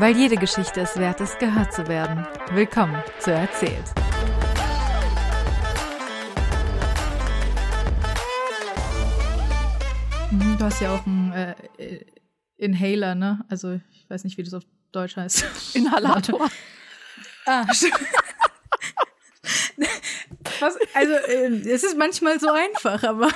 Weil jede Geschichte es wert ist, gehört zu werden. Willkommen zu Erzählt. Mhm, Du hast ja auch einen äh, äh, Inhaler, ne? Also ich weiß nicht, wie das auf Deutsch heißt. Inhalator. Ah, stimmt. Was, also äh, es ist manchmal so einfach, aber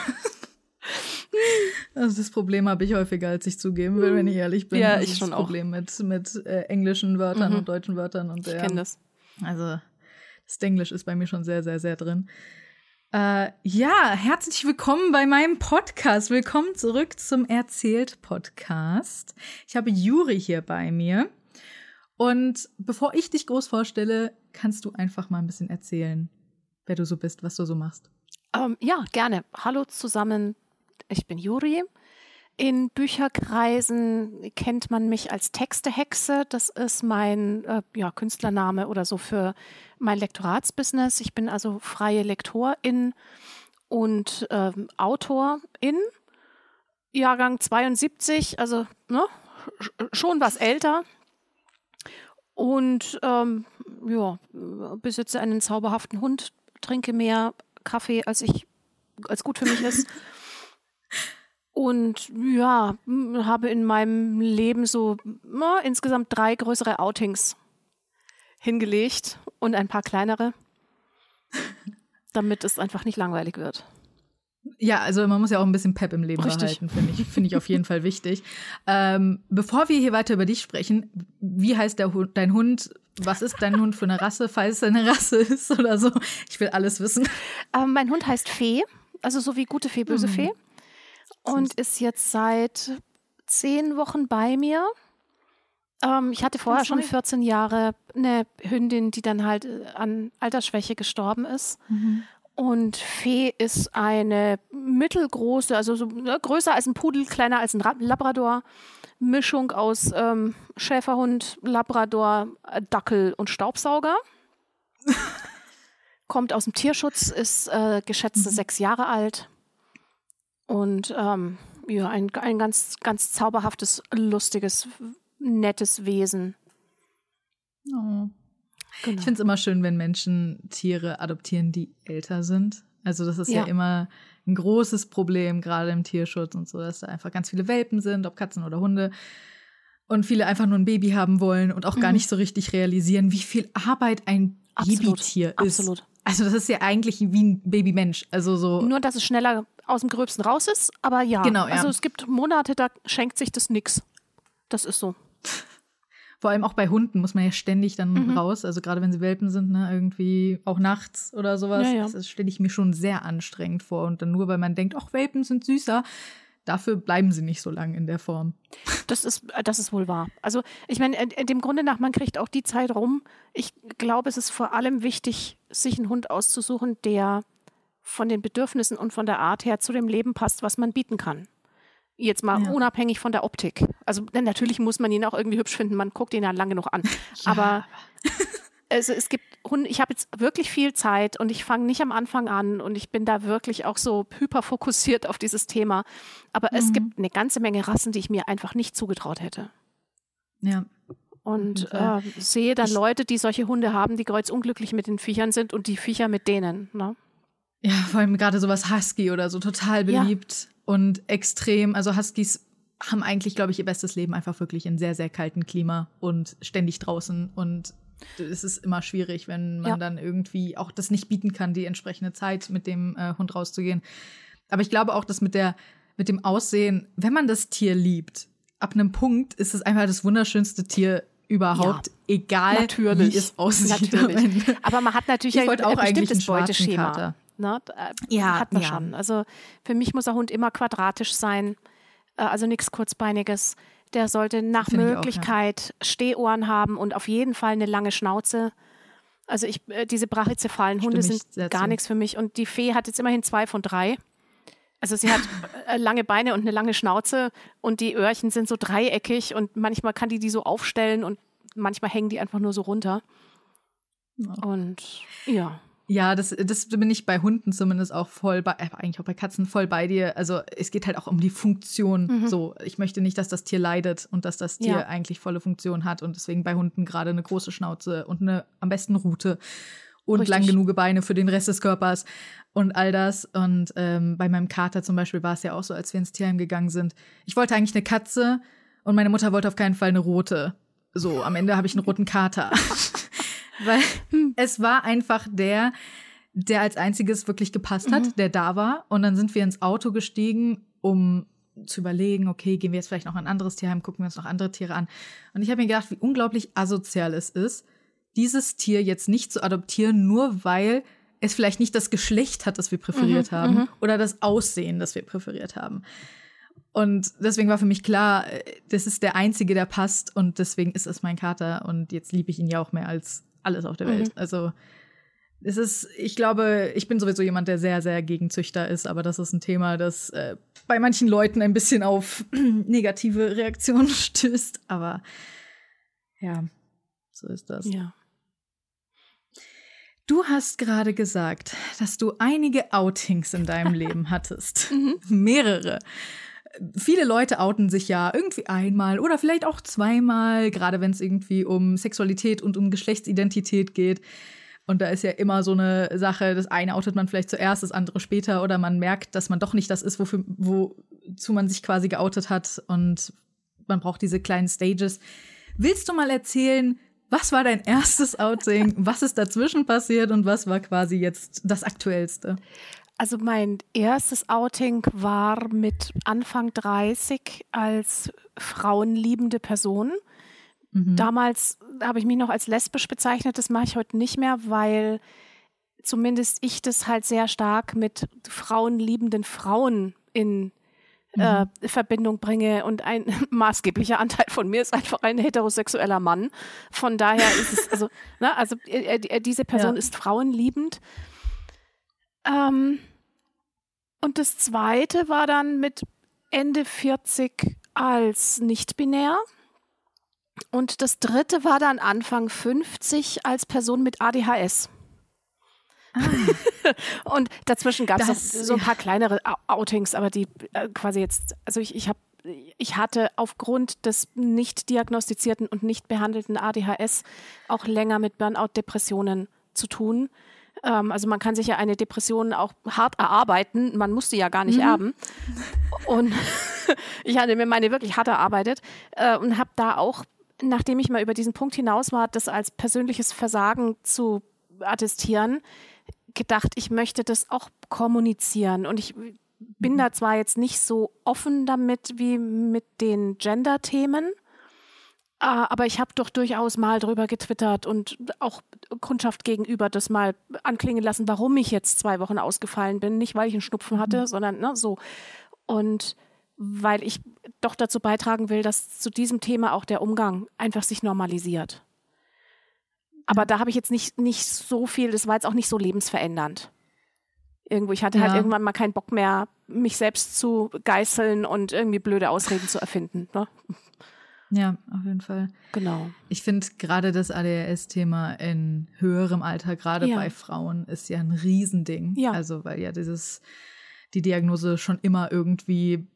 also das Problem habe ich häufiger, als ich zugeben will, wenn ich ehrlich bin. Ja, Das ich ist schon das auch. Problem mit mit äh, englischen Wörtern Mhm. und deutschen Wörtern und Ich kenne das. Also das Englisch ist bei mir schon sehr, sehr, sehr drin. Äh, ja, herzlich willkommen bei meinem Podcast. Willkommen zurück zum Erzählt-Podcast. Ich habe Juri hier bei mir. Und bevor ich dich groß vorstelle, kannst du einfach mal ein bisschen erzählen, wer du so bist, was du so machst. Ähm, ja, gerne. Hallo zusammen. Ich bin Juri. In Bücherkreisen kennt man mich als Textehexe. Das ist mein äh, ja, Künstlername oder so für mein Lektoratsbusiness. Ich bin also freie Lektorin und ähm, Autorin. Jahrgang 72, also ne, sch- schon was älter. Und ähm, ja, besitze einen zauberhaften Hund, trinke mehr Kaffee, als ich als gut für mich ist. Und ja, habe in meinem Leben so na, insgesamt drei größere Outings hingelegt und ein paar kleinere, damit es einfach nicht langweilig wird. Ja, also man muss ja auch ein bisschen Pep im Leben Richtig. behalten, finde ich, finde ich auf jeden Fall wichtig. Ähm, bevor wir hier weiter über dich sprechen, wie heißt der Hund, dein Hund? Was ist dein Hund für eine Rasse, falls es eine Rasse ist oder so? Ich will alles wissen. Ähm, mein Hund heißt Fee, also so wie gute Fee, böse Mhm. Fee. Und ist jetzt seit zehn Wochen bei mir. Ähm, ich hatte vorher schon neu. 14 Jahre eine Hündin, die dann halt äh, an Altersschwäche gestorben ist. Und Fee ist eine mittelgroße, also so, ne, größer als ein Pudel, kleiner als ein Ra- Labrador. Mischung aus ähm, Schäferhund, Labrador, Dackel und Staubsauger. Kommt aus dem Tierschutz, ist äh, geschätzte sechs Jahre alt. Und ähm, ja, ein, ein ganz, ganz zauberhaftes, lustiges, nettes Wesen. Oh. Genau. Ich finde es immer schön, wenn Menschen Tiere adoptieren, die älter sind. Also das ist ja, Ja. immer ein großes Problem, gerade im Tierschutz und so, dass da einfach ganz viele Welpen sind, ob Katzen oder Hunde. Und viele einfach nur ein Baby haben wollen und auch gar Mhm. nicht so richtig realisieren, wie viel Arbeit ein Absolut, Babytier ist. absolut. Also das ist ja eigentlich wie ein Babymensch. Also so. Nur, dass es schneller aus dem Gröbsten raus ist, aber ja. Genau, ja. Also es gibt Monate, da schenkt sich das nix. Das ist so. Vor allem auch bei Hunden muss man ja ständig dann Mhm. raus. Also gerade wenn sie Welpen sind, ne, irgendwie auch nachts oder sowas. Ja, ja. Das stelle ich mir schon sehr anstrengend vor. Und dann nur, weil man denkt, ach, Welpen sind süßer, dafür bleiben sie nicht so lange in der Form. Das ist, äh, das ist wohl wahr. Also ich meine, dem Grunde nach, man kriegt auch die Zeit rum. Ich glaube, es ist vor allem wichtig, sich einen Hund auszusuchen, der von den Bedürfnissen und von der Art her zu dem Leben passt, was man bieten kann. Jetzt mal Ja. unabhängig von der Optik. Also denn natürlich muss man ihn auch irgendwie hübsch finden. Man guckt ihn ja lange genug an. Aber also es gibt Hunde, ich habe jetzt wirklich viel Zeit und ich fange nicht am Anfang an und ich bin da wirklich auch so hyperfokussiert auf dieses Thema. Aber es Mhm. gibt eine ganze Menge Rassen, die ich mir einfach nicht zugetraut hätte. Ja. Und äh, sehe dann Ich- Leute, die solche Hunde haben, die kreuzunglücklich mit den Viechern sind und die Viecher mit denen. Ne? Ja, vor allem gerade sowas Husky oder so total Ja. beliebt und extrem. Also Huskies haben eigentlich, glaube ich, ihr bestes Leben einfach wirklich in sehr, sehr kalten Klima und ständig draußen. Und es ist immer schwierig, wenn man Ja. dann irgendwie auch das nicht bieten kann, die entsprechende Zeit mit dem äh, Hund rauszugehen. Aber ich glaube auch, dass mit der, mit dem Aussehen, wenn man das Tier liebt, ab einem Punkt ist es einfach das wunderschönste Tier überhaupt, egal Natürlich. wie es aussieht. Natürlich. Aber man hat natürlich Ich ein, ein auch einen bestimmtes Beuteschema. Kater. Ne? Äh, Ja, hat man ja. schon. Also für mich muss der Hund immer quadratisch sein, äh, also nichts kurzbeiniges. Der sollte nach Finde ich auch, ja. Möglichkeit Stehohren haben und auf jeden Fall eine lange Schnauze. Also ich, äh, diese brachycephalen Hunde sind gar zu. nichts für mich. Und die Fee hat jetzt immerhin zwei von drei. Also sie hat äh, lange Beine und eine lange Schnauze und die Öhrchen sind so dreieckig und manchmal kann die die so aufstellen und manchmal hängen die einfach nur so runter. Ja. Und ja, Ja, das, das bin ich bei Hunden zumindest auch voll bei, äh, eigentlich auch bei Katzen voll bei dir. Also es geht halt auch um die Funktion. Mhm. So, ich möchte nicht, dass das Tier leidet und dass das Tier ja. eigentlich volle Funktion hat. Und deswegen bei Hunden gerade eine große Schnauze und eine am besten Rute und Richtig. lang genug Beine für den Rest des Körpers und all das. Und ähm, bei meinem Kater zum Beispiel war es ja auch so, als wir ins Tierheim gegangen sind. Ich wollte eigentlich eine Katze und meine Mutter wollte auf keinen Fall eine rote. So, am Ende habe ich einen roten Kater. Weil es war einfach der, der als einziges wirklich gepasst hat, mhm. der da war. Und dann sind wir ins Auto gestiegen, um zu überlegen, okay, gehen wir jetzt vielleicht noch ein anderes Tierheim, gucken wir uns noch andere Tiere an. Und ich habe mir gedacht, wie unglaublich asozial es ist, dieses Tier jetzt nicht zu adoptieren, nur weil es vielleicht nicht das Geschlecht hat, das wir präferiert mhm, haben, mhm. oder das Aussehen, das wir präferiert haben. Und deswegen war für mich klar, äh, das ist der einzige, der passt und deswegen ist es mein Kater und jetzt liebe ich ihn ja auch mehr als alles auf der Welt. Mhm. Also es ist, ich glaube, ich bin sowieso jemand, der sehr, sehr gegen Züchter ist, aber das ist ein Thema, das äh, bei manchen Leuten ein bisschen auf negative Reaktionen stößt. Aber ja, so ist das. Ja. Du hast gerade gesagt, dass du einige Outings in deinem Leben hattest. Mhm. Mehrere. Viele Leute outen sich ja irgendwie einmal oder vielleicht auch zweimal, gerade wenn es irgendwie um Sexualität und um Geschlechtsidentität geht. Und da ist ja immer so eine Sache, das eine outet man vielleicht zuerst, das andere später, oder man merkt, dass man doch nicht das ist, wofür, wozu man sich quasi geoutet hat. Und man braucht diese kleinen Stages. Willst du mal erzählen, was war dein erstes Outing? Was ist dazwischen passiert und was war quasi jetzt das Aktuellste? Also mein erstes Outing war mit Anfang 30 als frauenliebende Person. Mhm. Damals habe ich mich noch als lesbisch bezeichnet, das mache ich heute nicht mehr, weil zumindest ich das halt sehr stark mit frauenliebenden Frauen in äh, mhm. Verbindung bringe. Und ein maßgeblicher Anteil von mir ist einfach ein heterosexueller Mann. Von daher ist es, also, ne, also äh, äh, diese Person ja. ist frauenliebend. Ähm, und das zweite war dann mit Ende 40 als nicht-binär. Und das dritte war dann Anfang 50 als Person mit ADHS. Ah. und dazwischen gab es so ein paar kleinere Outings, aber die äh, quasi jetzt, also ich, ich habe ich hatte aufgrund des nicht diagnostizierten und nicht behandelten ADHS auch länger mit Burnout-Depressionen zu tun. Ähm, also man kann sich ja eine Depression auch hart erarbeiten. Man muss sie ja gar nicht mhm. erben. Und ich hatte mir meine wirklich hart erarbeitet äh, und habe da auch, nachdem ich mal über diesen Punkt hinaus war, das als persönliches Versagen zu attestieren, gedacht, ich möchte das auch kommunizieren. Und ich bin mhm. da zwar jetzt nicht so offen damit wie mit den Gender-Themen, äh, aber ich habe doch durchaus mal drüber getwittert und auch Kundschaft gegenüber das mal anklingen lassen, warum ich jetzt zwei Wochen ausgefallen bin. Nicht, weil ich einen Schnupfen hatte, mhm. sondern ne, so. Und weil ich doch dazu beitragen will, dass zu diesem Thema auch der Umgang einfach sich normalisiert. Aber da habe ich jetzt nicht, nicht so viel, das war jetzt auch nicht so lebensverändernd. Irgendwo, ich hatte halt ja. halt irgendwann mal keinen Bock mehr, mich selbst zu geißeln und irgendwie blöde Ausreden zu erfinden. Ne? Ja, auf jeden Fall. Genau. Ich finde gerade das ADHS-Thema in höherem Alter, gerade ja. bei Frauen, ist ja ein Riesending. Ja. Also, weil ja dieses, die Diagnose schon immer irgendwie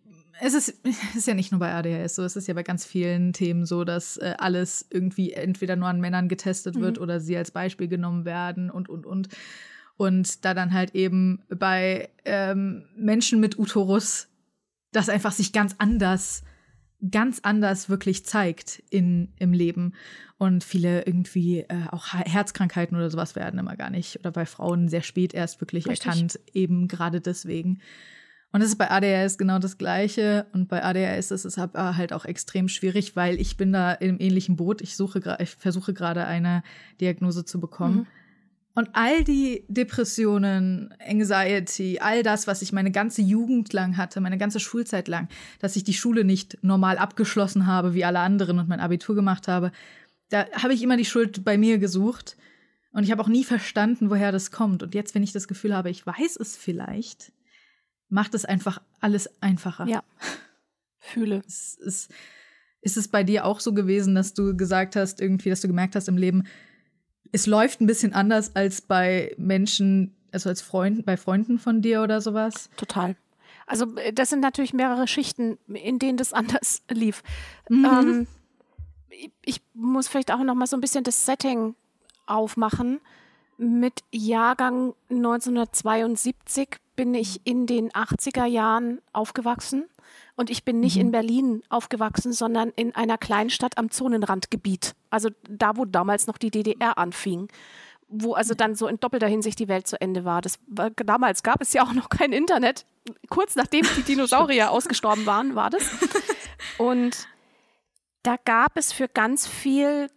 es ist, es ist ja nicht nur bei ADHS so, es ist ja bei ganz vielen Themen so, dass äh, alles irgendwie entweder nur an Männern getestet mhm. wird oder sie als Beispiel genommen werden und, und, und. Und da dann halt eben bei ähm, Menschen mit Uterus das einfach sich ganz anders, ganz anders wirklich zeigt in, im Leben. Und viele irgendwie äh, auch Herzkrankheiten oder sowas werden immer gar nicht oder bei Frauen sehr spät erst wirklich Richtig. erkannt, eben gerade deswegen. Und das ist bei ADHS genau das Gleiche. Und bei ADHS ist es halt auch extrem schwierig, weil ich bin da im ähnlichen Boot. Ich suche, ich versuche gerade eine Diagnose zu bekommen. Mhm. Und all die Depressionen, Anxiety, all das, was ich meine ganze Jugend lang hatte, meine ganze Schulzeit lang, dass ich die Schule nicht normal abgeschlossen habe wie alle anderen und mein Abitur gemacht habe, da habe ich immer die Schuld bei mir gesucht. Und ich habe auch nie verstanden, woher das kommt. Und jetzt, wenn ich das Gefühl habe, ich weiß es vielleicht, macht es einfach alles einfacher. Ja. Fühle. Ist, ist, ist es bei dir auch so gewesen, dass du gesagt hast, irgendwie, dass du gemerkt hast im Leben, es läuft ein bisschen anders als bei Menschen, also als Freunden, bei Freunden von dir oder sowas. Total. Also äh, das sind natürlich mehrere Schichten, in denen das anders lief. Mhm. Ähm, ich muss vielleicht auch noch mal so ein bisschen das Setting aufmachen. Mit Jahrgang 1972 bin ich in den 80er Jahren aufgewachsen und ich bin nicht mhm. in Berlin aufgewachsen, sondern in einer Kleinstadt am Zonenrandgebiet. Also da, wo damals noch die DDR anfing wo also dann so in doppelter Hinsicht die Welt zu Ende war. Das war, damals gab es ja auch noch kein Internet. Kurz nachdem die Dinosaurier ausgestorben waren, war das. Und da gab es für ganz viel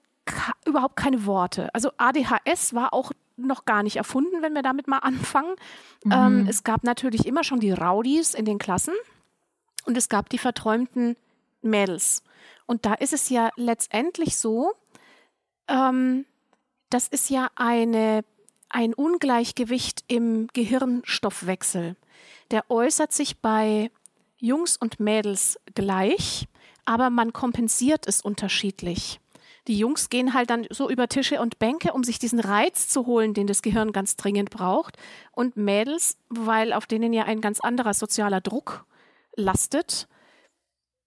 überhaupt keine Worte. Also ADHS war auch noch gar nicht erfunden, wenn wir damit mal anfangen. Mhm. Ähm, es gab natürlich immer schon die Rowdies in den Klassen und es gab die verträumten Mädels. Und da ist es ja letztendlich so, ähm, das ist ja eine, ein Ungleichgewicht im Gehirnstoffwechsel. Der äußert sich bei Jungs und Mädels gleich, aber man kompensiert es unterschiedlich. Die Jungs gehen halt dann so über Tische und Bänke, um sich diesen Reiz zu holen, den das Gehirn ganz dringend braucht. Und Mädels, weil auf denen ja ein ganz anderer sozialer Druck lastet,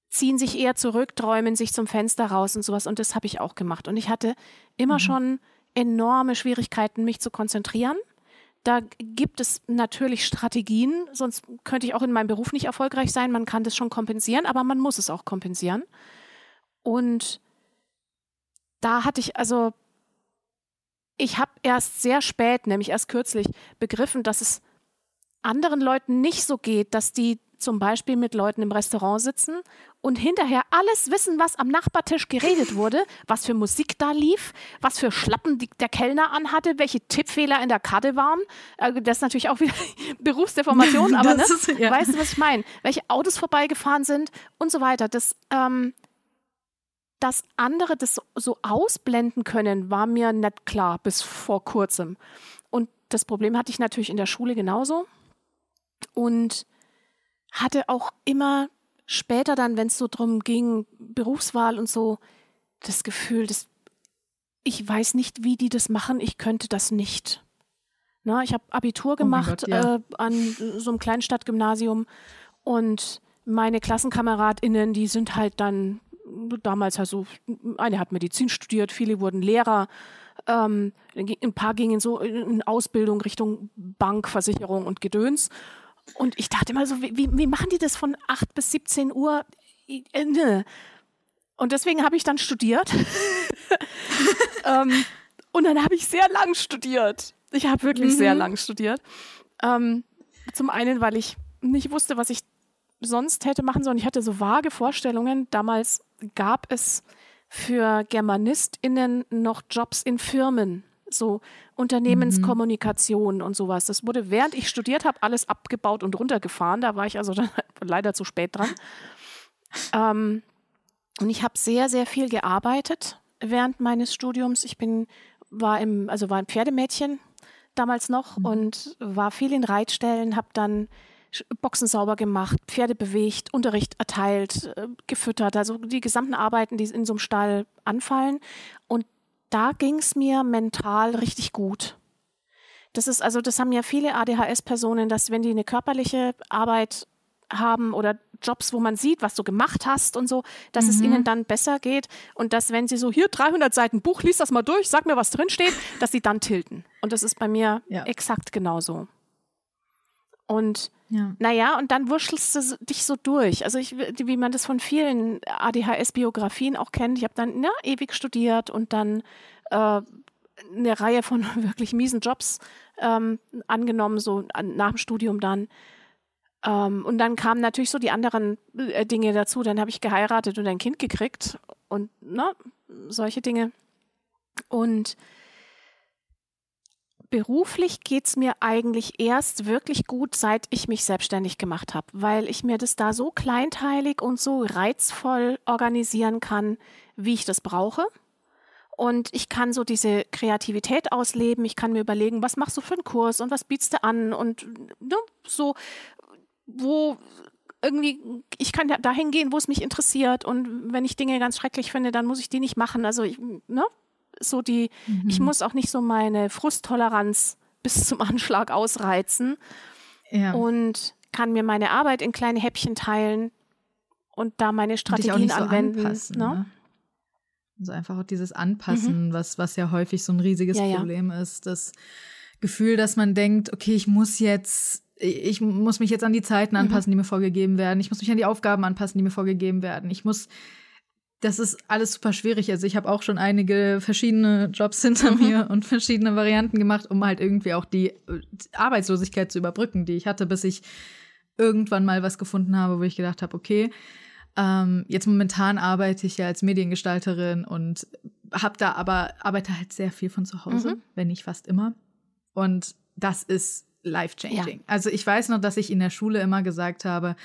ziehen sich eher zurück, träumen sich zum Fenster raus und sowas. Und das habe ich auch gemacht. Und ich hatte immer mhm. schon enorme Schwierigkeiten, mich zu konzentrieren. Da gibt es natürlich Strategien, sonst könnte ich auch in meinem Beruf nicht erfolgreich sein. Man kann das schon kompensieren, aber man muss es auch kompensieren. Und da hatte ich also, ich habe erst sehr spät, nämlich erst kürzlich, begriffen, dass es anderen Leuten nicht so geht, dass die zum Beispiel mit Leuten im Restaurant sitzen und hinterher alles wissen, was am Nachbartisch geredet wurde, was für Musik da lief, was für Schlappen die, der Kellner anhatte, welche Tippfehler in der Karte waren. Äh, das ist natürlich auch wieder Berufsdeformation, aber ne? ist, ja. weißt du, was ich meine? Welche Autos vorbeigefahren sind und so weiter. Das, ähm, dass andere das so ausblenden können, war mir nicht klar bis vor kurzem. Und das Problem hatte ich natürlich in der Schule genauso. Und hatte auch immer später dann, wenn es so drum ging, Berufswahl und so, das Gefühl, dass ich weiß nicht, wie die das machen, ich könnte das nicht. Na, ich habe Abitur oh gemacht oh Gott, ja. äh, an so einem Kleinstadtgymnasium und meine KlassenkameradInnen, die sind halt dann damals also, eine hat Medizin studiert, viele wurden Lehrer, ähm, ein paar gingen so in Ausbildung Richtung Bank, Versicherung und Gedöns. Und ich dachte immer so, wie, wie machen die das von 8 bis 17 Uhr? Äh, ne. Und deswegen habe ich dann studiert. ähm, und dann habe ich sehr lang studiert. Ich habe wirklich mhm. sehr lang studiert. Ähm, zum einen, weil ich nicht wusste, was ich sonst hätte machen sollen. Ich hatte so vage Vorstellungen. Damals gab es für GermanistInnen noch Jobs in Firmen so Unternehmenskommunikation mhm. und sowas. Das wurde, während ich studiert habe, alles abgebaut und runtergefahren. Da war ich also dann leider zu spät dran. Ähm, und ich habe sehr, sehr viel gearbeitet während meines Studiums. Ich bin, war im, also war ein Pferdemädchen damals noch mhm. und war viel in Reitstellen, habe dann Boxen sauber gemacht, Pferde bewegt, Unterricht erteilt, äh, gefüttert, also die gesamten Arbeiten, die in so einem Stall anfallen. Und da ging es mir mental richtig gut. Das ist also, das haben ja viele ADHS-Personen, dass wenn die eine körperliche Arbeit haben oder Jobs, wo man sieht, was du gemacht hast und so, dass mhm. es ihnen dann besser geht und dass, wenn sie so hier 300 Seiten Buch, liest das mal durch, sag mir, was drin steht, dass sie dann tilten. Und das ist bei mir ja. exakt genauso. Und ja. naja, und dann wurschtelst du dich so durch. Also ich, wie man das von vielen ADHS-Biografien auch kennt. Ich habe dann na, ewig studiert und dann äh, eine Reihe von wirklich miesen Jobs ähm, angenommen, so an, nach dem Studium dann. Ähm, und dann kamen natürlich so die anderen äh, Dinge dazu. Dann habe ich geheiratet und ein Kind gekriegt und na, solche Dinge. Und beruflich geht es mir eigentlich erst wirklich gut, seit ich mich selbstständig gemacht habe, weil ich mir das da so kleinteilig und so reizvoll organisieren kann, wie ich das brauche. Und ich kann so diese Kreativität ausleben. Ich kann mir überlegen, was machst du für einen Kurs und was bietest du an und ne, so, wo irgendwie, ich kann dahin gehen, wo es mich interessiert. Und wenn ich Dinge ganz schrecklich finde, dann muss ich die nicht machen. Also, ich, ne? So die, mhm. ich muss auch nicht so meine Frusttoleranz bis zum Anschlag ausreizen. Ja. Und kann mir meine Arbeit in kleine Häppchen teilen und da meine Strategien so anwenden. Anpassen, ne? ne? Also einfach auch dieses Anpassen, mhm. was, was ja häufig so ein riesiges ja, Problem ja. ist. Das Gefühl, dass man denkt, okay, ich muss jetzt, ich muss mich jetzt an die Zeiten mhm. anpassen, mhm. die mir vorgegeben werden. Ich muss mich an die Aufgaben anpassen, die mir vorgegeben werden. Ich muss das ist alles super schwierig. Also ich habe auch schon einige verschiedene Jobs hinter mhm. mir und verschiedene Varianten gemacht, um halt irgendwie auch die Arbeitslosigkeit zu überbrücken, die ich hatte, bis ich irgendwann mal was gefunden habe, wo ich gedacht habe, okay, ähm, jetzt momentan arbeite ich ja als Mediengestalterin und habe da aber arbeite halt sehr viel von zu Hause, mhm. wenn nicht fast immer. Und das ist life changing. Ja. Also ich weiß noch, dass ich in der Schule immer gesagt habe,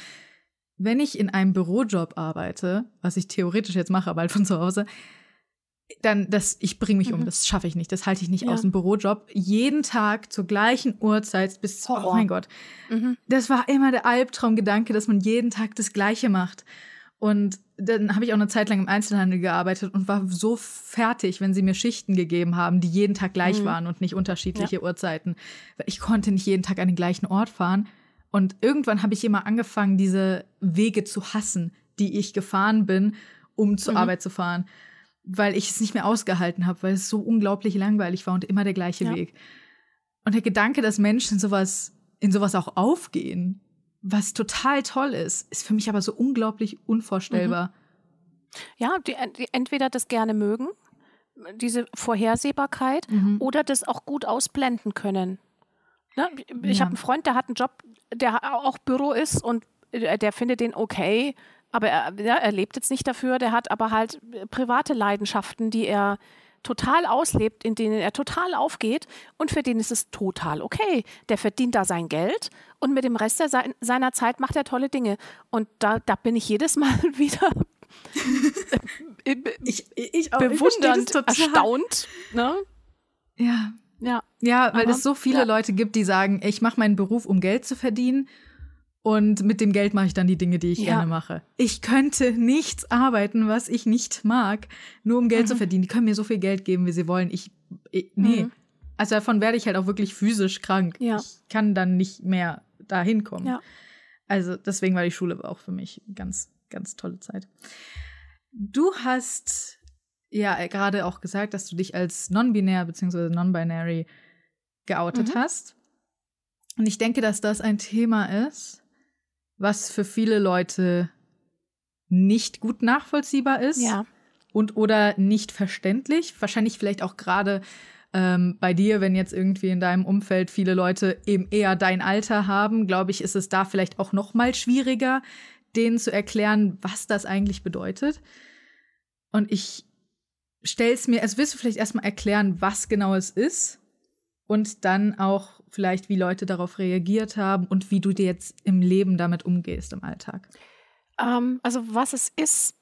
wenn ich in einem Bürojob arbeite, was ich theoretisch jetzt mache, aber halt von zu Hause, dann das, ich bringe mich mhm. um, das schaffe ich nicht, das halte ich nicht ja. aus dem Bürojob. Jeden Tag zur gleichen Uhrzeit bis, Horror. oh mein Gott. Mhm. Das war immer der Albtraumgedanke, dass man jeden Tag das Gleiche macht. Und dann habe ich auch eine Zeit lang im Einzelhandel gearbeitet und war so fertig, wenn sie mir Schichten gegeben haben, die jeden Tag gleich mhm. waren und nicht unterschiedliche ja. Uhrzeiten. Ich konnte nicht jeden Tag an den gleichen Ort fahren. Und irgendwann habe ich immer angefangen, diese Wege zu hassen, die ich gefahren bin, um zur mhm. Arbeit zu fahren, weil ich es nicht mehr ausgehalten habe, weil es so unglaublich langweilig war und immer der gleiche ja. Weg. Und der Gedanke, dass Menschen sowas in sowas auch aufgehen, was total toll ist, ist für mich aber so unglaublich unvorstellbar. Mhm. Ja, die, die, entweder das gerne mögen, diese Vorhersehbarkeit, mhm. oder das auch gut ausblenden können. Ne? Ich ja. habe einen Freund, der hat einen Job, der auch Büro ist und äh, der findet den okay, aber er, ja, er lebt jetzt nicht dafür, der hat aber halt private Leidenschaften, die er total auslebt, in denen er total aufgeht und für den ist es total okay. Der verdient da sein Geld und mit dem Rest der, seiner Zeit macht er tolle Dinge. Und da, da bin ich jedes Mal wieder ich, ich auch, bewundernd, ich erstaunt. Ne? Ja. Ja. Ja, weil es so viele ja. Leute gibt, die sagen, ich mache meinen Beruf, um Geld zu verdienen. Und mit dem Geld mache ich dann die Dinge, die ich ja. gerne mache. Ich könnte nichts arbeiten, was ich nicht mag, nur um Geld mhm. zu verdienen. Die können mir so viel Geld geben, wie sie wollen. Ich, ich nee. Mhm. Also davon werde ich halt auch wirklich physisch krank. Ja. Ich kann dann nicht mehr dahin kommen. Ja. Also deswegen war die Schule auch für mich ganz, ganz tolle Zeit. Du hast ja gerade auch gesagt, dass du dich als non-binär bzw. non-binary geoutet mhm. hast. Und ich denke, dass das ein Thema ist, was für viele Leute nicht gut nachvollziehbar ist. Ja. Und oder nicht verständlich. Wahrscheinlich vielleicht auch gerade ähm, bei dir, wenn jetzt irgendwie in deinem Umfeld viele Leute eben eher dein Alter haben, glaube ich, ist es da vielleicht auch noch mal schwieriger, denen zu erklären, was das eigentlich bedeutet. Und ich stell's mir, also willst du vielleicht erstmal erklären, was genau es ist und dann auch vielleicht, wie Leute darauf reagiert haben und wie du dir jetzt im Leben damit umgehst im Alltag? Ähm, also was es ist,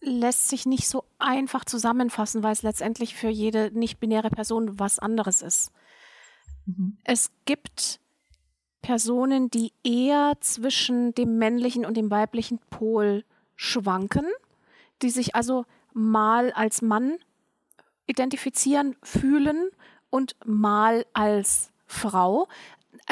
lässt sich nicht so einfach zusammenfassen, weil es letztendlich für jede nicht-binäre Person was anderes ist. Mhm. Es gibt Personen, die eher zwischen dem männlichen und dem weiblichen Pol schwanken, die sich also mal als Mann identifizieren, fühlen und mal als Frau.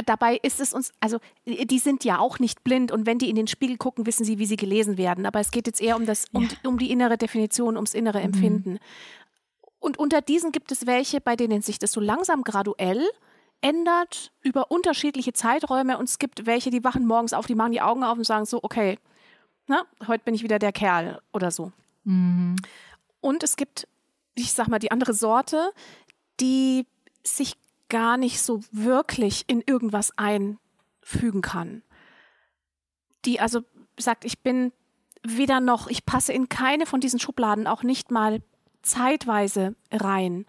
Dabei ist es uns, also die sind ja auch nicht blind und wenn die in den Spiegel gucken, wissen sie, wie sie gelesen werden. Aber es geht jetzt eher um das, um, ja. um die innere Definition, ums innere mhm. Empfinden. Mhm. Und unter diesen gibt es welche, bei denen sich das so langsam graduell ändert über unterschiedliche Zeiträume und es gibt welche, die wachen morgens auf, die machen die Augen auf und sagen so, okay, na, heute bin ich wieder der Kerl oder so. Mhm. Und es gibt, ich sag mal, die andere Sorte, die sich gar nicht so wirklich in irgendwas einfügen kann. Die also sagt, ich bin weder noch, ich passe in keine von diesen Schubladen auch nicht mal zeitweise rein.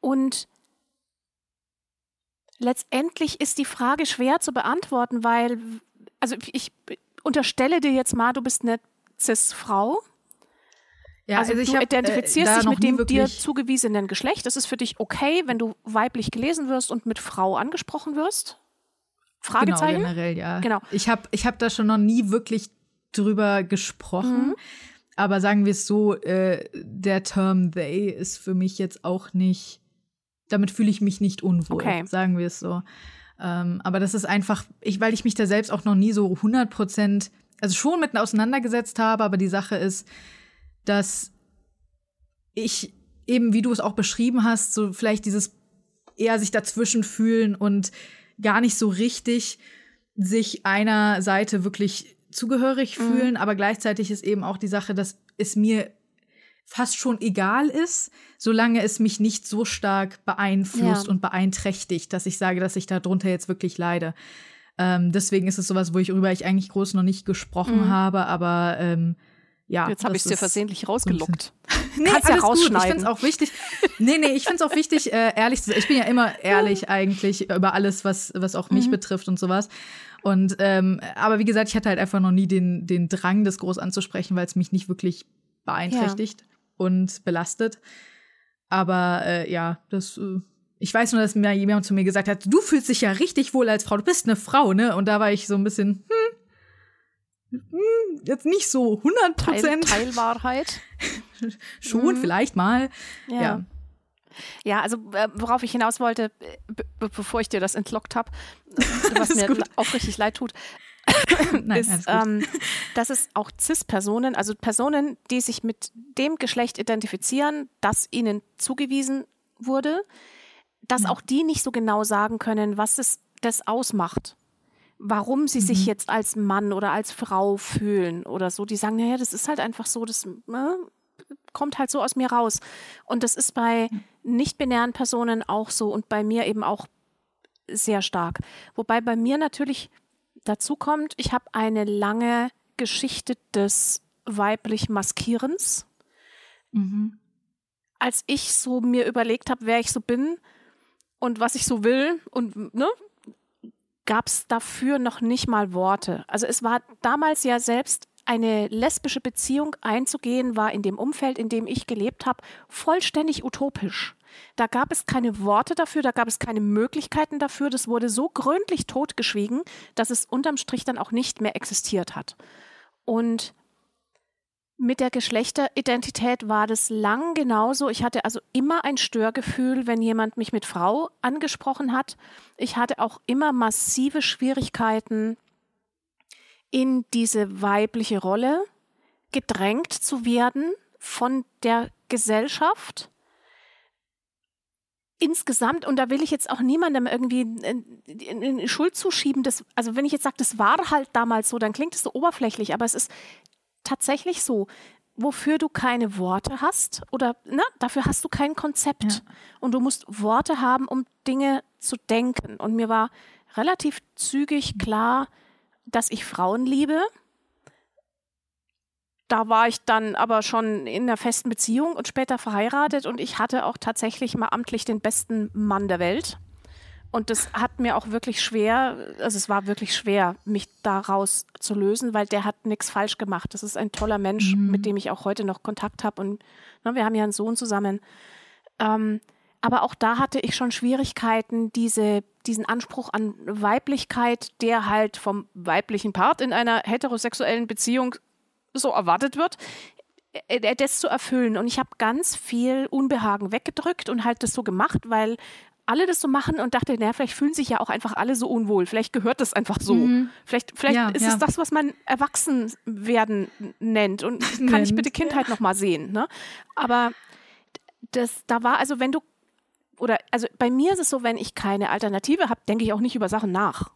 Und letztendlich ist die Frage schwer zu beantworten, weil, also ich unterstelle dir jetzt mal, du bist eine Cis-Frau ja, also, also du hab, äh, identifizierst äh, dich mit dem dir zugewiesenen Geschlecht. Das ist für dich okay, wenn du weiblich gelesen wirst und mit Frau angesprochen wirst? Fragezeichen? Genau, generell, ja. Genau. Ich habe ich hab da schon noch nie wirklich drüber gesprochen. Mhm. aber sagen wir es so, äh, der Term they ist für mich jetzt auch nicht, damit fühle ich mich nicht unwohl, Okay. sagen wir es so. Ähm, aber das ist einfach, ich, weil ich mich da selbst auch noch nie so 100 Prozent, also schon mit auseinandergesetzt habe, aber die Sache ist, dass ich eben, wie du es auch beschrieben hast, so vielleicht dieses eher sich dazwischen fühlen und gar nicht so richtig sich einer Seite wirklich zugehörig Mhm. fühlen, aber gleichzeitig ist eben auch die Sache, dass es mir fast schon egal ist, solange es mich nicht so stark beeinflusst Ja. und beeinträchtigt, dass ich sage, dass ich darunter jetzt wirklich leide. Ähm, deswegen ist es sowas, worüber ich eigentlich groß noch nicht gesprochen Mhm. habe, aber ähm, ja. Jetzt habe ich es dir versehentlich rausgelockt. Nee, Kannst ja alles gut. Ich rausschneiden. finde es auch wichtig. Nee, nee, ich finde es auch wichtig, äh, ehrlich zu sein. Ich bin ja immer ehrlich eigentlich über alles, was, was auch Mhm. mich betrifft und sowas. Und ähm, aber wie gesagt, ich hatte halt einfach noch nie den, den Drang, das groß anzusprechen, weil es mich nicht wirklich beeinträchtigt und belastet. Aber äh, ja, das. Äh, ich weiß nur, dass mir jemand zu mir gesagt hat, du fühlst dich ja richtig wohl als Frau, du bist eine Frau, ne? Und da war ich so ein bisschen, hm jetzt nicht so 100 Teil, Prozent. Teilwahrheit. Schon, Mhm. vielleicht mal. Ja. Ja. Ja, also äh, worauf ich hinaus wollte, äh, be be bevor ich dir das entlockt habe, was mir gut. auch richtig leid tut, Nein, ist, ähm, dass es auch CIS-Personen, also Personen, die sich mit dem Geschlecht identifizieren, das ihnen zugewiesen wurde, dass Ja. auch die nicht so genau sagen können, was es das ausmacht. Warum sie sich Mhm. jetzt als Mann oder als Frau fühlen oder so. Die sagen, naja, das ist halt einfach so, das ne, kommt halt so aus mir raus. Und das ist bei nicht-binären Personen auch so und bei mir eben auch sehr stark. Wobei bei mir natürlich dazu kommt, ich habe eine lange Geschichte des weiblich Maskierens. Mhm. Als ich so mir überlegt habe, wer ich so bin und was ich so will und ne, gab es dafür noch nicht mal Worte. Also es war damals ja selbst eine lesbische Beziehung einzugehen, war in dem Umfeld, in dem ich gelebt habe, vollständig utopisch. Da gab es keine Worte dafür, da gab es keine Möglichkeiten dafür. Das wurde so gründlich totgeschwiegen, dass es unterm Strich dann auch nicht mehr existiert hat. Und mit der Geschlechteridentität war das lang genauso. Ich hatte also immer ein Störgefühl, wenn jemand mich mit Frau angesprochen hat. Ich hatte auch immer massive Schwierigkeiten, in diese weibliche Rolle gedrängt zu werden von der Gesellschaft. Insgesamt, und da will ich jetzt auch niemandem irgendwie in Schuld zuschieben, das, also wenn ich jetzt sage, das war halt damals so, dann klingt es so oberflächlich, aber es ist tatsächlich so, wofür du keine Worte hast oder na, dafür hast du kein Konzept. Ja. Und du musst Worte haben, um Dinge zu denken. Und mir war relativ zügig klar, dass ich Frauen liebe. Da war ich dann aber schon in einer festen Beziehung und später verheiratet und ich hatte auch tatsächlich mal amtlich den besten Mann der Welt. Und das hat mir auch wirklich schwer, also es war wirklich schwer, mich daraus zu lösen, weil der hat nichts falsch gemacht. Das ist ein toller Mensch, Mhm. mit dem ich auch heute noch Kontakt habe. Und ne, wir haben ja einen Sohn zusammen. Ähm, aber auch da hatte ich schon Schwierigkeiten, diese, diesen Anspruch an Weiblichkeit, der halt vom weiblichen Part in einer heterosexuellen Beziehung so erwartet wird, äh, äh, das zu erfüllen. Und ich habe ganz viel Unbehagen weggedrückt und halt das so gemacht, weil alle das so machen und dachte, naja, vielleicht fühlen sich ja auch einfach alle so unwohl. Vielleicht gehört das einfach so. Mhm. Vielleicht, vielleicht Ja, ist ja. es das, was man Erwachsenwerden nennt. Und kann ich Nennt. bitte Kindheit noch mal sehen. Ne? Aber das, da war also, wenn du oder also bei mir ist es so, wenn ich keine Alternative habe, denke ich auch nicht über Sachen nach.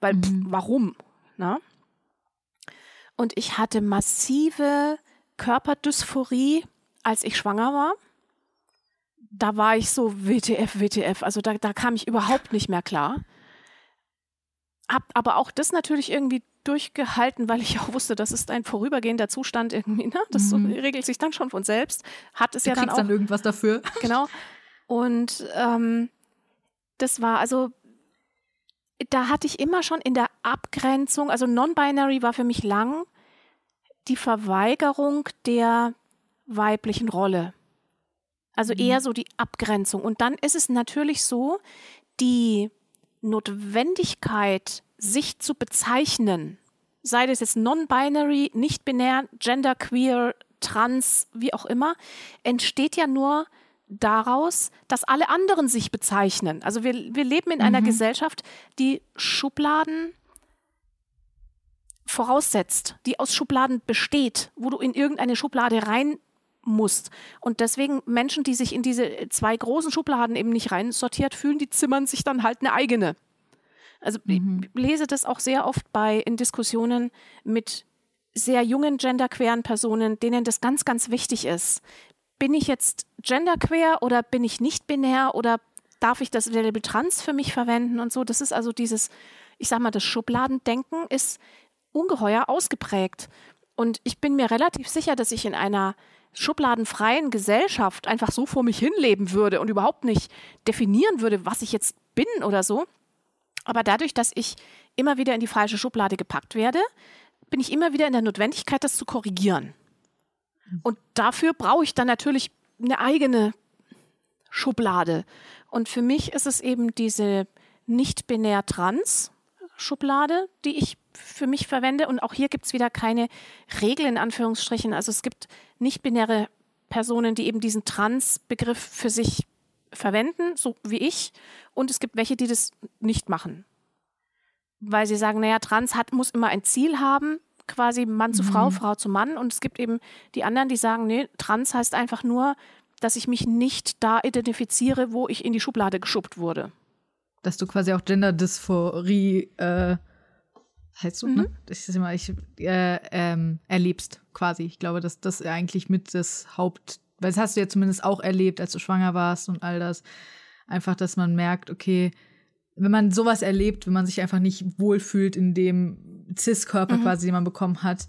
Weil Mhm. warum? Na? Und ich hatte massive Körperdysphorie, als ich schwanger war. Da war ich so WTF, WTF. Also da, da kam ich überhaupt nicht mehr klar. Hab aber auch das natürlich irgendwie durchgehalten, weil ich auch wusste, das ist ein vorübergehender Zustand irgendwie. Ne? Das Mhm. regelt sich dann schon von selbst. Hat es Du ja dann auch dann irgendwas dafür. genau. Und ähm, das war also, da hatte ich immer schon in der Abgrenzung, also Non-Binary war für mich lang die Verweigerung der weiblichen Rolle. Also Mhm. eher so die Abgrenzung. Und dann ist es natürlich so, die Notwendigkeit, sich zu bezeichnen, sei das jetzt non-binary, nicht-binär, genderqueer, trans, wie auch immer, entsteht ja nur daraus, dass alle anderen sich bezeichnen. Also wir, wir leben in mhm. einer Gesellschaft, die Schubladen voraussetzt, die aus Schubladen besteht, wo du in irgendeine Schublade rein musst. Und deswegen Menschen, die sich in diese zwei großen Schubladen eben nicht rein sortiert fühlen, die zimmern sich dann halt eine eigene. Also mhm. ich lese das auch sehr oft bei in Diskussionen mit sehr jungen genderqueeren Personen, denen das ganz, ganz wichtig ist. Bin ich jetzt genderqueer oder bin ich nicht binär oder darf ich das Label trans für mich verwenden und so? Das ist also dieses, ich sag mal, das Schubladendenken ist ungeheuer ausgeprägt. Und ich bin mir relativ sicher, dass ich in einer schubladenfreien Gesellschaft einfach so vor mich hinleben würde und überhaupt nicht definieren würde, was ich jetzt bin oder so. Aber dadurch, dass ich immer wieder in die falsche Schublade gepackt werde, bin ich immer wieder in der Notwendigkeit, das zu korrigieren. Und dafür brauche ich dann natürlich eine eigene Schublade. Und für mich ist es eben diese nicht-binär trans Schublade, die ich für mich verwende. Und auch hier gibt es wieder keine Regel in Anführungsstrichen. Also es gibt nicht-binäre Personen, die eben diesen Trans-Begriff für sich verwenden, so wie ich. Und es gibt welche, die das nicht machen. Weil sie sagen, naja, Trans hat, muss immer ein Ziel haben, quasi Mann zu Frau, mhm. Frau zu Mann. Und es gibt eben die anderen, die sagen, nee, Trans heißt einfach nur, dass ich mich nicht da identifiziere, wo ich in die Schublade geschubbt wurde. Dass du quasi auch Gender-Dysphorie äh, heißt du, ne? mhm. ne? Ich, immer, ich äh, ähm, erlebst quasi. Ich glaube, dass das eigentlich mit das Haupt, weil das hast du ja zumindest auch erlebt, als du schwanger warst und all das. Einfach, dass man merkt, okay, wenn man sowas erlebt, wenn man sich einfach nicht wohlfühlt in dem Cis-Körper mhm. quasi, den man bekommen hat,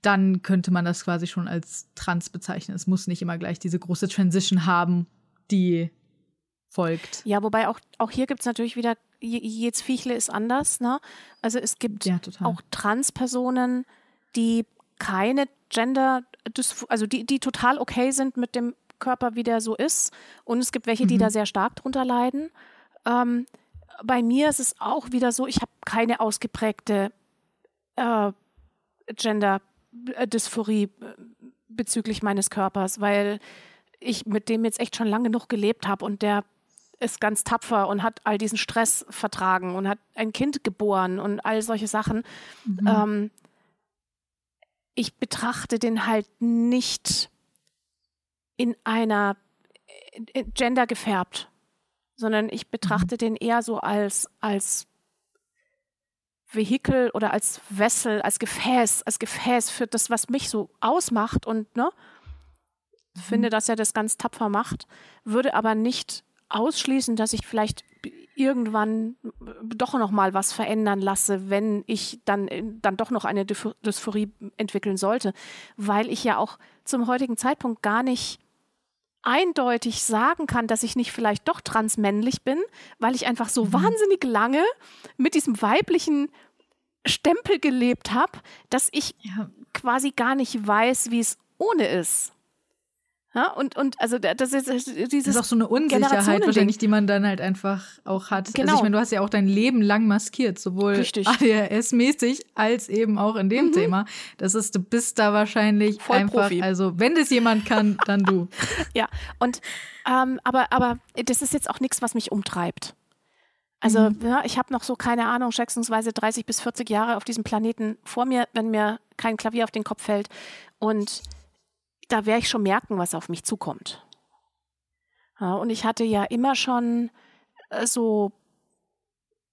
dann könnte man das quasi schon als trans bezeichnen. Es muss nicht immer gleich diese große Transition haben, die folgt. Ja, wobei auch, auch hier gibt es natürlich wieder, jedes Viechle ist anders. Ne? Also es gibt ja, auch Transpersonen, die keine Gender, also die, die total okay sind mit dem Körper, wie der so ist. Und es gibt welche, die mhm. da sehr stark drunter leiden. Ähm, bei mir ist es auch wieder so, ich habe keine ausgeprägte äh, Gender-Dysphorie äh, bezüglich meines Körpers, weil ich mit dem jetzt echt schon lange genug gelebt habe und der ist ganz tapfer und hat all diesen Stress vertragen und hat ein Kind geboren und all solche Sachen. Mhm. Ähm, ich betrachte den halt nicht in einer Gender gefärbt, sondern ich betrachte mhm. den eher so als, als Vehikel oder als Wessel, als Gefäß, als Gefäß für das, was mich so ausmacht und ne, mhm. finde, dass er das ganz tapfer macht, würde aber nicht ausschließen, dass ich vielleicht irgendwann doch noch mal was verändern lasse, wenn ich dann, dann doch noch eine Dysphorie entwickeln sollte, weil ich ja auch zum heutigen Zeitpunkt gar nicht eindeutig sagen kann, dass ich nicht vielleicht doch transmännlich bin, weil ich einfach so mhm. wahnsinnig lange mit diesem weiblichen Stempel gelebt habe, dass ich ja. quasi gar nicht weiß, wie es ohne ist. Ja, und, und also das ist dieses. Das ist auch so eine Unsicherheit wahrscheinlich, die man dann halt einfach auch hat. Also genau. Also ich meine, du hast ja auch dein Leben lang maskiert, sowohl ADHS-mäßig als eben auch in dem mhm. Thema. Das ist, du bist da wahrscheinlich Voll einfach, Profi. also wenn das jemand kann, dann du. ja, und ähm, aber, aber das ist jetzt auch nichts, was mich umtreibt. Also mhm. ja, ich habe noch so, keine Ahnung, schätzungsweise 30 bis 40 Jahre auf diesem Planeten vor mir, wenn mir kein Klavier auf den Kopf fällt. Und da werde ich schon merken, was auf mich zukommt. Ja, und ich hatte ja immer schon äh, so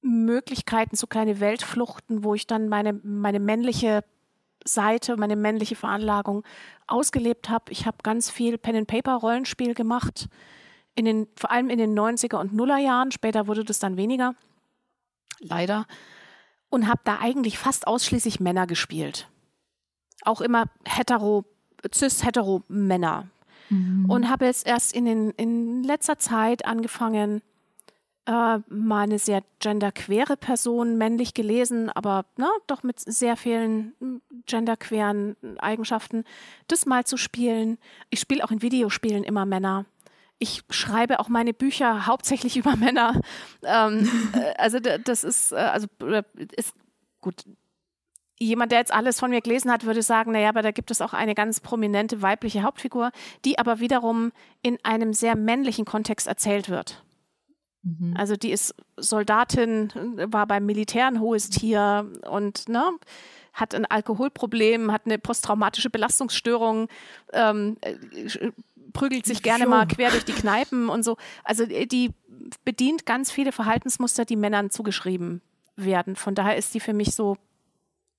Möglichkeiten, so kleine Weltfluchten, wo ich dann meine, meine männliche Seite, meine männliche Veranlagung ausgelebt habe. Ich habe ganz viel Pen-and-Paper-Rollenspiel gemacht, in den, vor allem in den 90er und Nuller Jahren. Später wurde das dann weniger, leider. Und habe da eigentlich fast ausschließlich Männer gespielt. Auch immer hetero cis-hetero-Männer. Mhm. Und habe jetzt erst in, den, in letzter Zeit angefangen, äh, mal eine sehr genderquere Person männlich gelesen, aber na, ne, doch mit sehr vielen hm, genderqueren Eigenschaften, das mal zu spielen. Ich spiele auch in Videospielen immer Männer. Ich schreibe auch meine Bücher hauptsächlich über Männer. Ähm, äh, also das ist, äh, also ist gut, jemand, der jetzt alles von mir gelesen hat, würde sagen, naja, aber da gibt es auch eine ganz prominente weibliche Hauptfigur, die aber wiederum in einem sehr männlichen Kontext erzählt wird. Mhm. Also die ist Soldatin, war beim Militär ein hohes Tier und ne, hat ein Alkoholproblem, hat eine posttraumatische Belastungsstörung, ähm, äh, prügelt sich gerne mal quer durch die Kneipen und so. Also äh, die bedient ganz viele Verhaltensmuster, die Männern zugeschrieben werden. Von daher ist die für mich so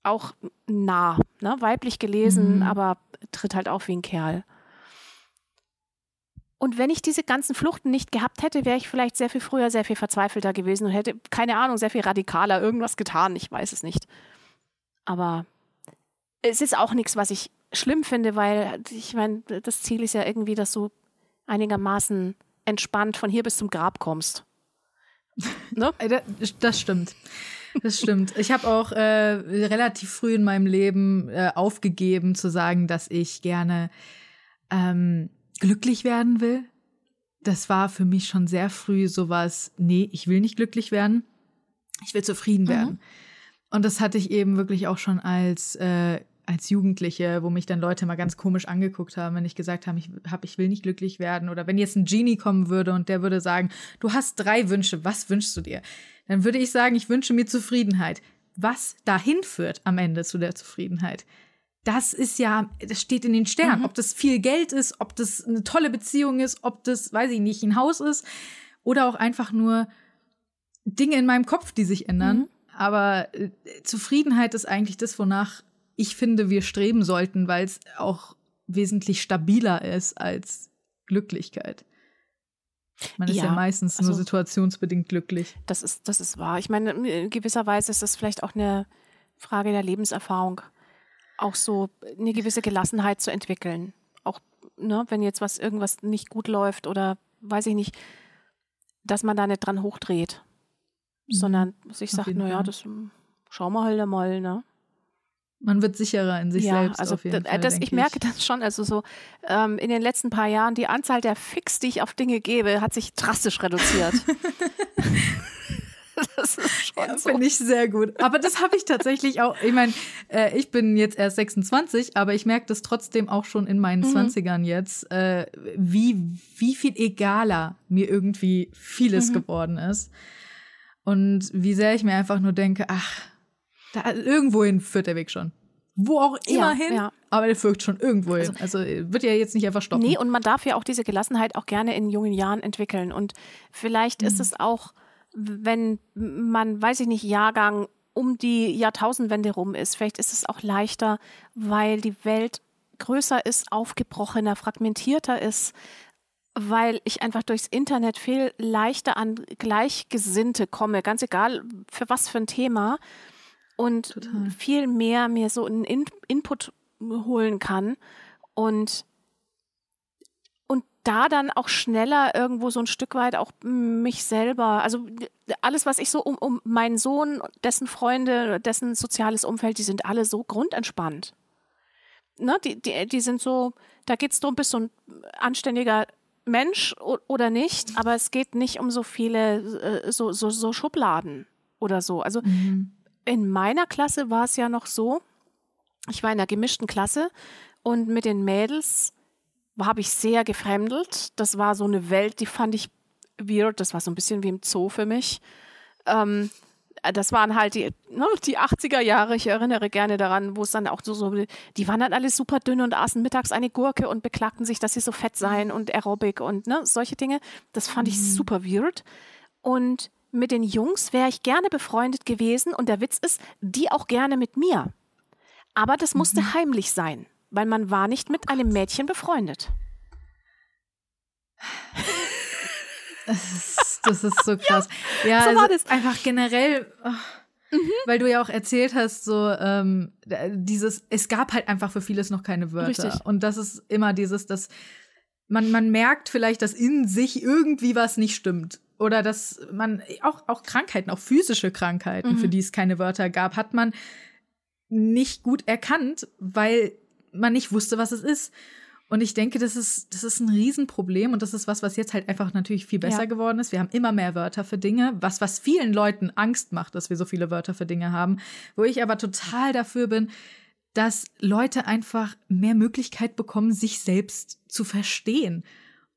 auch nah, ne? weiblich gelesen, mhm. aber tritt halt auf wie ein Kerl. Und wenn ich diese ganzen Fluchten nicht gehabt hätte, wäre ich vielleicht sehr viel früher, sehr viel verzweifelter gewesen und hätte, keine Ahnung, sehr viel radikaler irgendwas getan. Ich weiß es nicht. Aber es ist auch nichts, was ich schlimm finde, weil ich meine, das Ziel ist ja irgendwie, dass du einigermaßen entspannt von hier bis zum Grab kommst. Ne? Das stimmt. Das stimmt. Ich habe auch äh, relativ früh in meinem Leben äh, aufgegeben zu sagen, dass ich gerne ähm, glücklich werden will. Das war für mich schon sehr früh sowas, nee, ich will nicht glücklich werden. Ich will zufrieden mhm. werden. Und das hatte ich eben wirklich auch schon als äh, als Jugendliche, wo mich dann Leute mal ganz komisch angeguckt haben, wenn ich gesagt habe, ich, hab, ich will nicht glücklich werden. Oder wenn jetzt ein Genie kommen würde und der würde sagen, du hast drei Wünsche, was wünschst du dir? Dann würde ich sagen, ich wünsche mir Zufriedenheit. Was dahin führt am Ende zu der Zufriedenheit? Das ist ja, das steht in den Sternen. Mhm. Ob das viel Geld ist, ob das eine tolle Beziehung ist, ob das, weiß ich nicht, ein Haus ist oder auch einfach nur Dinge in meinem Kopf, die sich ändern. Mhm. Aber äh, Zufriedenheit ist eigentlich das, wonach ich finde, wir streben sollten, weil es auch wesentlich stabiler ist als Glücklichkeit. Man ist ja, ja meistens also, nur situationsbedingt glücklich. Das ist, das ist wahr. Ich meine, in gewisser Weise ist das vielleicht auch eine Frage der Lebenserfahrung, auch so eine gewisse Gelassenheit zu entwickeln. Auch, ne, wenn jetzt was irgendwas nicht gut läuft oder weiß ich nicht, dass man da nicht dran hochdreht, mhm. sondern sich sagt, naja, das schauen wir halt mal, ne? Man wird sicherer in sich ja, selbst. Also auf jeden Fall, das, ich, ich merke das schon. Also so ähm, in den letzten paar Jahren die Anzahl der Fix, die ich auf Dinge gebe, hat sich drastisch reduziert. das ist schon ja, so. Finde ich sehr gut. Aber das habe ich tatsächlich auch. Ich meine, äh, ich bin jetzt erst 26, aber ich merke das trotzdem auch schon in meinen mhm. 20ern jetzt, äh, wie, wie viel egaler mir irgendwie vieles mhm. geworden ist. Und wie sehr ich mir einfach nur denke, ach, da, irgendwohin führt der Weg schon. Wo auch immer ja, hin, ja. aber der führt schon irgendwo hin. Also, also, wird ja jetzt nicht einfach stoppen. Nee, und man darf ja auch diese Gelassenheit auch gerne in jungen Jahren entwickeln. Und vielleicht mhm. ist es auch, wenn man, weiß ich nicht, Jahrgang um die Jahrtausendwende rum ist, vielleicht ist es auch leichter, weil die Welt größer ist, aufgebrochener, fragmentierter ist, weil ich einfach durchs Internet viel leichter an Gleichgesinnte komme, ganz egal für was für ein Thema und Total. viel mehr mir so einen In Input holen kann und und da dann auch schneller irgendwo so ein Stück weit auch mich selber, also alles, was ich so um, um meinen Sohn, dessen Freunde, dessen soziales Umfeld, die sind alle so grundentspannt. Ne, die, die, die sind so, da geht es darum, bist du ein anständiger Mensch oder nicht, aber es geht nicht um so viele, äh, so, so, so Schubladen oder so. Also mhm in meiner Klasse war es ja noch so, ich war in einer gemischten Klasse und mit den Mädels habe ich sehr gefremdelt. Das war so eine Welt, die fand ich weird. Das war so ein bisschen wie im Zoo für mich. Ähm, das waren halt die, ne, die 80er Jahre. Ich erinnere gerne daran, wo es dann auch so, so, die waren dann alle super dünn und aßen mittags eine Gurke und beklagten sich, dass sie so fett seien und Aerobic und ne, solche Dinge. Das fand ich mhm. super weird. Und mit den Jungs wäre ich gerne befreundet gewesen und der Witz ist, die auch gerne mit mir. Aber das musste mhm. heimlich sein, weil man war nicht mit einem Mädchen befreundet. Das ist, das ist so krass. ja, ja so also war das. einfach generell, oh, mhm. weil du ja auch erzählt hast, so ähm, dieses, es gab halt einfach für vieles noch keine Wörter. Richtig. Und das ist immer dieses, dass man, man merkt vielleicht, dass in sich irgendwie was nicht stimmt oder dass man auch, auch Krankheiten, auch physische Krankheiten, mhm. für die es keine Wörter gab, hat man nicht gut erkannt, weil man nicht wusste, was es ist. Und ich denke, das ist, das ist ein Riesenproblem und das ist was, was jetzt halt einfach natürlich viel besser ja. geworden ist. Wir haben immer mehr Wörter für Dinge, was, was vielen Leuten Angst macht, dass wir so viele Wörter für Dinge haben. Wo ich aber total dafür bin, dass Leute einfach mehr Möglichkeit bekommen, sich selbst zu verstehen.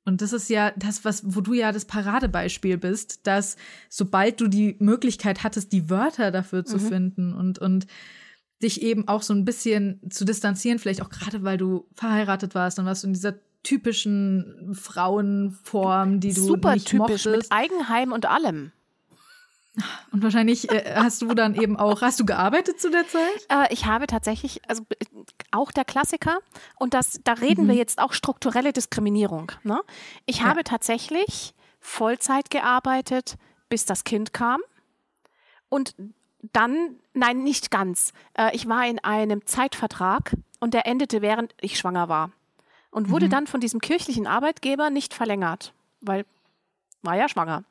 Und das ist ja das, was, wo du ja das Paradebeispiel bist, dass sobald du die Möglichkeit hattest, die Wörter dafür zu mhm. finden und, und dich eben auch so ein bisschen zu distanzieren, vielleicht auch gerade, weil du verheiratet warst und warst in dieser typischen Frauenform, die du Super nicht typisch, mochtest. mit Eigenheim und allem. Und wahrscheinlich äh, hast du dann eben auch, hast du gearbeitet zu der Zeit? Äh, ich habe tatsächlich, also auch der Klassiker, und das, da reden mhm. wir jetzt auch strukturelle Diskriminierung. Ne? Ich ja. habe tatsächlich Vollzeit gearbeitet, bis das Kind kam. Und dann, nein, nicht ganz. Äh, ich war in einem Zeitvertrag und der endete, während ich schwanger war. Und wurde mhm. dann von diesem kirchlichen Arbeitgeber nicht verlängert, weil war ja schwanger.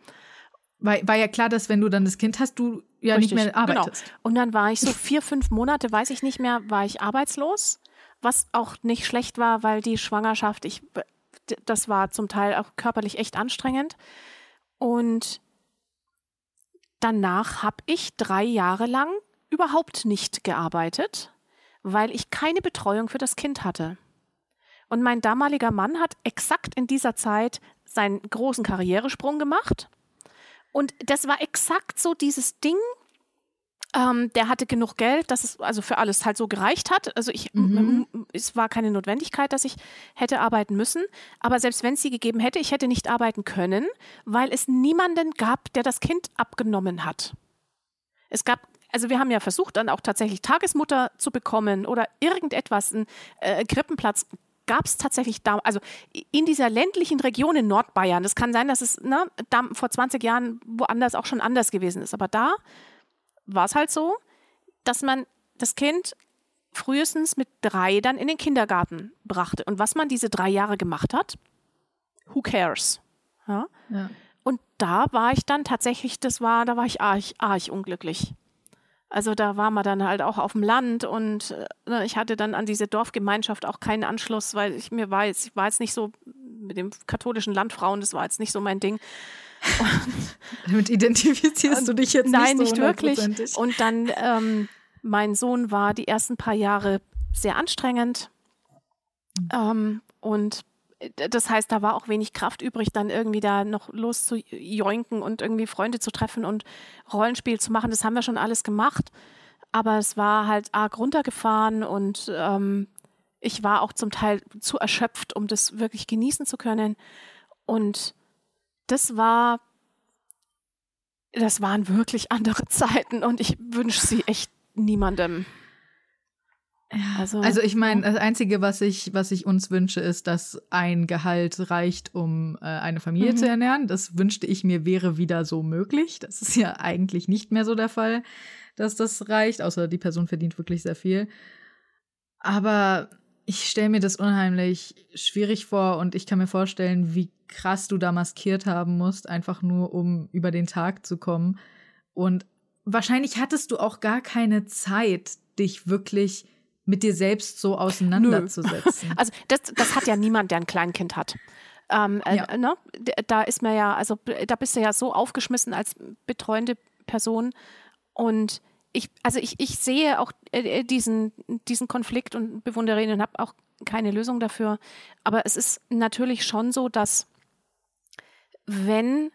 War, war ja klar, dass wenn du dann das Kind hast, du ja Richtig, nicht mehr genau. arbeitest. Genau. Und dann war ich so vier, fünf Monate, weiß ich nicht mehr, war ich arbeitslos, was auch nicht schlecht war, weil die Schwangerschaft, ich, das war zum Teil auch körperlich echt anstrengend. Und danach habe ich drei Jahre lang überhaupt nicht gearbeitet, weil ich keine Betreuung für das Kind hatte. Und mein damaliger Mann hat exakt in dieser Zeit seinen großen Karrieresprung gemacht und das war exakt so dieses Ding. Ähm, der hatte genug Geld, dass es also für alles halt so gereicht hat. Also ich, mhm. es war keine Notwendigkeit, dass ich hätte arbeiten müssen. Aber selbst wenn es sie gegeben hätte, ich hätte nicht arbeiten können, weil es niemanden gab, der das Kind abgenommen hat. Es gab also wir haben ja versucht, dann auch tatsächlich Tagesmutter zu bekommen oder irgendetwas, einen äh, Krippenplatz gab es tatsächlich da, also in dieser ländlichen Region in Nordbayern, das kann sein, dass es ne, vor 20 Jahren woanders auch schon anders gewesen ist, aber da war es halt so, dass man das Kind frühestens mit drei dann in den Kindergarten brachte. Und was man diese drei Jahre gemacht hat, who cares? Ja? ja. Und da war ich dann tatsächlich, das war, da war ich arg, arg unglücklich. Also da war man dann halt auch auf dem Land und äh, ich hatte dann an diese Dorfgemeinschaft auch keinen Anschluss, weil ich mir war jetzt, ich war jetzt nicht so mit dem katholischen Landfrauen, das war jetzt nicht so mein Ding. Und, Damit identifizierst du dich jetzt nein, nicht so Nein, nicht wirklich. Und dann, ähm, mein Sohn war die ersten paar Jahre sehr anstrengend. Mhm. Ähm, und das heißt, da war auch wenig Kraft übrig, dann irgendwie da noch loszujoinken und irgendwie Freunde zu treffen und Rollenspiel zu machen. Das haben wir schon alles gemacht. Aber es war halt arg runtergefahren und ähm, ich war auch zum Teil zu erschöpft, um das wirklich genießen zu können. Und das war, das waren wirklich andere Zeiten und ich wünsche sie echt niemandem. Ja, also, also ich meine, das Einzige, was ich, was ich uns wünsche, ist, dass ein Gehalt reicht, um äh, eine Familie mhm. zu ernähren. Das wünschte ich mir wäre wieder so möglich. Das ist ja eigentlich nicht mehr so der Fall, dass das reicht, außer die Person verdient wirklich sehr viel. Aber ich stelle mir das unheimlich schwierig vor und ich kann mir vorstellen, wie krass du da maskiert haben musst, einfach nur um über den Tag zu kommen. Und wahrscheinlich hattest du auch gar keine Zeit, dich wirklich mit dir selbst so auseinanderzusetzen. Nö. Also das, das hat ja niemand, der ein Kleinkind hat. Ähm, äh, ja. ne? Da ist man ja, also da bist du ja so aufgeschmissen als betreuende Person. Und ich, also ich, ich sehe auch äh, äh diesen, diesen Konflikt und bewundere ihn und habe auch keine Lösung dafür. Aber es ist natürlich schon so, dass wenn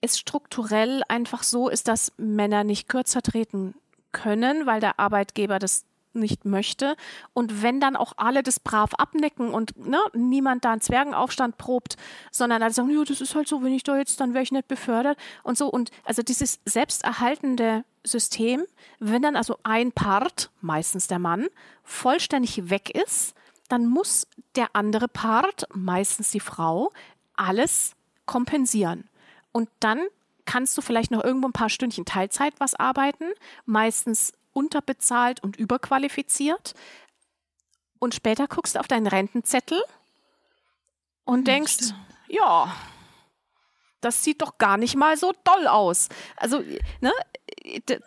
es strukturell einfach so ist, dass Männer nicht kürzer treten können, weil der Arbeitgeber das nicht möchte. Und wenn dann auch alle das brav abnicken und ne, niemand da einen Zwergenaufstand probt, sondern alle sagen, ja, das ist halt so, wenn ich da jetzt, dann wäre ich nicht befördert und so. Und also dieses selbsterhaltende System, wenn dann also ein Part, meistens der Mann, vollständig weg ist, dann muss der andere Part, meistens die Frau, alles kompensieren. Und dann kannst du vielleicht noch irgendwo ein paar Stündchen Teilzeit was arbeiten, meistens unterbezahlt und überqualifiziert. Und später guckst du auf deinen Rentenzettel und denkst, ja, das sieht doch gar nicht mal so doll aus. Also, ne,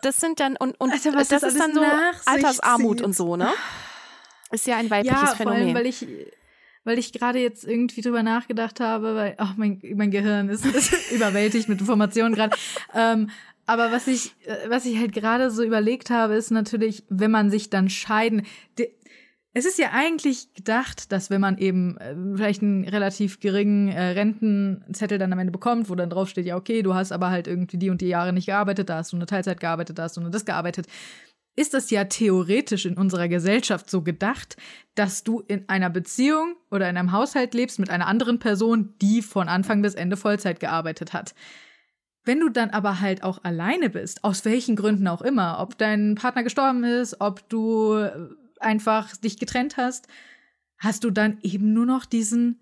das sind dann, und, und also, das ist dann so Altersarmut und so, ne? Ist ja ein weibliches ja, Phänomen. Vor allem, weil ich, weil ich gerade jetzt irgendwie drüber nachgedacht habe, weil ach, mein, mein Gehirn ist, ist überwältigt mit Informationen gerade. ähm, aber was ich, äh, was ich halt gerade so überlegt habe, ist natürlich, wenn man sich dann scheiden. Es ist ja eigentlich gedacht, dass wenn man eben äh, vielleicht einen relativ geringen äh, Rentenzettel dann am Ende bekommt, wo dann draufsteht, ja, okay, du hast aber halt irgendwie die und die Jahre nicht gearbeitet, da hast du eine Teilzeit gearbeitet, da hast du nur das gearbeitet, ist das ja theoretisch in unserer Gesellschaft so gedacht, dass du in einer Beziehung oder in einem Haushalt lebst mit einer anderen Person, die von Anfang bis Ende Vollzeit gearbeitet hat. Wenn du dann aber halt auch alleine bist, aus welchen Gründen auch immer, ob dein Partner gestorben ist, ob du einfach dich getrennt hast, hast du dann eben nur noch diesen,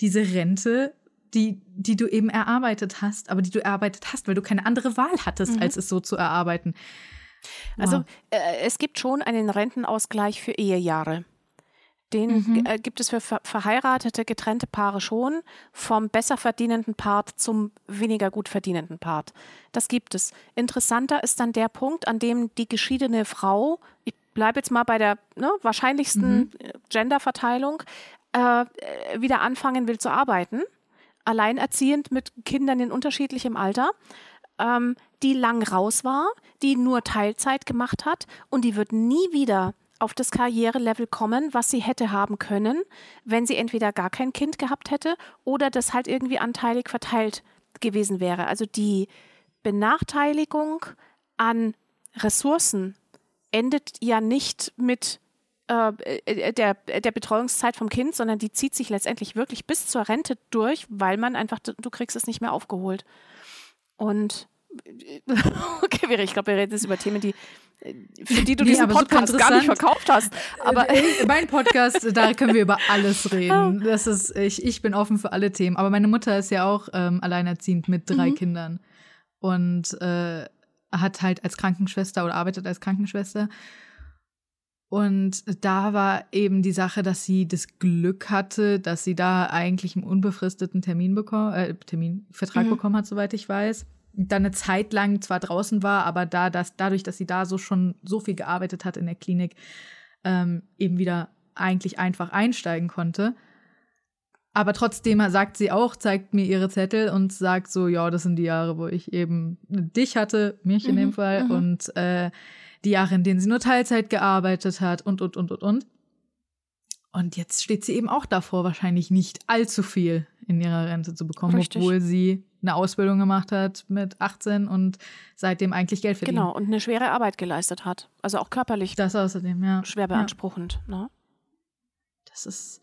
diese Rente, die, die du eben erarbeitet hast, aber die du erarbeitet hast, weil du keine andere Wahl hattest, mhm. als es so zu erarbeiten. Also wow. äh, es gibt schon einen Rentenausgleich für Ehejahre. Den mhm. äh, gibt es für ver verheiratete, getrennte Paare schon, vom besser verdienenden Part zum weniger gut verdienenden Part. Das gibt es. Interessanter ist dann der Punkt, an dem die geschiedene Frau, ich bleibe jetzt mal bei der ne, wahrscheinlichsten mhm. Genderverteilung, äh, äh, wieder anfangen will zu arbeiten, alleinerziehend mit Kindern in unterschiedlichem Alter. Ähm, die lang raus war, die nur Teilzeit gemacht hat und die wird nie wieder auf das Karrierelevel kommen, was sie hätte haben können, wenn sie entweder gar kein Kind gehabt hätte oder das halt irgendwie anteilig verteilt gewesen wäre. Also die Benachteiligung an Ressourcen endet ja nicht mit äh, äh, der, der Betreuungszeit vom Kind, sondern die zieht sich letztendlich wirklich bis zur Rente durch, weil man einfach, du kriegst es nicht mehr aufgeholt. Und okay, ich glaube, wir reden jetzt über Themen, die für die du nee, diesen Podcast gar nicht verkauft hast. Aber äh, mein Podcast, da können wir über alles reden. Das ist, ich, ich bin offen für alle Themen. Aber meine Mutter ist ja auch ähm, alleinerziehend mit drei mhm. Kindern und äh, hat halt als Krankenschwester oder arbeitet als Krankenschwester. Und da war eben die Sache, dass sie das Glück hatte, dass sie da eigentlich einen unbefristeten Termin bekommen, äh, Termin, Vertrag mhm. bekommen hat, soweit ich weiß dann eine Zeit lang zwar draußen war, aber da, dass, dadurch, dass sie da so schon so viel gearbeitet hat in der Klinik, ähm, eben wieder eigentlich einfach einsteigen konnte. Aber trotzdem sagt sie auch, zeigt mir ihre Zettel und sagt so, ja, das sind die Jahre, wo ich eben dich hatte, mich mhm, in dem mhm, Fall, mhm. und äh, die Jahre, in denen sie nur Teilzeit gearbeitet hat und, und, und, und, und. Und jetzt steht sie eben auch davor, wahrscheinlich nicht allzu viel in ihrer Rente zu bekommen, Richtig. obwohl sie eine Ausbildung gemacht hat mit 18 und seitdem eigentlich Geld verdient. Genau, und eine schwere Arbeit geleistet hat. Also auch körperlich. Das außerdem, ja. Schwer beanspruchend. Ja. Ne? Das ist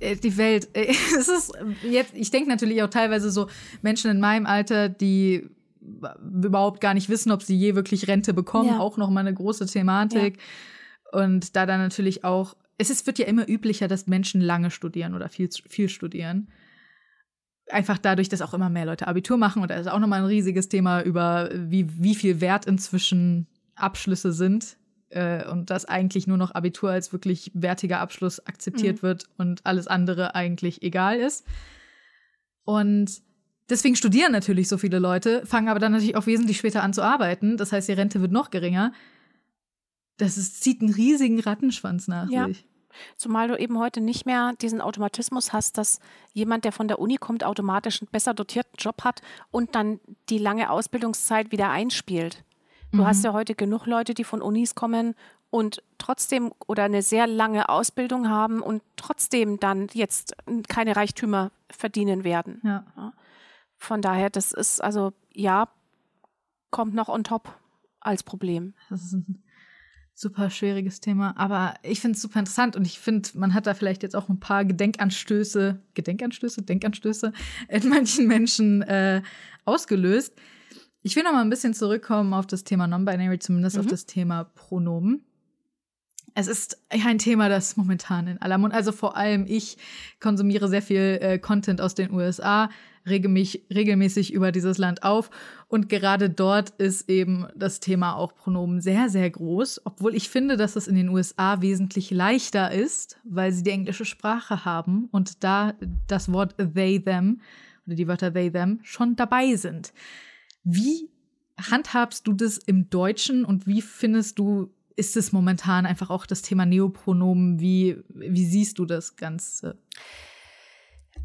äh, die Welt. Es ist jetzt, ich denke natürlich auch teilweise so Menschen in meinem Alter, die überhaupt gar nicht wissen, ob sie je wirklich Rente bekommen, ja. auch noch mal eine große Thematik. Ja. Und da dann natürlich auch, es ist, wird ja immer üblicher, dass Menschen lange studieren oder viel, viel studieren einfach dadurch, dass auch immer mehr Leute Abitur machen und da ist auch nochmal ein riesiges Thema über, wie, wie viel wert inzwischen Abschlüsse sind äh, und dass eigentlich nur noch Abitur als wirklich wertiger Abschluss akzeptiert mhm. wird und alles andere eigentlich egal ist. Und deswegen studieren natürlich so viele Leute, fangen aber dann natürlich auch wesentlich später an zu arbeiten. Das heißt, die Rente wird noch geringer. Das ist, zieht einen riesigen Rattenschwanz nach ja. sich. Zumal du eben heute nicht mehr diesen Automatismus hast, dass jemand, der von der Uni kommt, automatisch einen besser dotierten Job hat und dann die lange Ausbildungszeit wieder einspielt. Du mhm. hast ja heute genug Leute, die von Unis kommen und trotzdem oder eine sehr lange Ausbildung haben und trotzdem dann jetzt keine Reichtümer verdienen werden. Ja. Von daher, das ist also, ja, kommt noch on top als Problem. Das ist ein super schwieriges Thema. Aber ich finde es super interessant und ich finde, man hat da vielleicht jetzt auch ein paar Gedenkanstöße, Gedenkanstöße, Denkanstöße in manchen Menschen äh, ausgelöst. Ich will noch mal ein bisschen zurückkommen auf das Thema Non-Binary, zumindest mhm. auf das Thema Pronomen. Es ist ein Thema, das momentan in aller Mund, also vor allem ich konsumiere sehr viel äh, Content aus den USA, rege mich regelmäßig über dieses Land auf. Und gerade dort ist eben das Thema auch Pronomen sehr, sehr groß, obwohl ich finde, dass es in den USA wesentlich leichter ist, weil sie die englische Sprache haben und da das Wort they, them oder die Wörter they, them schon dabei sind. Wie handhabst du das im Deutschen und wie findest du ist es momentan einfach auch das Thema Neopronomen? Wie, wie siehst du das Ganze?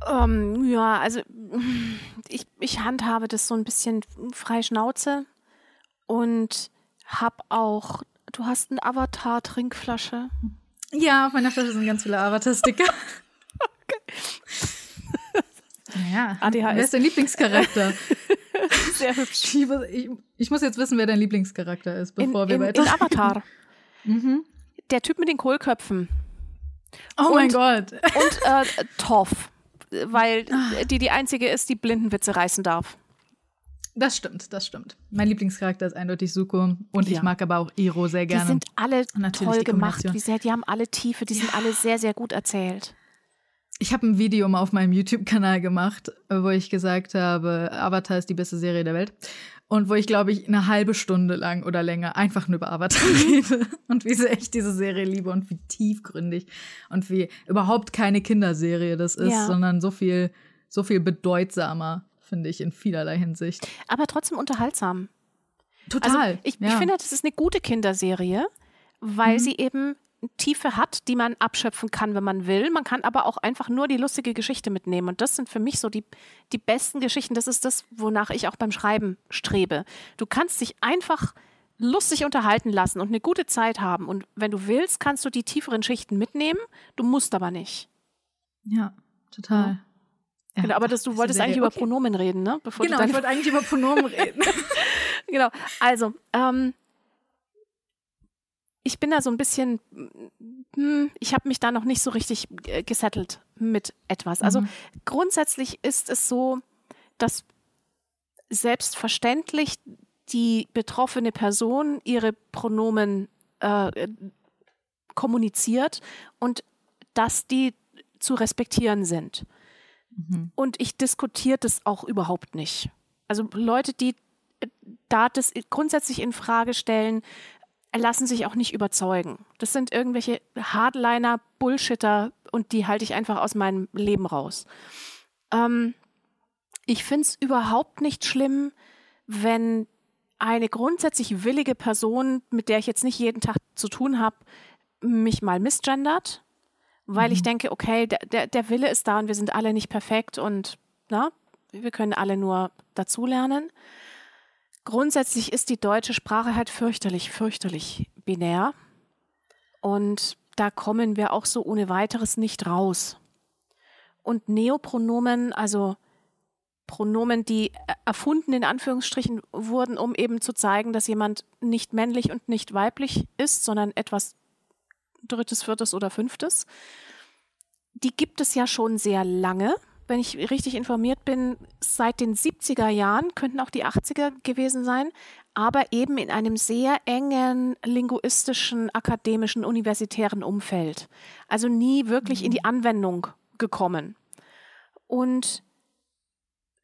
Um, ähm, ja, also ich, ich handhabe das so ein bisschen frei Schnauze und habe auch, du hast eine Avatar-Trinkflasche. Ja, auf meiner Flasche sind ganz viele Avatar-Sticker. okay. Ja, ADHS. wer ist dein Lieblingscharakter? Sehr hübsch. Ich, ich, muss jetzt wissen, wer dein Lieblingscharakter ist, bevor in, wir in, weiter. In Avatar. mhm. Der Typ mit den Kohlköpfen. Oh und, mein Gott. Und äh, Toff, weil ah. die die einzige ist, die Blindenwitze reißen darf. Das stimmt, das stimmt. Mein Lieblingscharakter ist eindeutig Suko und ja. ich mag aber auch Iro sehr gerne. Die sind alle toll gemacht. Wie sehr, die haben alle Tiefe, die ja. sind alle sehr, sehr gut erzählt. Ich habe ein Video mal auf meinem YouTube-Kanal gemacht, wo ich gesagt habe, Avatar ist die beste Serie der Welt. Und wo ich, glaube ich, eine halbe Stunde lang oder länger einfach nur über Avatar rede. Und wie sehr ich diese Serie liebe und wie tiefgründig und wie überhaupt keine Kinderserie das ist, ja. sondern so viel, so viel bedeutsamer finde ich, in vielerlei Hinsicht. Aber trotzdem unterhaltsam. Total. Also ich, ja. ich finde, das ist eine gute Kinderserie, weil mhm. sie eben Tiefe hat, die man abschöpfen kann, wenn man will. Man kann aber auch einfach nur die lustige Geschichte mitnehmen. Und das sind für mich so die, die besten Geschichten. Das ist das, wonach ich auch beim Schreiben strebe. Du kannst dich einfach lustig unterhalten lassen und eine gute Zeit haben. Und wenn du willst, kannst du die tieferen Schichten mitnehmen. Du musst aber nicht. Ja, total. Ja. Ja, genau, aber das, du wolltest eigentlich okay. über Pronomen reden, ne? Bevor genau, ich wollte eigentlich über Pronomen reden. genau, also, ähm, ich bin da so ein bisschen, hm, ich habe mich da noch nicht so richtig äh, gesettelt mit etwas. Also mhm. grundsätzlich ist es so, dass selbstverständlich die betroffene Person ihre Pronomen äh, kommuniziert und dass die zu respektieren sind. Mhm. Und ich diskutiere das auch überhaupt nicht. Also Leute, die äh, da das grundsätzlich in Frage stellen, lassen sich auch nicht überzeugen. Das sind irgendwelche Hardliner, Bullshitter und die halte ich einfach aus meinem Leben raus. Ähm, ich finde es überhaupt nicht schlimm, wenn eine grundsätzlich willige Person, mit der ich jetzt nicht jeden Tag zu tun habe, mich mal misgendert weil mhm. ich denke, okay, der, der, der Wille ist da und wir sind alle nicht perfekt und na, wir können alle nur dazulernen. Grundsätzlich ist die deutsche Sprache halt fürchterlich, fürchterlich binär. Und da kommen wir auch so ohne weiteres nicht raus. Und Neopronomen, also Pronomen, die erfunden in Anführungsstrichen wurden, um eben zu zeigen, dass jemand nicht männlich und nicht weiblich ist, sondern etwas drittes, viertes oder fünftes. Die gibt es ja schon sehr lange. Wenn ich richtig informiert bin, seit den 70er Jahren, könnten auch die 80er gewesen sein, aber eben in einem sehr engen linguistischen, akademischen, universitären Umfeld. Also nie wirklich mhm. in die mhm. Anwendung gekommen. Und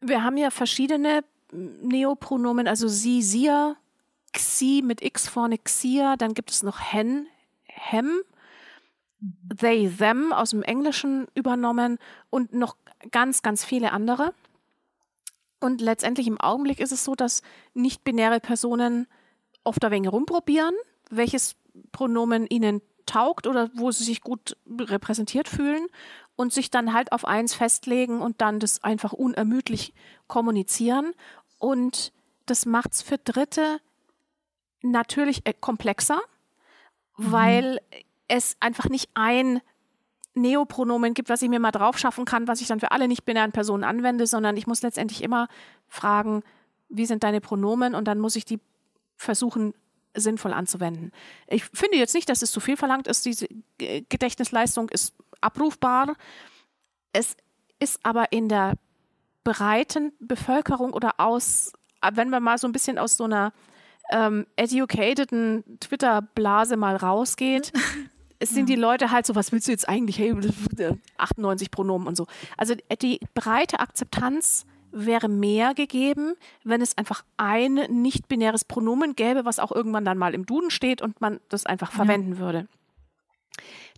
wir haben ja verschiedene Neopronomen, also sie, sie, xi mit x vorne xia, dann gibt es noch hen, hem, they, them aus dem Englischen übernommen und noch ganz, ganz viele andere. Und letztendlich im Augenblick ist es so, dass nicht-binäre Personen oft ein wenig rumprobieren, welches Pronomen ihnen taugt oder wo sie sich gut repräsentiert fühlen und sich dann halt auf eins festlegen und dann das einfach unermüdlich kommunizieren. Und das macht es für Dritte natürlich äh, komplexer, mhm. weil es einfach nicht ein Neopronomen gibt, was ich mir mal drauf schaffen kann, was ich dann für alle nicht-binären Personen anwende, sondern ich muss letztendlich immer fragen, wie sind deine Pronomen und dann muss ich die versuchen sinnvoll anzuwenden. Ich finde jetzt nicht, dass es zu viel verlangt ist. Diese Gedächtnisleistung ist abrufbar. Es ist aber in der breiten Bevölkerung oder aus, wenn man mal so ein bisschen aus so einer ähm, educateden Twitter-Blase mal rausgeht, es sind die Leute halt so, was willst du jetzt eigentlich? Hey, 98 Pronomen und so. Also die breite Akzeptanz wäre mehr gegeben, wenn es einfach ein nicht-binäres Pronomen gäbe, was auch irgendwann dann mal im Duden steht und man das einfach verwenden ja. würde.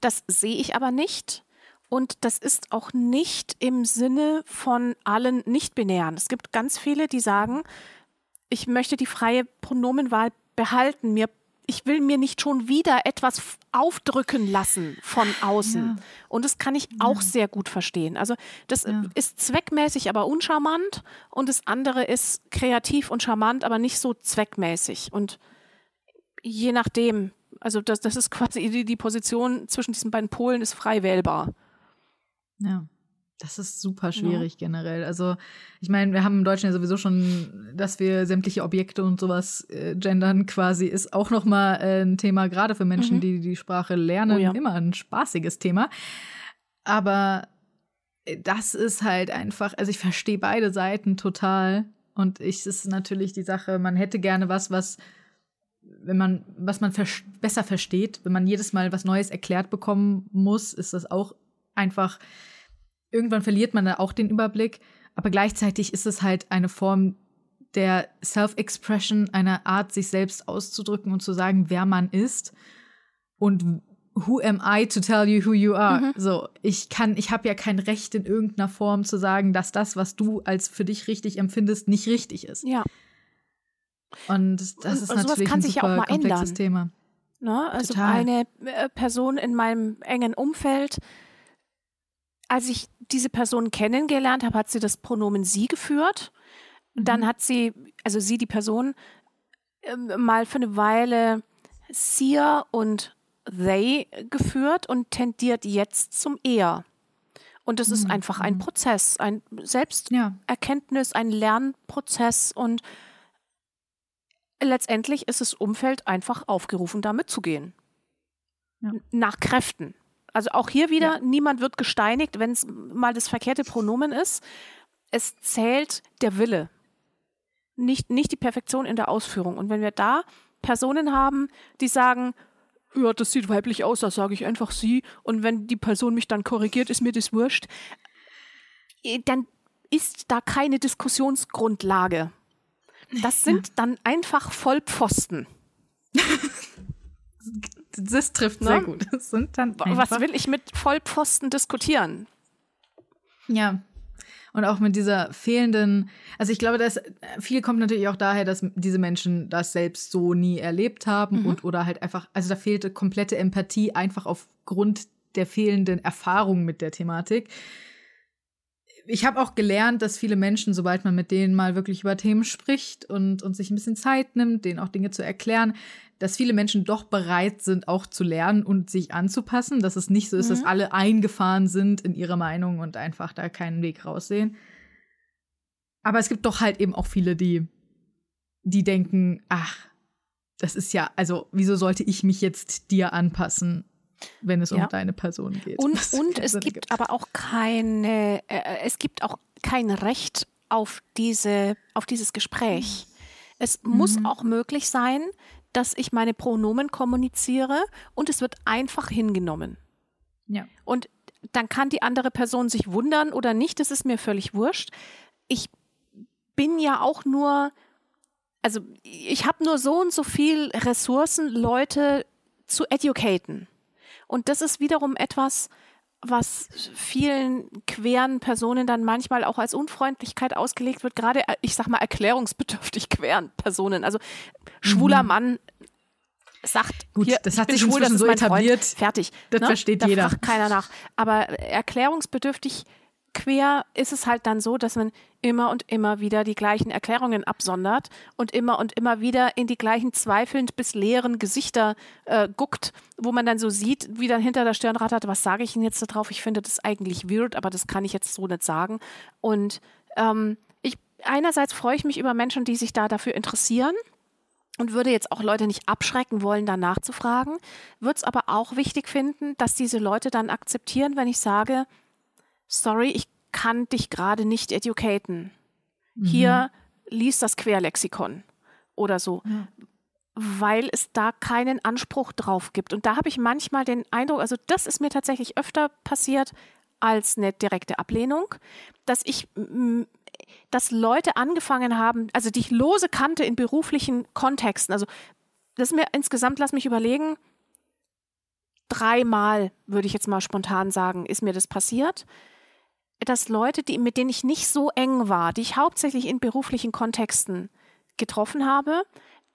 Das sehe ich aber nicht. Und das ist auch nicht im Sinne von allen Nicht-Binären. Es gibt ganz viele, die sagen, ich möchte die freie Pronomenwahl behalten. Mir ich will mir nicht schon wieder etwas aufdrücken lassen von außen. Ja. Und das kann ich auch ja. sehr gut verstehen. Also das ja. ist zweckmäßig, aber uncharmant. Und das andere ist kreativ und charmant, aber nicht so zweckmäßig. Und je nachdem, also das, das ist quasi die, die Position zwischen diesen beiden Polen ist frei wählbar. Ja. Das ist super schwierig ja. generell. Also, ich meine, wir haben im Deutschen ja sowieso schon, dass wir sämtliche Objekte und sowas äh, gendern quasi, ist auch noch mal äh, ein Thema, gerade für Menschen, mhm. die die Sprache lernen, oh ja. immer ein spaßiges Thema. Aber äh, das ist halt einfach, also ich verstehe beide Seiten total. Und ich ist natürlich die Sache, man hätte gerne was, was wenn man, was man ver besser versteht, wenn man jedes Mal was Neues erklärt bekommen muss, ist das auch einfach irgendwann verliert man da auch den Überblick, aber gleichzeitig ist es halt eine Form der Self-Expression, eine Art, sich selbst auszudrücken und zu sagen, wer man ist. Und who am I to tell you who you are? Mhm. So, ich kann, ich habe ja kein Recht in irgendeiner Form zu sagen, dass das, was du als für dich richtig empfindest, nicht richtig ist. Ja. Und das ist und, natürlich kann ein sich super ja auch mal komplexes ändern. Thema. Ne? Also Total. eine äh, Person in meinem engen Umfeld als ich diese Person kennengelernt habe, hat sie das Pronomen sie geführt. Dann mhm. hat sie, also sie, die Person, ähm, mal für eine Weile sie und they geführt und tendiert jetzt zum er. Und das ist mhm. einfach ein mhm. Prozess, ein Selbsterkenntnis, ein Lernprozess und letztendlich ist das Umfeld einfach aufgerufen, da mitzugehen. Ja. Nach Kräften. Also auch hier wieder, ja. niemand wird gesteinigt, wenn es mal das verkehrte Pronomen ist. Es zählt der Wille, nicht, nicht die Perfektion in der Ausführung. Und wenn wir da Personen haben, die sagen, ja, das sieht weiblich aus, da sage ich einfach sie. Und wenn die Person mich dann korrigiert, ist mir das wurscht. Äh, dann ist da keine Diskussionsgrundlage. Das sind dann einfach Vollpfosten. das trifft ne? sehr gut. Das sind dann Was will ich mit Vollpfosten diskutieren? Ja. Und auch mit dieser fehlenden, also ich glaube, dass viel kommt natürlich auch daher, dass diese Menschen das selbst so nie erlebt haben mhm. und oder halt einfach, also da fehlte komplette Empathie einfach aufgrund der fehlenden Erfahrung mit der Thematik. Ich habe auch gelernt, dass viele Menschen, sobald man mit denen mal wirklich über Themen spricht und, und sich ein bisschen Zeit nimmt, denen auch Dinge zu erklären, dass viele Menschen doch bereit sind, auch zu lernen und sich anzupassen, dass es nicht so ist, mhm. dass alle eingefahren sind in ihrer Meinung und einfach da keinen Weg raussehen. Aber es gibt doch halt eben auch viele, die, die denken, ach, das ist ja, also wieso sollte ich mich jetzt dir anpassen, wenn es ja. um deine Person geht? Und, und es gibt, gibt aber auch keine, äh, äh, es gibt auch kein Recht auf diese, auf dieses Gespräch. Es mhm. muss auch möglich sein, dass ich meine Pronomen kommuniziere und es wird einfach hingenommen. Ja. Und dann kann die andere Person sich wundern oder nicht, das ist mir völlig wurscht. Ich bin ja auch nur, also ich habe nur so und so viel Ressourcen, Leute zu educaten. Und das ist wiederum etwas, was vielen queren Personen dann manchmal auch als Unfreundlichkeit ausgelegt wird, gerade, äh, ich sag mal, erklärungsbedürftig queren Personen. Also schwuler mhm. Mann sagt, Gut, hier, das hat sich schwul, das so etabliert. Freund. Fertig. Das ne? versteht da jeder. Fragt keiner nach. Aber erklärungsbedürftig quer ist es halt dann so, dass man immer und immer wieder die gleichen Erklärungen absondert und immer und immer wieder in die gleichen zweifelnd bis leeren Gesichter äh, guckt, wo man dann so sieht, wie dann hinter der Stirn rattert, was sage ich Ihnen jetzt da drauf? Ich finde das eigentlich weird, aber das kann ich jetzt so nicht sagen. Und ähm, ich, einerseits freue ich mich über Menschen, die sich da dafür interessieren und würde jetzt auch Leute nicht abschrecken wollen, da nachzufragen, würde es aber auch wichtig finden, dass diese Leute dann akzeptieren, wenn ich sage, sorry, ich kann dich gerade nicht educaten. Mhm. Hier lies das Querlexikon oder so. Ja. Weil es da keinen Anspruch drauf gibt. Und da habe ich manchmal den Eindruck, also das ist mir tatsächlich öfter passiert als eine direkte Ablehnung, dass ich, dass Leute angefangen haben, also die ich lose kannte in beruflichen Kontexten. Also das ist mir insgesamt, lass mich überlegen, dreimal, würde ich jetzt mal spontan sagen, ist mir das passiert dass Leute, die, mit denen ich nicht so eng war, die ich hauptsächlich in beruflichen Kontexten getroffen habe,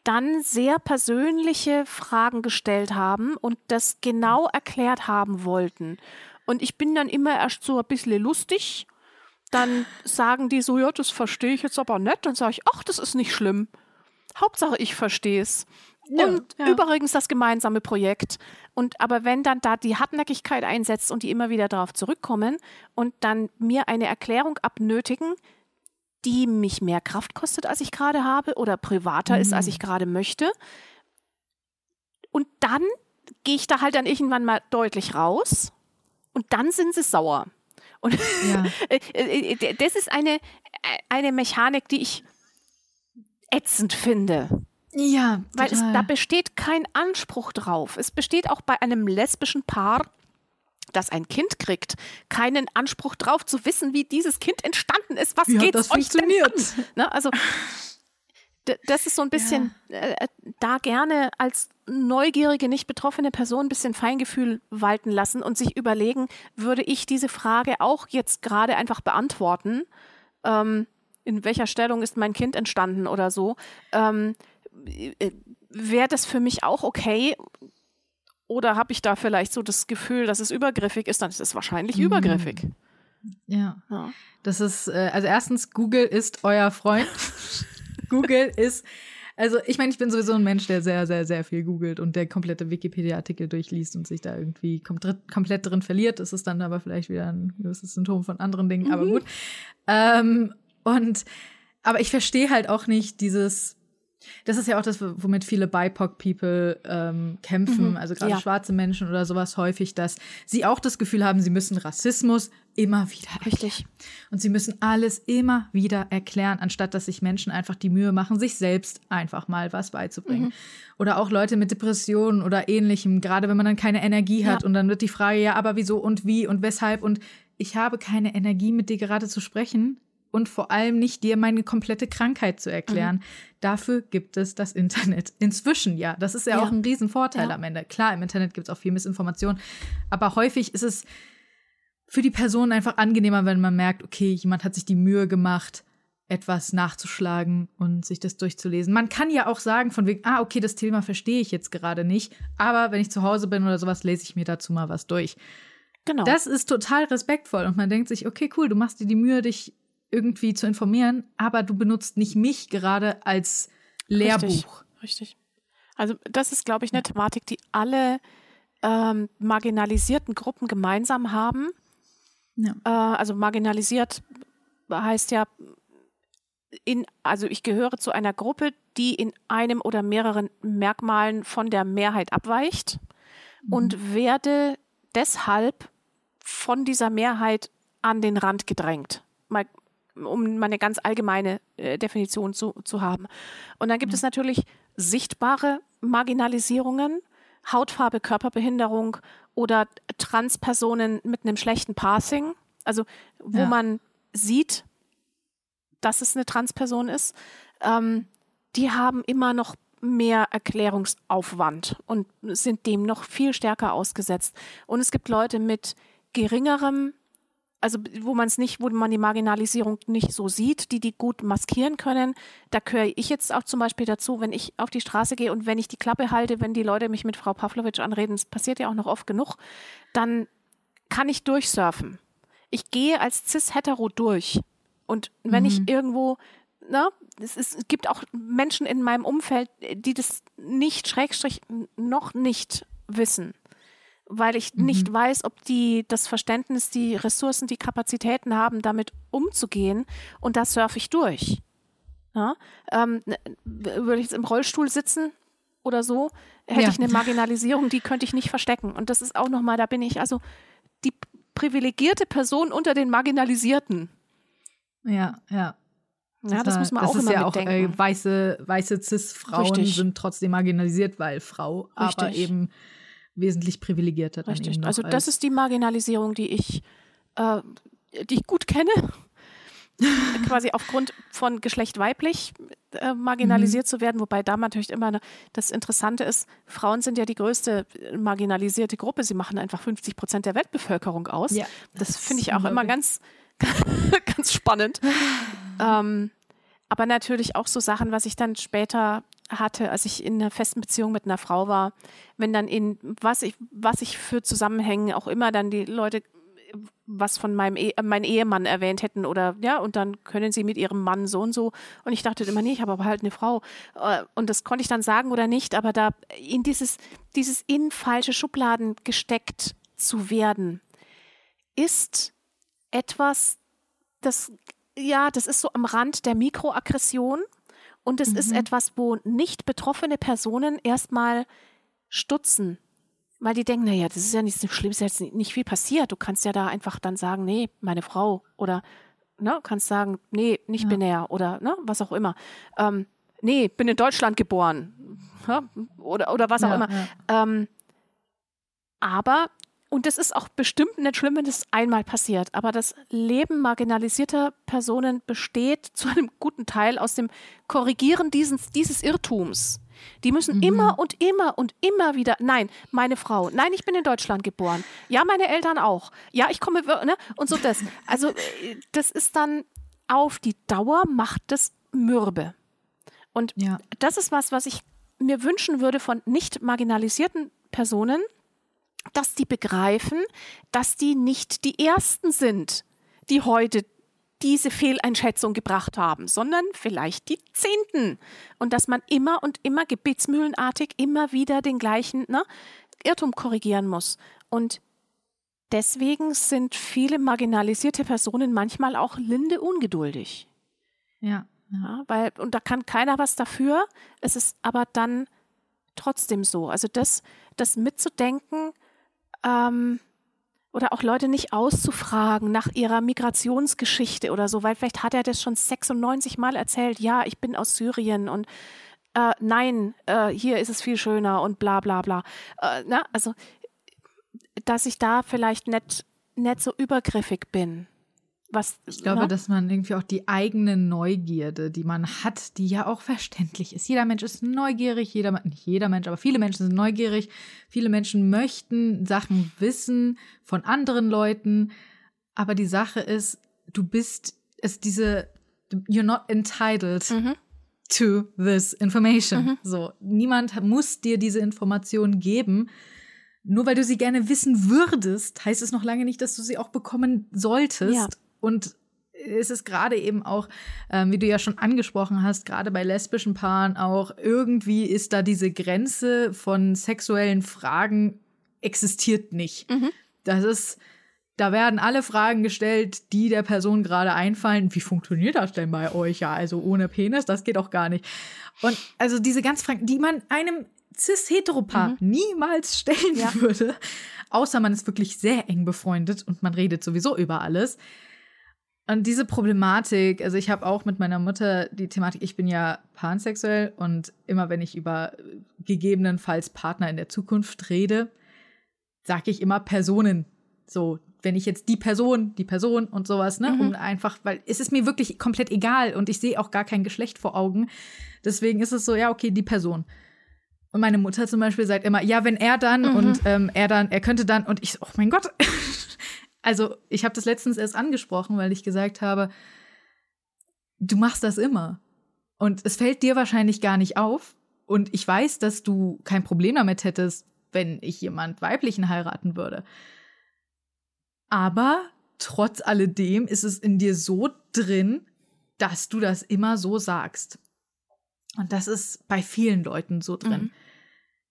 dann sehr persönliche Fragen gestellt haben und das genau erklärt haben wollten. Und ich bin dann immer erst so ein bisschen lustig. Dann sagen die so, ja, das verstehe ich jetzt aber nicht. Dann sage ich, ach, das ist nicht schlimm. Hauptsache, ich verstehe es. Ja, und ja. übrigens das gemeinsame Projekt. Und aber wenn dann da die Hartnäckigkeit einsetzt und die immer wieder darauf zurückkommen und dann mir eine Erklärung abnötigen, die mich mehr Kraft kostet, als ich gerade habe, oder privater mhm. ist, als mhm. ich gerade möchte. Und dann gehe ich da halt dann irgendwann mal deutlich raus und dann sind sie sauer. Und ja. Äh, äh, das ist eine, eine Mechanik, die ich ätzend finde. Ja, total. weil es, da besteht kein Anspruch drauf. Es besteht auch bei einem lesbischen Paar, das ein Kind kriegt, keinen Anspruch drauf zu wissen, wie dieses Kind entstanden ist. Was geht euch funktioniert? denn an? Ne? Also das ist so ein bisschen ja. äh, äh da gerne als neugierige, nicht betroffene Person ein bisschen Feingefühl walten lassen und sich überlegen, würde ich diese Frage auch jetzt gerade einfach beantworten? Ähm, in welcher Stellung ist mein Kind entstanden oder so? Ähm, äh, Wäre das für mich auch okay? Oder habe ich da vielleicht so das Gefühl, dass es übergriffig ist? Dann ist es wahrscheinlich mhm. übergriffig. Ja. ja. Das ist, äh, also erstens, Google ist euer Freund. Google ist, also ich meine, ich bin sowieso ein Mensch, der sehr, sehr, sehr viel googelt und der komplette Wikipedia-Artikel durchliest und sich da irgendwie kom komplett drin verliert. Das ist dann aber vielleicht wieder ein gewisses Symptom von anderen Dingen, mhm. aber gut. Ähm, und, aber ich verstehe halt auch nicht dieses, das ist ja auch das, womit viele BIPOC-People ähm, kämpfen, mhm, also gerade ja. schwarze Menschen oder sowas häufig, dass sie auch das Gefühl haben, sie müssen Rassismus immer wieder Richtig. Und sie müssen alles immer wieder erklären, anstatt dass sich Menschen einfach die Mühe machen, sich selbst einfach mal was beizubringen. Mhm. Oder auch Leute mit Depressionen oder ähnlichem, gerade wenn man dann keine Energie hat ja. und dann wird die Frage, ja, aber wieso und wie und weshalb und ich habe keine Energie, mit dir gerade zu sprechen und vor allem nicht dir meine komplette Krankheit zu erklären. Mhm. Dafür gibt es das Internet. Inzwischen ja. Das ist ja, ja. auch ein Riesenvorteil ja. am Ende. Klar, im Internet gibt es auch viel Missinformation, aber häufig ist es für die Person einfach angenehmer, wenn man merkt, okay, jemand hat sich die Mühe gemacht, etwas nachzuschlagen und sich das durchzulesen. Man kann ja auch sagen, von wegen, ah, okay, das Thema verstehe ich jetzt gerade nicht, aber wenn ich zu Hause bin oder sowas, lese ich mir dazu mal was durch. Genau. Das ist total respektvoll und man denkt sich, okay, cool, du machst dir die Mühe, dich irgendwie zu informieren, aber du benutzt nicht mich gerade als Lehrbuch. Richtig. richtig. Also das ist, glaube ich, eine Thematik, die alle ähm, marginalisierten Gruppen gemeinsam haben. Ja. Äh, also marginalisiert heißt ja, in, also ich gehöre zu einer Gruppe, die in einem oder mehreren Merkmalen von der Mehrheit abweicht mhm. und werde deshalb von dieser Mehrheit an den Rand gedrängt. Mal um mal eine ganz allgemeine äh, Definition zu, zu haben. Und dann gibt mhm. es natürlich sichtbare Marginalisierungen, Hautfarbe, Körperbehinderung oder Transpersonen mit einem schlechten Passing, also wo ja. man sieht, dass es eine Transperson ist, ähm, die haben immer noch mehr Erklärungsaufwand und sind dem noch viel stärker ausgesetzt. Und es gibt Leute mit geringerem also wo man es nicht, wo man die Marginalisierung nicht so sieht, die die gut maskieren können. Da gehöre ich jetzt auch zum Beispiel dazu, wenn ich auf die Straße gehe und wenn ich die Klappe halte, wenn die Leute mich mit Frau Pavlovic anreden, das passiert ja auch noch oft genug, dann kann ich durchsurfen. Ich gehe als cis-hetero durch. Und wenn mhm. ich irgendwo, ne, es, ist, es gibt auch Menschen in meinem Umfeld, die das nicht, Schrägstrich, noch nicht wissen weil ich mhm. nicht weiß, ob die das Verständnis, die Ressourcen, die Kapazitäten haben, damit umzugehen. Und da surfe ich durch. Ja? Ähm, würde ich jetzt im Rollstuhl sitzen oder so, hätte ja. ich eine Marginalisierung, die könnte ich nicht verstecken. Und das ist auch nochmal, da bin ich also die privilegierte Person unter den Marginalisierten. Ja, ja. Ja, das muss man das auch immer ja mitdenken. Auch, äh, weiße, weiße Cis-Frauen sind trotzdem marginalisiert, weil Frau, Richtig. aber eben wesentlich privilegierter. Dann Richtig. also das ist die Marginalisierung, die ich, äh, die ich gut kenne. quasi aufgrund von Geschlecht weiblich äh, marginalisiert mhm. zu werden, wobei da natürlich immer ne, das Interessante ist, Frauen sind ja die größte äh, marginalisierte Gruppe, sie machen einfach 50 Prozent der Weltbevölkerung aus. Ja, das, das finde ich auch immer ganz, ganz spannend. ähm, aber natürlich auch so Sachen, was ich dann später hatte, als ich in einer festen Beziehung mit einer Frau war, wenn dann in was ich, was ich für Zusammenhänge auch immer dann die Leute was von meinem e mein Ehemann erwähnt hätten oder ja, und dann können sie mit ihrem Mann so und so. Und ich dachte immer, nee, ich habe aber halt eine Frau. Äh, und das konnte ich dann sagen oder nicht, aber da in dieses, dieses in falsche Schubladen gesteckt zu werden, ist etwas, das, ja, das ist so am Rand der Mikroaggression. Und es mhm. ist etwas, wo nicht betroffene Personen erstmal stutzen weil die denken, naja, das ist ja nicht so schlimm, ist jetzt nicht viel passiert. Du kannst ja da einfach dann sagen, nee, meine Frau oder ne, kannst sagen, nee, nicht ja. binär oder ne, was auch immer. Ähm, nee, bin in Deutschland geboren. Ja, oder, oder was auch ja, immer. Ähm, aber, und das ist auch bestimmt nicht schlimm, wenn das einmal passiert, aber das Leben marginalisierter Personen besteht zu einem guten Teil aus dem Korrigieren dieses, dieses Irrtums. Die müssen mhm. immer und immer und immer wieder, nein, meine Frau, nein, ich bin in Deutschland geboren. Ja, meine Eltern auch. Ja, ich komme, ne? Und so das. Also, äh, das ist dann auf die Dauer macht das mürbe. Und ja. das ist was, was ich mir wünschen würde von nicht marginalisierten Personen, dass die begreifen, dass die nicht die Ersten sind, die heute diese Fehleinschätzung gebracht haben, sondern vielleicht die Zehnten. Und dass man immer und immer gebetsmühlenartig immer wieder den gleichen ne, Irrtum korrigieren muss. Und deswegen sind viele marginalisierte Personen manchmal auch linde ungeduldig. Ja. ja. weil, und da kann keiner was dafür. Es ist aber dann trotzdem so. Also das, das mitzudenken, ähm, oder auch Leute nicht auszufragen nach ihrer Migrationsgeschichte oder so, weil vielleicht hat er das schon 96 Mal erzählt, ja, ich bin aus Syrien und äh, nein, äh, hier ist es viel schöner und bla bla bla. Äh, na, also, dass ich da vielleicht nicht, nicht so übergriffig bin. Was, ich glaube, na? dass man irgendwie auch die eigene Neugierde, die man hat, die ja auch verständlich ist. Jeder Mensch ist neugierig, jeder, nicht jeder Mensch, aber viele Menschen sind neugierig. Viele Menschen möchten Sachen wissen von anderen Leuten. Aber die Sache ist, du bist, ist diese, you're not entitled mhm. to this information. Mhm. So, niemand muss dir diese Information geben. Nur weil du sie gerne wissen würdest, heißt es noch lange nicht, dass du sie auch bekommen solltest. Ja. Und es ist gerade eben auch, ähm, wie du ja schon angesprochen hast, gerade bei lesbischen Paaren auch, irgendwie ist da diese Grenze von sexuellen Fragen existiert nicht. Mhm. Das ist, da werden alle Fragen gestellt, die der Person gerade einfallen. Wie funktioniert das denn bei euch? Ja, also ohne Penis, das geht auch gar nicht. Und also diese ganz Fragen, die man einem cis-heteropaar mhm. niemals stellen ja. würde, außer man ist wirklich sehr eng befreundet und man redet sowieso über alles. Und diese Problematik, also ich habe auch mit meiner Mutter die Thematik, ich bin ja pansexuell und immer wenn ich über gegebenenfalls Partner in der Zukunft rede, sage ich immer Personen. So, wenn ich jetzt die Person, die Person und sowas, ne, mhm. um einfach, weil es ist mir wirklich komplett egal und ich sehe auch gar kein Geschlecht vor Augen. Deswegen ist es so, ja, okay, die Person. Und meine Mutter zum Beispiel sagt immer, ja, wenn er dann mhm. und ähm, er dann, er könnte dann und ich so, oh mein Gott, Also, ich habe das letztens erst angesprochen, weil ich gesagt habe, du machst das immer. Und es fällt dir wahrscheinlich gar nicht auf. Und ich weiß, dass du kein Problem damit hättest, wenn ich jemand weiblichen heiraten würde. Aber trotz alledem ist es in dir so drin, dass du das immer so sagst. Und das ist bei vielen Leuten so drin. Mhm.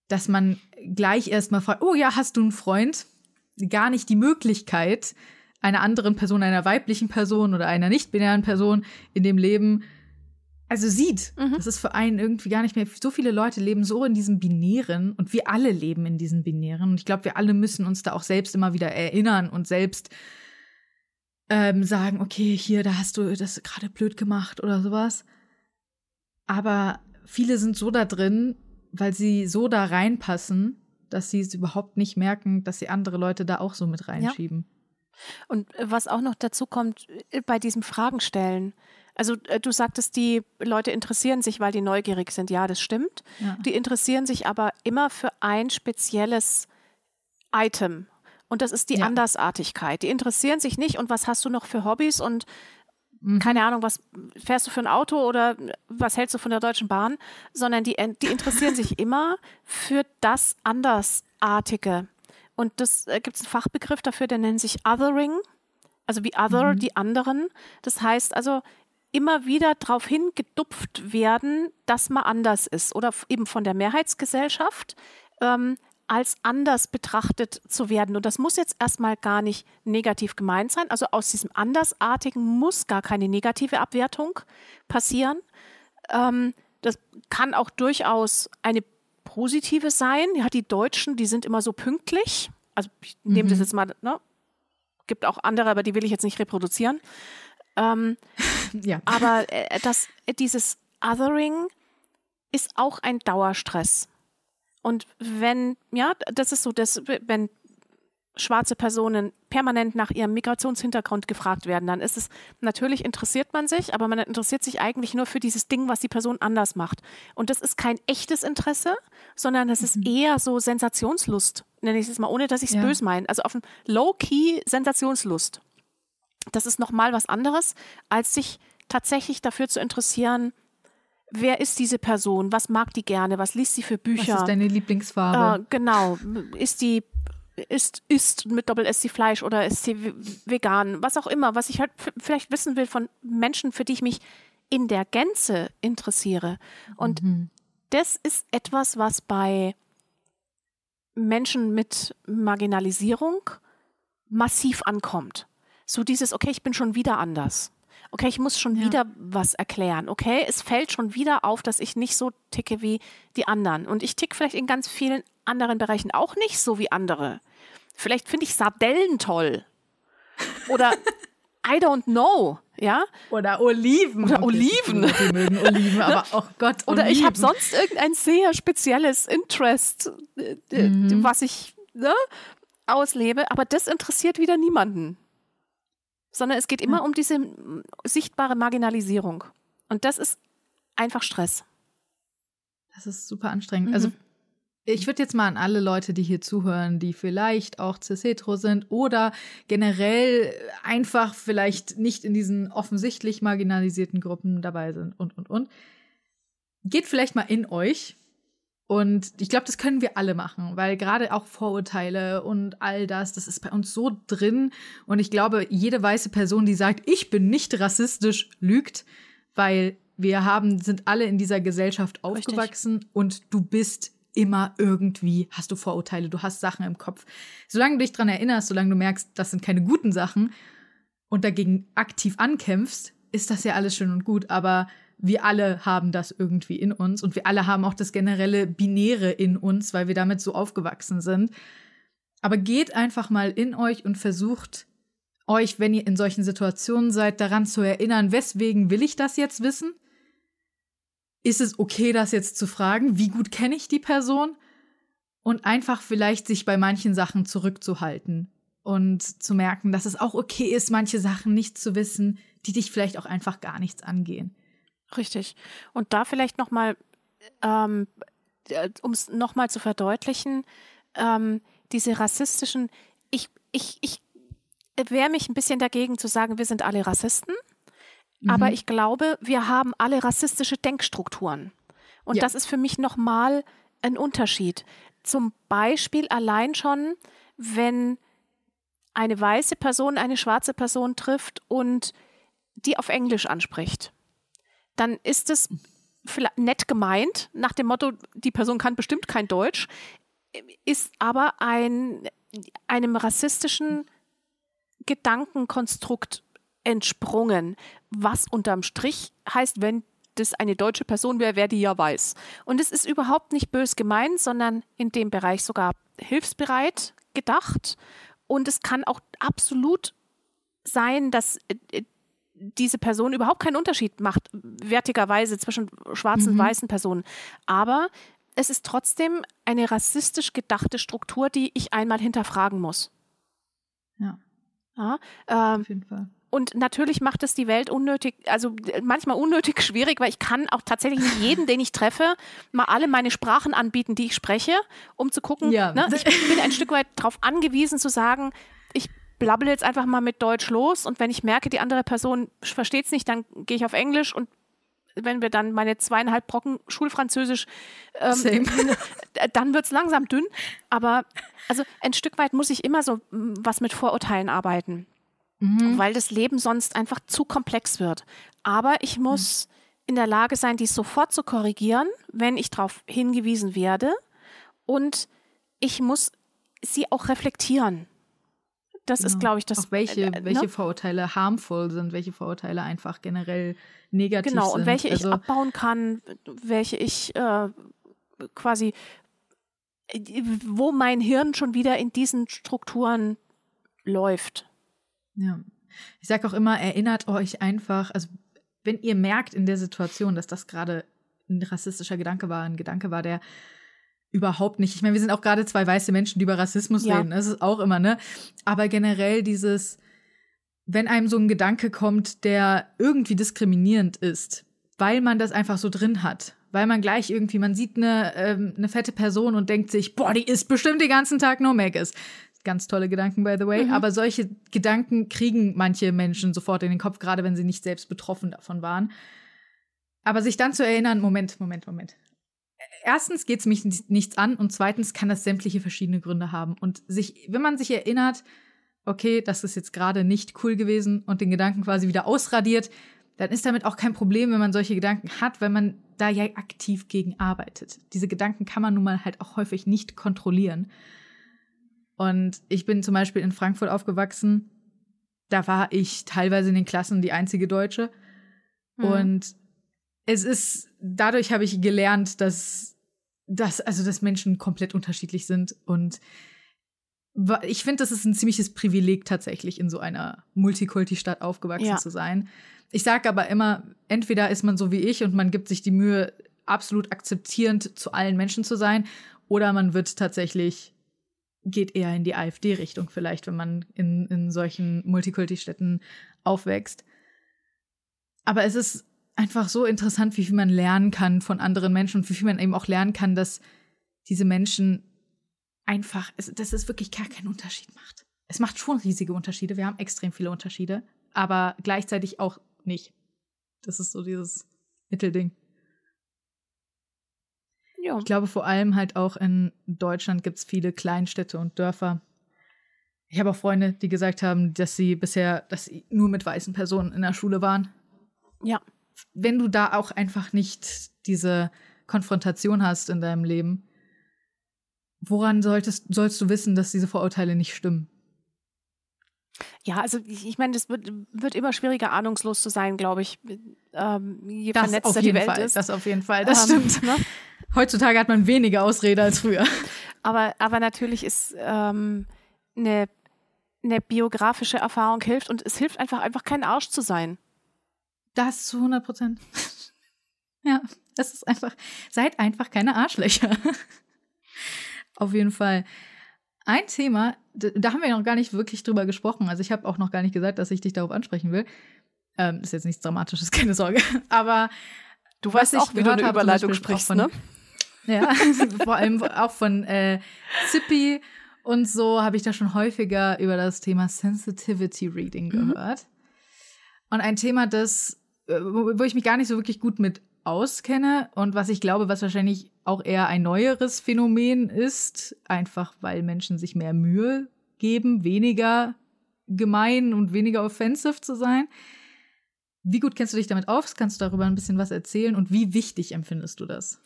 Dass man gleich erstmal fragt, oh ja, hast du einen Freund? Gar nicht die Möglichkeit, einer anderen Person, einer weiblichen Person oder einer nicht-binären Person in dem Leben also sieht. Mhm. Das ist für einen irgendwie gar nicht mehr. So viele Leute leben so in diesem Binären und wir alle leben in diesem Binären. Und ich glaube, wir alle müssen uns da auch selbst immer wieder erinnern und selbst ähm, sagen, okay, hier, da hast du das gerade blöd gemacht oder sowas. Aber viele sind so da drin, weil sie so da reinpassen, dass sie es überhaupt nicht merken, dass sie andere Leute da auch so mit reinschieben. Ja. Und äh, was auch noch dazu kommt, äh, bei diesem Fragen stellen. Also äh, du sagtest, die Leute interessieren sich, weil die neugierig sind. Ja, das stimmt. Ja. Die interessieren sich aber immer für ein spezielles Item. Und das ist die ja. Andersartigkeit. Die interessieren sich nicht und was hast du noch für Hobbys und. Keine Ahnung, was fährst du für ein Auto oder was hältst du von der Deutschen Bahn, sondern die, die interessieren sich immer für das Andersartige. Und das äh, gibt es einen Fachbegriff dafür, der nennt sich Othering, also wie Other, mhm. die anderen. Das heißt also, immer wieder darauf hingedupft werden, dass man anders ist oder eben von der Mehrheitsgesellschaft ähm, als anders betrachtet zu werden. Und das muss jetzt erstmal gar nicht negativ gemeint sein. Also aus diesem Andersartigen muss gar keine negative Abwertung passieren. Ähm, das kann auch durchaus eine positive sein. Ja, die Deutschen, die sind immer so pünktlich. Also ich nehme mhm. das jetzt mal, ne? gibt auch andere, aber die will ich jetzt nicht reproduzieren. Ähm, ja. Aber äh, das, dieses Othering ist auch ein Dauerstress. Und wenn, ja, das ist so, dass, wenn schwarze Personen permanent nach ihrem Migrationshintergrund gefragt werden, dann ist es, natürlich interessiert man sich, aber man interessiert sich eigentlich nur für dieses Ding, was die Person anders macht. Und das ist kein echtes Interesse, sondern das ist mhm. eher so Sensationslust, nenne ich es mal, ohne dass ich es ja. böse meine. Also auf ein Low-Key Sensationslust das ist nochmal was anderes, als sich tatsächlich dafür zu interessieren, wer ist diese Person, was mag die gerne, was liest sie für Bücher. Was ist deine Lieblingsfarbe? Äh, genau, ist die ist, ist mit Doppel-S sie Fleisch oder ist sie vegan, was auch immer, was ich halt vielleicht wissen will von Menschen, für die ich mich in der Gänze interessiere. Und mhm. das ist etwas, was bei Menschen mit Marginalisierung massiv ankommt. So dieses, okay, ich bin schon wieder anders. Okay, ich muss schon ja. wieder was erklären. Okay, es fällt schon wieder auf, dass ich nicht so ticke wie die anderen. Und ich ticke vielleicht in ganz vielen anderen Bereichen auch nicht so wie andere. Vielleicht finde ich Sardellen toll. Oder I don't know, ja? Oder Oliven. Oder Oliven. Die mögen Oliven, aber oh Gott, Oliven. Oder ich habe sonst irgendein sehr spezielles Interest, äh, äh, mhm. was ich ne, auslebe, aber das interessiert wieder niemanden sondern es geht immer um diese sichtbare Marginalisierung. Und das ist einfach Stress. Das ist super anstrengend. Mhm. Also ich würde jetzt mal an alle Leute, die hier zuhören, die vielleicht auch cis-hetero sind oder generell einfach vielleicht nicht in diesen offensichtlich marginalisierten Gruppen dabei sind und, und, und. Geht vielleicht mal in euch und ich glaube, das können wir alle machen, weil gerade auch Vorurteile und all das, das ist bei uns so drin. Und ich glaube, jede weiße Person, die sagt, ich bin nicht rassistisch, lügt, weil wir haben, sind alle in dieser Gesellschaft aufgewachsen Richtig. und du bist immer irgendwie, hast du Vorurteile, du hast Sachen im Kopf. Solange du dich dran erinnerst, solange du merkst, das sind keine guten Sachen und dagegen aktiv ankämpfst, ist das ja alles schön und gut. Aber wir alle haben das irgendwie in uns und wir alle haben auch das generelle Binäre in uns, weil wir damit so aufgewachsen sind. Aber geht einfach mal in euch und versucht euch, wenn ihr in solchen Situationen seid, daran zu erinnern, weswegen will ich das jetzt wissen? Ist es okay, das jetzt zu fragen? Wie gut kenne ich die Person? Und einfach vielleicht sich bei manchen Sachen zurückzuhalten und zu merken, dass es auch okay ist, manche Sachen nicht zu wissen, die dich vielleicht auch einfach gar nichts angehen. Richtig. Und da vielleicht nochmal, ähm, äh, um es nochmal zu verdeutlichen, ähm, diese rassistischen, ich, ich, ich wehre mich ein bisschen dagegen zu sagen, wir sind alle Rassisten, mhm. aber ich glaube, wir haben alle rassistische Denkstrukturen. Und ja. das ist für mich nochmal ein Unterschied. Zum Beispiel allein schon, wenn eine weiße Person eine schwarze Person trifft und die auf Englisch anspricht dann ist es nett gemeint, nach dem Motto, die Person kann bestimmt kein Deutsch, ist aber ein, einem rassistischen Gedankenkonstrukt entsprungen, was unterm Strich heißt, wenn das eine deutsche Person wäre, wer die ja weiß. Und es ist überhaupt nicht bös gemeint, sondern in dem Bereich sogar hilfsbereit gedacht. Und es kann auch absolut sein, dass äh, diese Person überhaupt keinen Unterschied macht, wertigerweise zwischen schwarzen und mhm. weißen Personen. Aber es ist trotzdem eine rassistisch gedachte Struktur, die ich einmal hinterfragen muss. Ja. ja ähm, Auf jeden Fall. Und natürlich macht es die Welt unnötig, also manchmal unnötig schwierig, weil ich kann auch tatsächlich nicht jeden, den ich treffe, mal alle meine Sprachen anbieten, die ich spreche, um zu gucken. Ja. Ne, ich bin ein Stück weit darauf angewiesen zu sagen, ich blabbel jetzt einfach mal mit Deutsch los und wenn ich merke, die andere Person versteht es nicht, dann gehe ich auf Englisch und wenn wir dann meine zweieinhalb Brocken Schulfranzösisch, ähm, dann wird es langsam dünn. Aber also ein Stück weit muss ich immer so was mit Vorurteilen arbeiten, mhm. weil das Leben sonst einfach zu komplex wird. Aber ich muss mhm. in der Lage sein, dies sofort zu korrigieren, wenn ich darauf hingewiesen werde. Und ich muss sie auch reflektieren. Das genau. ist, glaube ich, das. Auch welche, äh, welche ne? Vorurteile harmful sind, welche Vorurteile einfach generell negativ genau, sind. Genau, und welche also, ich abbauen kann, welche ich äh, quasi, wo mein Hirn schon wieder in diesen Strukturen läuft. Ja. Ich sage auch immer, erinnert euch einfach, also wenn ihr merkt in der Situation, dass das gerade ein rassistischer Gedanke war, ein Gedanke war, der überhaupt nicht. Ich meine, wir sind auch gerade zwei weiße Menschen, die über Rassismus ja. reden. Das ist auch immer, ne? Aber generell dieses, wenn einem so ein Gedanke kommt, der irgendwie diskriminierend ist, weil man das einfach so drin hat, weil man gleich irgendwie, man sieht eine, ähm, eine fette Person und denkt sich, boah, die isst bestimmt den ganzen Tag nur Maggis. Ganz tolle Gedanken, by the way. Mhm. Aber solche Gedanken kriegen manche Menschen sofort in den Kopf, gerade wenn sie nicht selbst betroffen davon waren. Aber sich dann zu erinnern, Moment, Moment, Moment erstens geht es mich nichts an und zweitens kann das sämtliche verschiedene Gründe haben. Und sich, wenn man sich erinnert, okay, das ist jetzt gerade nicht cool gewesen und den Gedanken quasi wieder ausradiert, dann ist damit auch kein Problem, wenn man solche Gedanken hat, weil man da ja aktiv gegen arbeitet. Diese Gedanken kann man nun mal halt auch häufig nicht kontrollieren. Und ich bin zum Beispiel in Frankfurt aufgewachsen. Da war ich teilweise in den Klassen die einzige Deutsche. Mhm. Und es ist, dadurch habe ich gelernt, dass dass, also, dass Menschen komplett unterschiedlich sind. Und ich finde, das ist ein ziemliches Privileg tatsächlich, in so einer Multikulti-Stadt aufgewachsen ja. zu sein. Ich sage aber immer, entweder ist man so wie ich und man gibt sich die Mühe, absolut akzeptierend zu allen Menschen zu sein, oder man wird tatsächlich, geht eher in die AfD-Richtung vielleicht, wenn man in, in solchen Multikulti-Städten aufwächst. Aber es ist einfach so interessant, wie viel man lernen kann von anderen Menschen und wie viel man eben auch lernen kann, dass diese Menschen einfach, dass es wirklich gar keinen Unterschied macht. Es macht schon riesige Unterschiede. Wir haben extrem viele Unterschiede, aber gleichzeitig auch nicht. Das ist so dieses Mittelding. Ja. Ich glaube, vor allem halt auch in Deutschland gibt es viele Kleinstädte und Dörfer. Ich habe auch Freunde, die gesagt haben, dass sie bisher, dass sie nur mit weißen Personen in der Schule waren. Ja wenn du da auch einfach nicht diese Konfrontation hast in deinem Leben, woran solltest, sollst du wissen, dass diese Vorurteile nicht stimmen? Ja, also ich, meine, es wird, wird immer schwieriger, ahnungslos zu sein, glaube ich, ähm, je das vernetzter die Welt Fall, ist. Das auf jeden Fall, das ähm, stimmt. Ne? Heutzutage hat man weniger Ausrede als früher. Aber, aber natürlich ist ähm, eine, eine biografische Erfahrung hilft und es hilft einfach, einfach kein Arsch zu sein. Das zu 100 Prozent. ja, das ist einfach, seid einfach keine Arschlöcher. Auf jeden Fall. Ein Thema, da haben wir noch gar nicht wirklich drüber gesprochen. Also ich habe auch noch gar nicht gesagt, dass ich dich darauf ansprechen will. Ähm, ist jetzt nichts Dramatisches, keine Sorge. Aber du weißt auch, wie du eine Überleitung sprichst, von, ne? Ja, vor allem auch von äh, Zippy und so habe ich da schon häufiger über das Thema Sensitivity Reading mhm. gehört. Mhm. Und ein Thema, das wo ich mich gar nicht so wirklich gut mit auskenne und was ich glaube, was wahrscheinlich auch eher ein neueres Phänomen ist, einfach weil Menschen sich mehr Mühe geben, weniger gemein und weniger offensive zu sein. Wie gut kennst du dich damit aus? Kannst du darüber ein bisschen was erzählen und wie wichtig empfindest du das?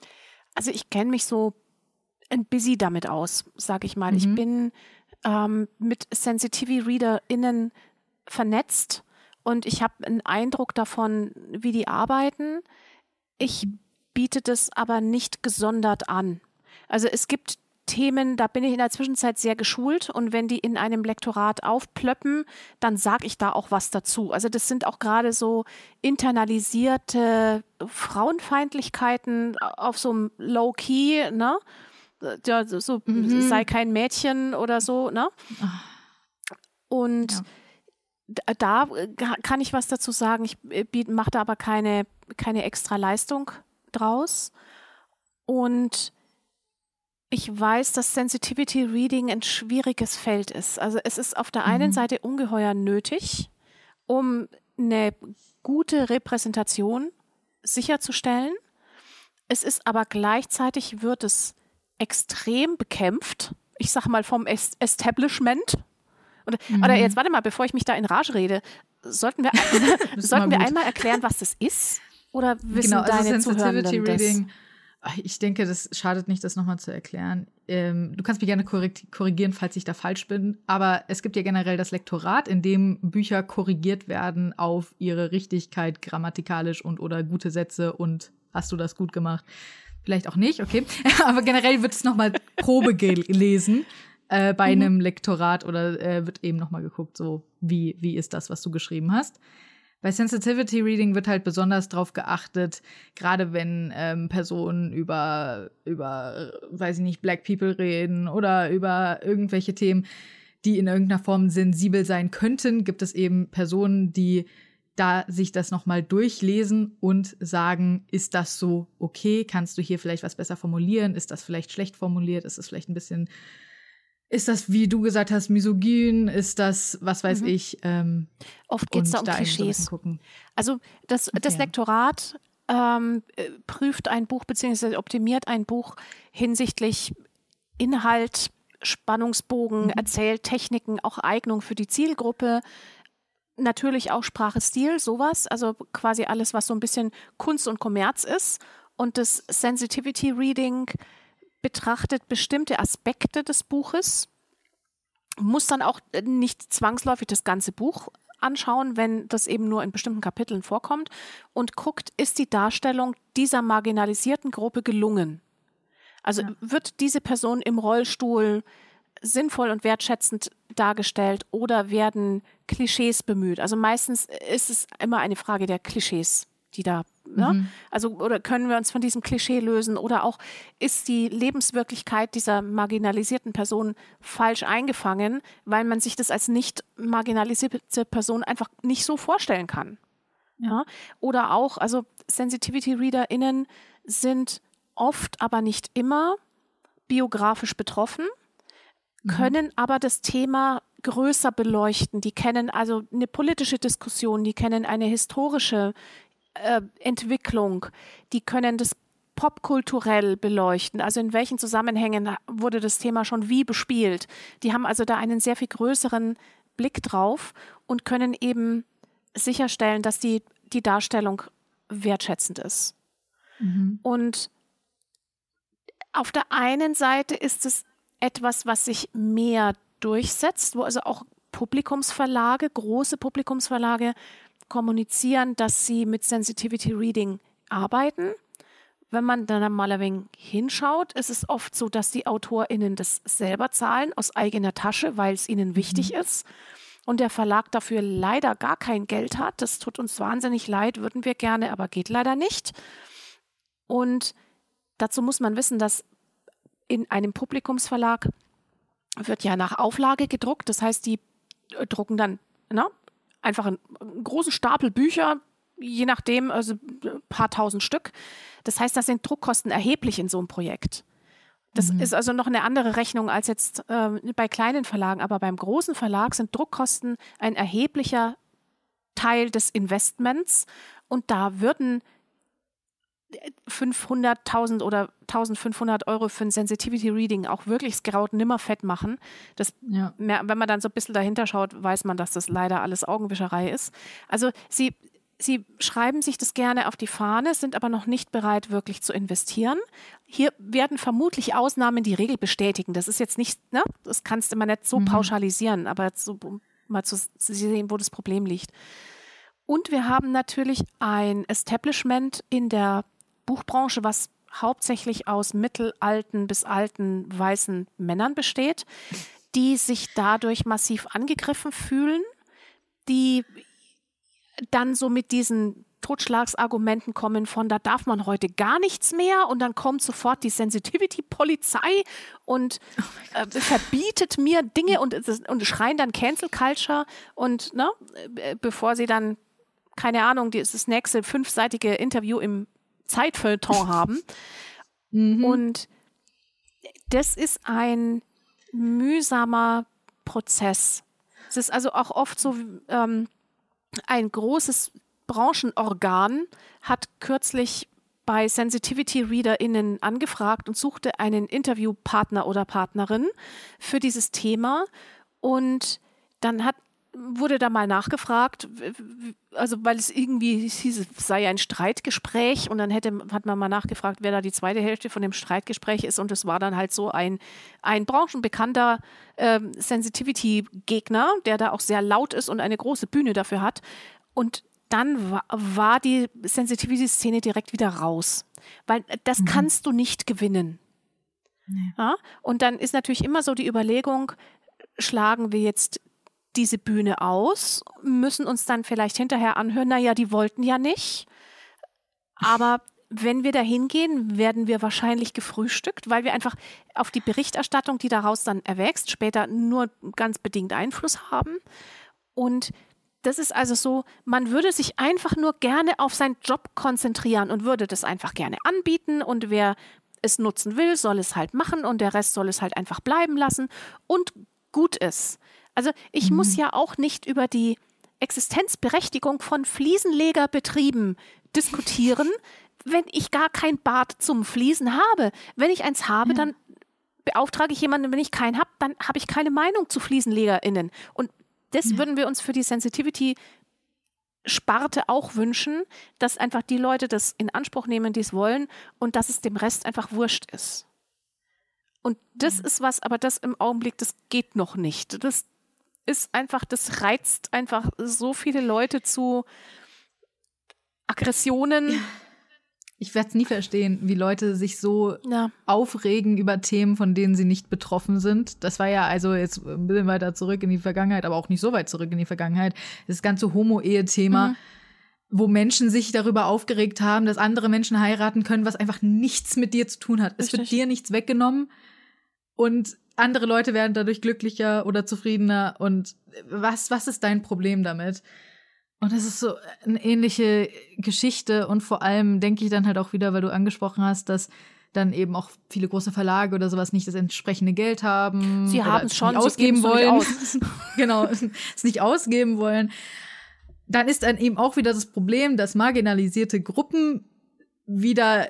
Also ich kenne mich so ein busy damit aus, sage ich mal. Mhm. Ich bin ähm, mit Sensitivity ReaderInnen vernetzt und ich habe einen Eindruck davon, wie die arbeiten. Ich biete das aber nicht gesondert an. Also es gibt Themen, da bin ich in der Zwischenzeit sehr geschult und wenn die in einem Lektorat aufplöppen, dann sage ich da auch was dazu. Also das sind auch gerade so internalisierte Frauenfeindlichkeiten auf so einem Low-Key, ne? Ja, so mhm. sei kein Mädchen oder so, ne? Ah. Und ja da äh, kann ich was dazu sagen. Ich äh, mache da aber keine, keine extra Leistung draus. Und Ich weiß, dass Sensitivity Reading ein schwieriges Feld ist. Also es ist auf der einen mhm. Seite ungeheuer nötig, um eine gute Repräsentation sicherzustellen. Es ist aber gleichzeitig wird es extrem bekämpft. Ich sage mal vom Establishment. Oder, mhm. oder, jetzt warte mal, bevor ich mich da in Rage rede, sollten wir, sollten wir einmal erklären, was das ist? Oder wissen genau, also deine Sensitivity Reading. Das? Ich denke, das schadet nicht, das nochmal zu erklären. Ähm, du kannst mich gerne korrigieren, falls ich da falsch bin. Aber es gibt ja generell das Lektorat, in dem Bücher korrigiert werden auf ihre Richtigkeit grammatikalisch und oder gute Sätze und hast du das gut gemacht. Vielleicht auch nicht, okay. aber generell wird es nochmal Probe gelesen äh, bei mhm. einem Lektorat oder äh, wird eben nochmal geguckt, so wie, wie ist das, was du geschrieben hast. Bei Sensitivity Reading wird halt besonders darauf geachtet, gerade wenn ähm, Personen über, über, weiß ich nicht, Black People reden oder über irgendwelche Themen, die in irgendeiner Form sensibel sein könnten, gibt es eben Personen, die da sich das nochmal durchlesen und sagen, ist das so okay? Kannst du hier vielleicht was besser formulieren? Ist das vielleicht schlecht formuliert? Ist das vielleicht ein bisschen ist das, wie du gesagt hast, misogyn? Ist das, was weiß mhm. ich? Ähm, Oft geht es da um da Klischees. Also das, das Lektorat ähm, äh, prüft ein Buch bzw. optimiert ein Buch hinsichtlich Inhalt, Spannungsbogen, mhm. Erzähltechniken, auch Eignung für die Zielgruppe. Natürlich auch Sprache, Stil, sowas. Also quasi alles, was so ein bisschen Kunst und Kommerz ist. Und das Sensitivity Reading betrachtet bestimmte Aspekte des Buches, muss dann auch nicht zwangsläufig das ganze Buch anschauen, wenn das eben nur in bestimmten Kapiteln vorkommt und guckt, ist die Darstellung dieser marginalisierten Gruppe gelungen? Also ja. wird diese Person im Rollstuhl sinnvoll und wertschätzend dargestellt oder werden Klischees bemüht? Also meistens ist es immer eine Frage der Klischees, die da Ne? Mhm. Also, oder können wir uns von diesem Klischee lösen? Oder auch, ist die Lebenswirklichkeit dieser marginalisierten Person falsch eingefangen, weil man sich das als nicht marginalisierte Person einfach nicht so vorstellen kann? Ja. Oder auch, also Sensitivity ReaderInnen sind oft, aber nicht immer biografisch betroffen, mhm. können aber das Thema größer beleuchten. Die kennen also eine politische Diskussion, die kennen eine historische äh, Entwicklung, die können das popkulturell beleuchten. Also in welchen Zusammenhängen wurde das Thema schon wie bespielt. Die haben also da einen sehr viel größeren Blick drauf und können eben sicherstellen, dass die, die Darstellung wertschätzend ist. Mhm. Und auf der einen Seite ist es etwas, was sich mehr durchsetzt, wo also auch Publikumsverlage, große Publikumsverlage kommunizieren, dass sie mit Sensitivity Reading arbeiten. Wenn man dann mal ein wenig hinschaut, ist es oft so, dass die AutorInnen das selber zahlen aus eigener Tasche, weil es ihnen wichtig mhm. ist und der Verlag dafür leider gar kein Geld hat. Das tut uns wahnsinnig leid, würden wir gerne, aber geht leider nicht. Und dazu muss man wissen, dass in einem Publikumsverlag wird ja nach Auflage gedruckt. Das heißt, die drucken dann na, ne, einfach einen, großen Stapel Bücher, je nachdem, also ein paar tausend Stück. Das heißt, das sind Druckkosten erheblich in so einem Projekt. Das mhm. ist also noch eine andere Rechnung als jetzt äh, bei kleinen Verlagen, aber beim großen Verlag sind Druckkosten ein erheblicher Teil des Investments und da würden 500.000 oder 1.500 Euro für ein Sensitivity Reading auch wirklich das Graut nimmer fett machen. Das, ja. wenn man dann so ein bisschen dahinter schaut, weiß man, dass das leider alles Augenwischerei ist. Also sie, sie schreiben sich das gerne auf die Fahne, sind aber noch nicht bereit, wirklich zu investieren. Hier werden vermutlich Ausnahmen die Regel bestätigen. Das ist jetzt nicht, ne? das kannst du immer nicht so mhm. pauschalisieren, aber so, um mal zu sehen, wo das Problem liegt. Und wir haben natürlich ein Establishment in der Buchbranche, was hauptsächlich aus mittelalten bis alten weißen Männern besteht, die sich dadurch massiv angegriffen fühlen, die dann so mit diesen Totschlagsargumenten kommen von, da darf man heute gar nichts mehr und dann kommt sofort die Sensitivity-Polizei und oh äh, verbietet mir Dinge und, und schreien dann Cancel Culture und ne, äh, bevor sie dann, keine Ahnung, das nächste fünfseitige Interview im Zeitfeuilleton haben. Mhm. Und das ist ein mühsamer Prozess. Es ist also auch oft so, ähm, ein großes Branchenorgan hat kürzlich bei Sensitivity ReaderInnen angefragt und suchte einen Interviewpartner oder Partnerin für dieses Thema. Und dann hat wurde da mal nachgefragt, also weil es irgendwie hieß, es sei ein Streitgespräch und dann hätte, hat man mal nachgefragt, wer da die zweite Hälfte von dem Streitgespräch ist und es war dann halt so ein, ein branchenbekannter äh, Sensitivity-Gegner, der da auch sehr laut ist und eine große Bühne dafür hat und dann war, war die Sensitivity-Szene direkt wieder raus, weil das mhm. kannst du nicht gewinnen. Nee. Ja? Und dann ist natürlich immer so die Überlegung, schlagen wir jetzt diese Bühne aus, müssen uns dann vielleicht hinterher anhören, naja, die wollten ja nicht. Aber wenn wir da hingehen, werden wir wahrscheinlich gefrühstückt, weil wir einfach auf die Berichterstattung, die daraus dann erwächst, später nur ganz bedingt Einfluss haben. Und das ist also so, man würde sich einfach nur gerne auf seinen Job konzentrieren und würde das einfach gerne anbieten und wer es nutzen will, soll es halt machen und der Rest soll es halt einfach bleiben lassen und gut ist. Also ich mhm. muss ja auch nicht über die Existenzberechtigung von Fliesenlegerbetrieben diskutieren, wenn ich gar kein Bad zum Fließen habe. Wenn ich eins habe, ja. dann beauftrage ich jemanden, wenn ich keinen habe, dann habe ich keine Meinung zu FliesenlegerInnen. Und das ja. würden wir uns für die Sensitivity Sparte auch wünschen, dass einfach die Leute das in Anspruch nehmen, die es wollen und dass es dem Rest einfach wurscht ist. Und das ist was, aber das im Augenblick, das geht noch nicht. Das, ist einfach, das reizt einfach so viele Leute zu Aggressionen. Ich werde es nie verstehen, wie Leute sich so ja. aufregen über Themen, von denen sie nicht betroffen sind. Das war ja also jetzt ein bisschen weiter zurück in die Vergangenheit, aber auch nicht so weit zurück in die Vergangenheit. Das ganze Homo-Ehe-Thema. Mhm wo Menschen sich darüber aufgeregt haben, dass andere Menschen heiraten können, was einfach nichts mit dir zu tun hat. Richtig. Es wird dir nichts weggenommen. Und andere Leute werden dadurch glücklicher oder zufriedener und was, was ist dein Problem damit? Und das ist so eine ähnliche Geschichte und vor allem denke ich dann halt auch wieder, weil du angesprochen hast, dass dann eben auch viele große Verlage oder sowas nicht das entsprechende Geld haben. Sie haben es schon, ausgeben wollen. Aus. genau, es nicht ausgeben wollen. Dann ist dann eben auch wieder das Problem, dass marginalisierte Gruppen wieder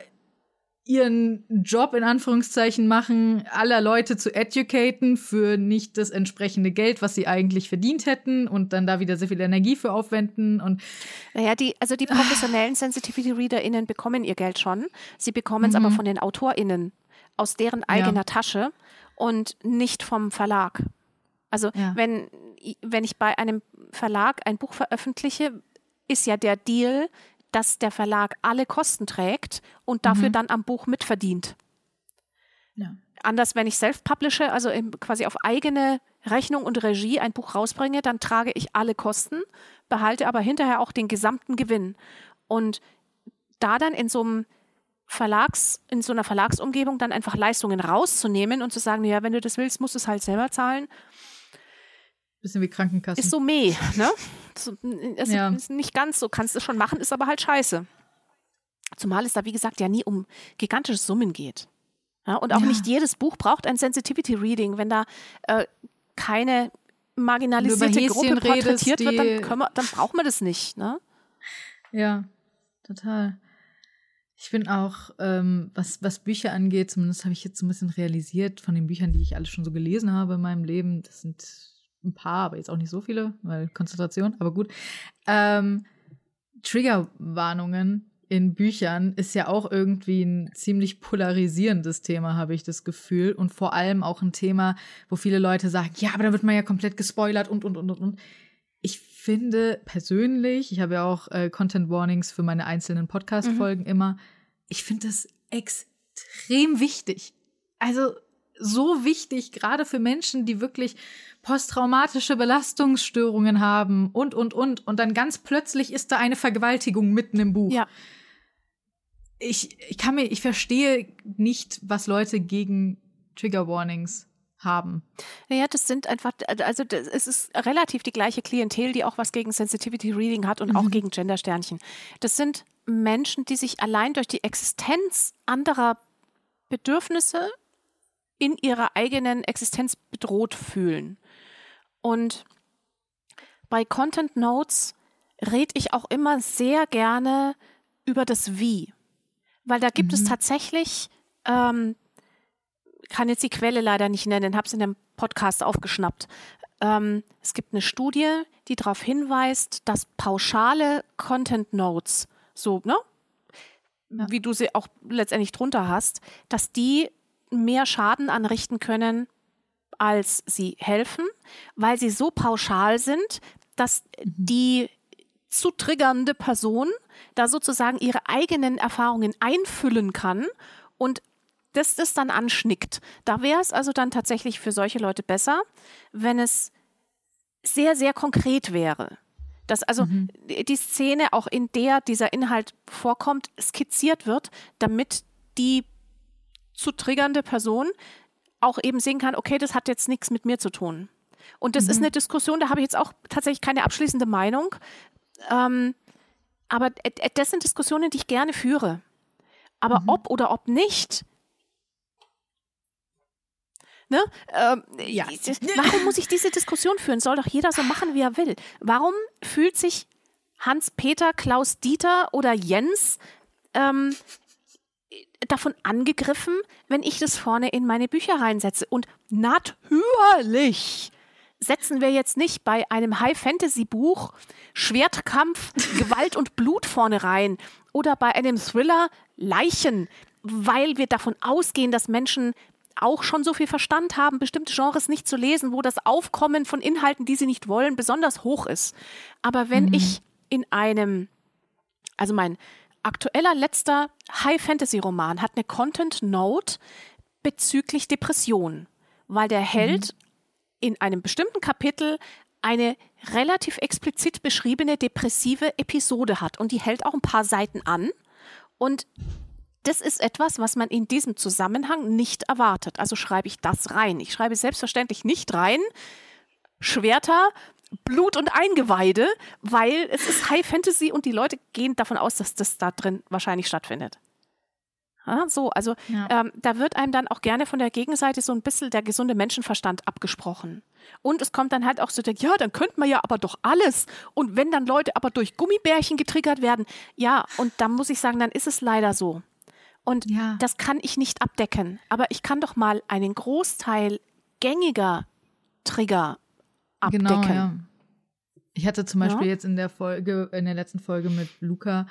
ihren Job in Anführungszeichen machen, aller Leute zu educaten für nicht das entsprechende Geld, was sie eigentlich verdient hätten und dann da wieder sehr viel Energie für aufwenden und naja, die also die professionellen Sensitivity ReaderInnen bekommen ihr Geld schon, sie bekommen es mhm. aber von den AutorInnen aus deren eigener ja. Tasche und nicht vom Verlag. Also ja. wenn wenn ich bei einem Verlag ein Buch veröffentliche, ist ja der Deal, dass der Verlag alle Kosten trägt und dafür mhm. dann am Buch mitverdient. Ja. Anders, wenn ich self-publishe, also quasi auf eigene Rechnung und Regie ein Buch rausbringe, dann trage ich alle Kosten, behalte aber hinterher auch den gesamten Gewinn. Und da dann in so einem Verlags, in so einer Verlagsumgebung dann einfach Leistungen rauszunehmen und zu sagen, ja, wenn du das willst, musst du es halt selber zahlen, Bisschen wie Krankenkasse. Ist so meh, ne? Es ja. ist nicht ganz so, kannst du schon machen, ist aber halt scheiße. Zumal es da, wie gesagt, ja nie um gigantische Summen geht. Ja, und auch ja. nicht jedes Buch braucht ein Sensitivity Reading. Wenn da äh, keine marginalisierte Gruppe porträtiert wird, dann, wir, dann braucht man das nicht. Ne? Ja, total. Ich bin auch, ähm, was, was Bücher angeht, zumindest habe ich jetzt so ein bisschen realisiert von den Büchern, die ich alle schon so gelesen habe in meinem Leben. Das sind ein paar, aber jetzt auch nicht so viele, weil Konzentration, aber gut. Ähm, Triggerwarnungen in Büchern ist ja auch irgendwie ein ziemlich polarisierendes Thema, habe ich das Gefühl. Und vor allem auch ein Thema, wo viele Leute sagen, ja, aber da wird man ja komplett gespoilert und, und, und, und, und. Ich finde persönlich, ich habe ja auch äh, Content Warnings für meine einzelnen Podcast-Folgen mhm. immer, ich finde das extrem wichtig. Also so wichtig, gerade für Menschen, die wirklich posttraumatische Belastungsstörungen haben und, und, und. Und dann ganz plötzlich ist da eine Vergewaltigung mitten im Buch. Ja. Ich, ich kann mir, ich verstehe nicht, was Leute gegen Trigger Warnings haben. Ja, das sind einfach, also das, es ist relativ die gleiche Klientel, die auch was gegen Sensitivity Reading hat und mhm. auch gegen Gendersternchen. Das sind Menschen, die sich allein durch die Existenz anderer Bedürfnisse in ihrer eigenen Existenz bedroht fühlen. Und bei Content Notes rede ich auch immer sehr gerne über das Wie. Weil da gibt mhm. es tatsächlich, ähm, kann jetzt die Quelle leider nicht nennen, habe es in dem Podcast aufgeschnappt. Ähm, es gibt eine Studie, die darauf hinweist, dass pauschale Content Notes, so, ne? Ja. Wie du sie auch letztendlich drunter hast, dass die mehr Schaden anrichten können, als sie helfen, weil sie so pauschal sind, dass die zu triggernde Person da sozusagen ihre eigenen Erfahrungen einfüllen kann und das das dann anschnickt. Da wäre es also dann tatsächlich für solche Leute besser, wenn es sehr, sehr konkret wäre. Dass also mhm. die Szene, auch in der dieser Inhalt vorkommt, skizziert wird, damit die zu triggernde Person auch eben sehen kann, okay, das hat jetzt nichts mit mir zu tun. Und das mhm. ist eine Diskussion, da habe ich jetzt auch tatsächlich keine abschließende Meinung. Ähm, aber das sind Diskussionen, die ich gerne führe. Aber mhm. ob oder ob nicht, Ne? Ähm, ja. Warum muss ich diese Diskussion führen? Soll doch jeder so machen, wie er will. Warum fühlt sich Hans-Peter, Klaus-Dieter oder Jens ähm, davon angegriffen, wenn ich das vorne in meine Bücher reinsetze? Und natürlich setzen wir jetzt nicht bei einem High-Fantasy-Buch Schwertkampf, Gewalt und Blut vorne rein oder bei einem Thriller Leichen, weil wir davon ausgehen, dass Menschen auch schon so viel Verstand haben, bestimmte Genres nicht zu lesen, wo das Aufkommen von Inhalten, die sie nicht wollen, besonders hoch ist. Aber wenn mhm. ich in einem, also mein aktueller letzter High-Fantasy-Roman hat eine Content-Note bezüglich Depression, weil der Held mhm. in einem bestimmten Kapitel eine relativ explizit beschriebene depressive Episode hat und die hält auch ein paar Seiten an und das ist etwas, was man in diesem Zusammenhang nicht erwartet. Also schreibe ich das rein. Ich schreibe selbstverständlich nicht rein Schwerter, Blut und Eingeweide, weil es ist High Fantasy und die Leute gehen davon aus, dass das da drin wahrscheinlich stattfindet. Ja, so, also ja. ähm, da wird einem dann auch gerne von der Gegenseite so ein bisschen der gesunde Menschenverstand abgesprochen. Und es kommt dann halt auch so, ja, dann könnte man ja aber doch alles. Und wenn dann Leute aber durch Gummibärchen getriggert werden, ja, und da muss ich sagen, dann ist es leider so. Und ja. das kann ich nicht abdecken. Aber ich kann doch mal einen Großteil gängiger Trigger abdecken. Genau, ja. Ich hatte zum Beispiel ja. jetzt in der Folge, in der letzten Folge mit Luca,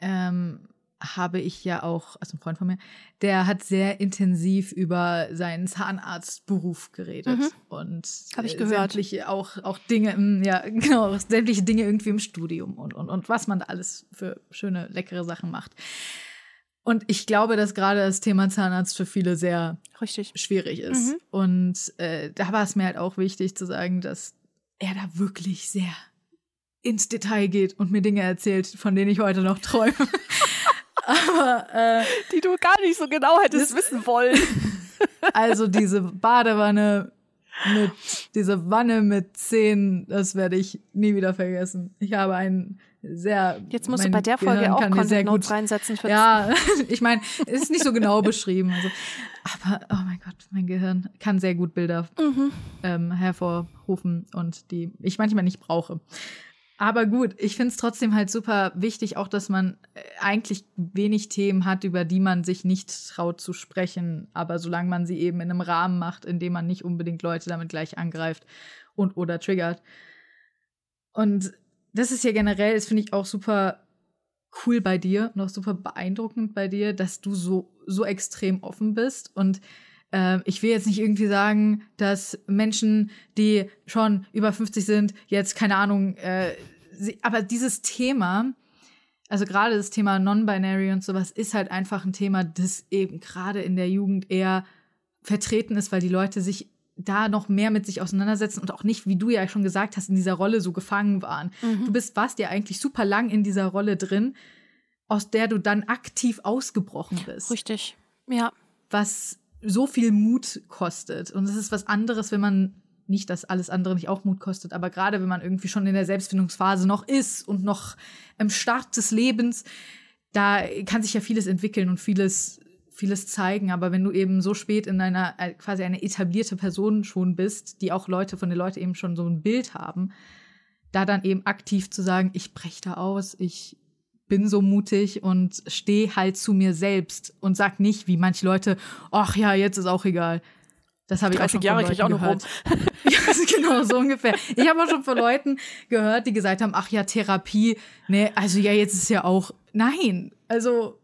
ähm, habe ich ja auch, also ein Freund von mir, der hat sehr intensiv über seinen Zahnarztberuf geredet mhm. und habe ich gehört, sämtliche auch auch Dinge, im, ja genau, sämtliche Dinge irgendwie im Studium und und und was man da alles für schöne leckere Sachen macht. Und ich glaube, dass gerade das Thema Zahnarzt für viele sehr Richtig. schwierig ist. Mhm. Und äh, da war es mir halt auch wichtig zu sagen, dass er da wirklich sehr ins Detail geht und mir Dinge erzählt, von denen ich heute noch träume. Aber äh, die du gar nicht so genau hättest wissen wollen. also diese Badewanne mit diese Wanne mit Zehen, das werde ich nie wieder vergessen. Ich habe einen sehr. Jetzt musst du bei der Folge auch Content Notes reinsetzen. Für ja, ich meine, es ist nicht so genau beschrieben. Also, aber oh mein Gott, mein Gehirn kann sehr gut Bilder mhm. ähm, hervorrufen und die ich manchmal nicht brauche. Aber gut, ich finde es trotzdem halt super wichtig, auch dass man äh, eigentlich wenig Themen hat, über die man sich nicht traut zu sprechen. Aber solange man sie eben in einem Rahmen macht, in dem man nicht unbedingt Leute damit gleich angreift und oder triggert. Und das ist ja generell, das finde ich auch super cool bei dir und auch super beeindruckend bei dir, dass du so, so extrem offen bist. Und äh, ich will jetzt nicht irgendwie sagen, dass Menschen, die schon über 50 sind, jetzt keine Ahnung, äh, sie, aber dieses Thema, also gerade das Thema Non-Binary und sowas, ist halt einfach ein Thema, das eben gerade in der Jugend eher vertreten ist, weil die Leute sich da noch mehr mit sich auseinandersetzen und auch nicht, wie du ja schon gesagt hast, in dieser Rolle so gefangen waren. Mhm. Du bist, warst ja eigentlich super lang in dieser Rolle drin, aus der du dann aktiv ausgebrochen bist. Richtig, ja. Was so viel Mut kostet. Und es ist was anderes, wenn man nicht, dass alles andere nicht auch Mut kostet, aber gerade wenn man irgendwie schon in der Selbstfindungsphase noch ist und noch im Start des Lebens, da kann sich ja vieles entwickeln und vieles vieles zeigen, aber wenn du eben so spät in einer äh, quasi eine etablierte Person schon bist, die auch Leute von den Leuten eben schon so ein Bild haben, da dann eben aktiv zu sagen, ich breche da aus, ich bin so mutig und stehe halt zu mir selbst und sag nicht, wie manche Leute, ach ja, jetzt ist auch egal. Das habe ich auch schon Jahre von krieg ich auch Leuten noch gehört. ja, genau, so ungefähr. Ich habe auch schon von Leuten gehört, die gesagt haben, ach ja, Therapie, ne, also ja, jetzt ist ja auch, nein, also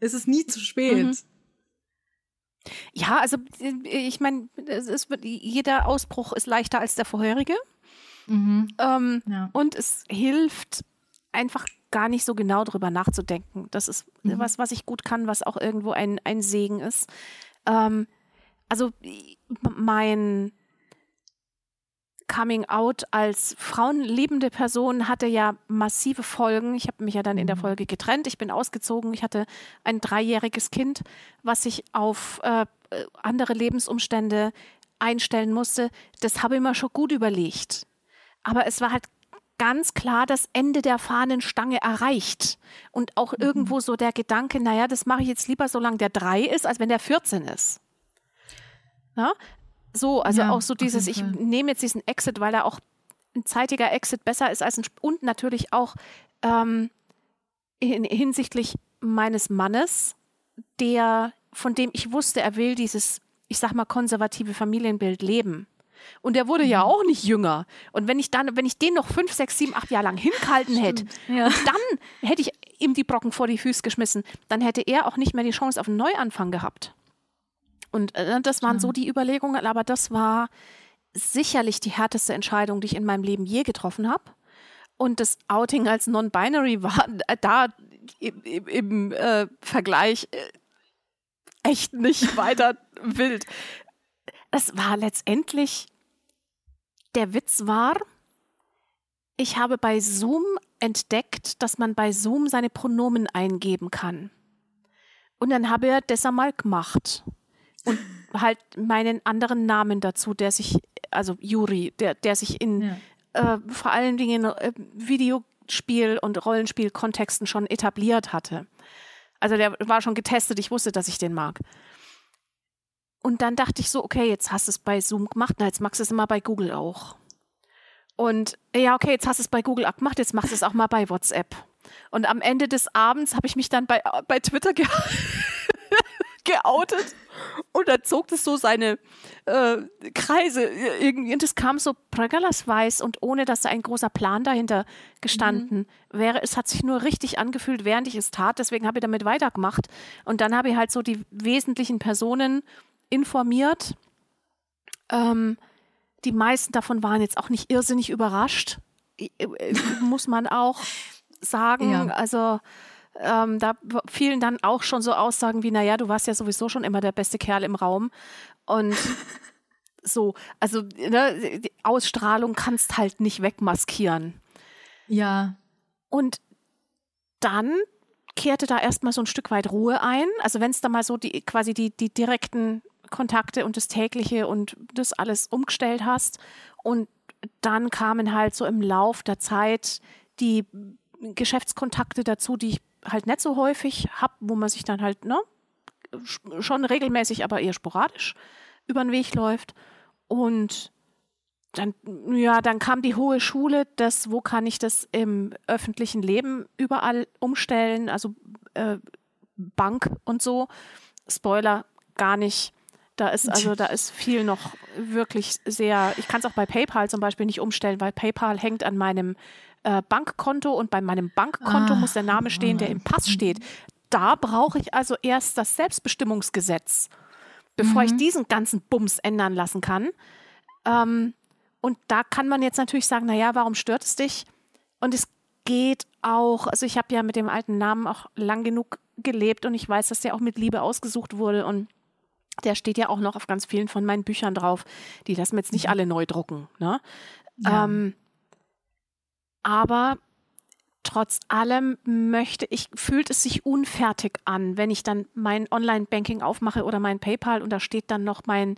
es ist nie zu spät. Mhm. Ja, also ich meine, jeder Ausbruch ist leichter als der vorherige. Mhm. Ähm, Ja. Und es hilft einfach gar nicht so genau drüber nachzudenken. Das ist Mhm. was, was ich gut kann, was auch irgendwo ein, ein Segen ist. Ähm, also mein Coming Out als frauenliebende Person hatte ja massive Folgen. Ich habe mich ja dann in der Mhm. Folge getrennt. Ich bin ausgezogen. Ich hatte ein dreijähriges Kind, was sich auf äh, äh, andere Lebensumstände einstellen musste. Das habe ich mir schon gut überlegt. Aber es war halt ganz klar das Ende der Fahnenstange erreicht. Und auch irgendwo so der Gedanke, naja, das mache ich jetzt lieber, solange der drei ist, als wenn der 14 ist. Ja? So, also Ja, auch so dieses, ich nehme jetzt diesen Exit, weil er auch ein zeitiger Exit besser ist als ein Sp und natürlich auch ähm, in, hinsichtlich meines Mannes, der, von dem ich wusste, er will dieses, ich sag mal, konservative Familienbild leben. Und der wurde ja Mhm. auch nicht jünger. Und wenn ich dann, wenn ich den noch fünf, sechs, sieben, acht Jahre lang hingehalten hätte, Ja. dann hätte ich ihm die Brocken vor die Füße geschmissen, dann hätte er auch nicht mehr die Chance auf einen Neuanfang gehabt. Und äh, das waren so die Überlegungen, aber das war sicherlich die härteste Entscheidung, die ich in meinem Leben je getroffen habe. Und das Outing als Non-Binary war äh, da im, im, äh, Vergleich äh, echt nicht weiter wild. Es war letztendlich, der Witz war, ich habe bei Zoom entdeckt, dass man bei Zoom seine Pronomen eingeben kann. Und dann habe er das einmal gemacht. Und halt meinen anderen Namen dazu, der sich, also Juri, der, der sich in Ja. äh, vor allen Dingen äh, Videospiel- und Rollenspiel-Kontexten schon etabliert hatte. Also der war schon getestet, ich wusste, dass ich den mag. Und dann dachte ich so, okay, jetzt hast du es bei Zoom gemacht, na, jetzt machst du es immer bei Google auch. Und ja, okay, jetzt hast du es bei Google gemacht, jetzt machst du es auch mal bei WhatsApp. Und am Ende des Abends habe ich mich dann bei, bei Twitter ge geoutet und dann zog das so seine äh, Kreise irgendwie und es kam so weiß und ohne dass da ein großer Plan dahinter gestanden wäre. Es hat sich nur richtig angefühlt, während ich es tat. Deswegen habe ich damit weitergemacht und dann habe ich halt so die wesentlichen Personen informiert. Ähm, die meisten davon waren jetzt auch nicht irrsinnig überrascht, äh, muss man auch sagen. Ja. Also ähm, da fielen dann auch schon so Aussagen wie, naja, du warst ja sowieso schon immer der beste Kerl im Raum. Und so, also ne, die Ausstrahlung kannst halt nicht wegmaskieren. Ja. Und dann kehrte da erstmal so ein Stück weit Ruhe ein. Also wenn es da mal so die quasi die, die direkten Kontakte und das tägliche und das alles umgestellt hast. Und dann kamen halt so im Lauf der Zeit die Geschäftskontakte dazu, die ich halt nicht so häufig habe, wo man sich dann halt, ne, sch- schon regelmäßig, aber eher sporadisch über den Weg läuft. Und dann, ja, dann kam die hohe Schule, das, wo kann ich das im öffentlichen Leben überall umstellen, also äh, Bank und so. Spoiler, gar nicht. Da ist also, da ist viel noch wirklich sehr, ich kann es auch bei PayPal zum Beispiel nicht umstellen, weil PayPal hängt an meinem äh, Bankkonto und bei meinem Bankkonto Ah, muss der Name stehen, der im Pass steht. Da brauche ich also erst das Selbstbestimmungsgesetz, bevor ich diesen ganzen Bums ändern lassen kann. Ähm, und da kann man jetzt natürlich sagen, naja, warum stört es dich? Und es geht auch, also ich habe ja mit dem alten Namen auch lang genug gelebt und ich weiß, dass der auch mit Liebe ausgesucht wurde und der steht ja auch noch auf ganz vielen von meinen Büchern drauf. Die lassen wir jetzt nicht alle neu drucken. Ne? Ja. Ähm, aber trotz allem möchte ich, fühlt es sich unfertig an, wenn ich dann mein Online-Banking aufmache oder mein PayPal und da steht dann noch mein,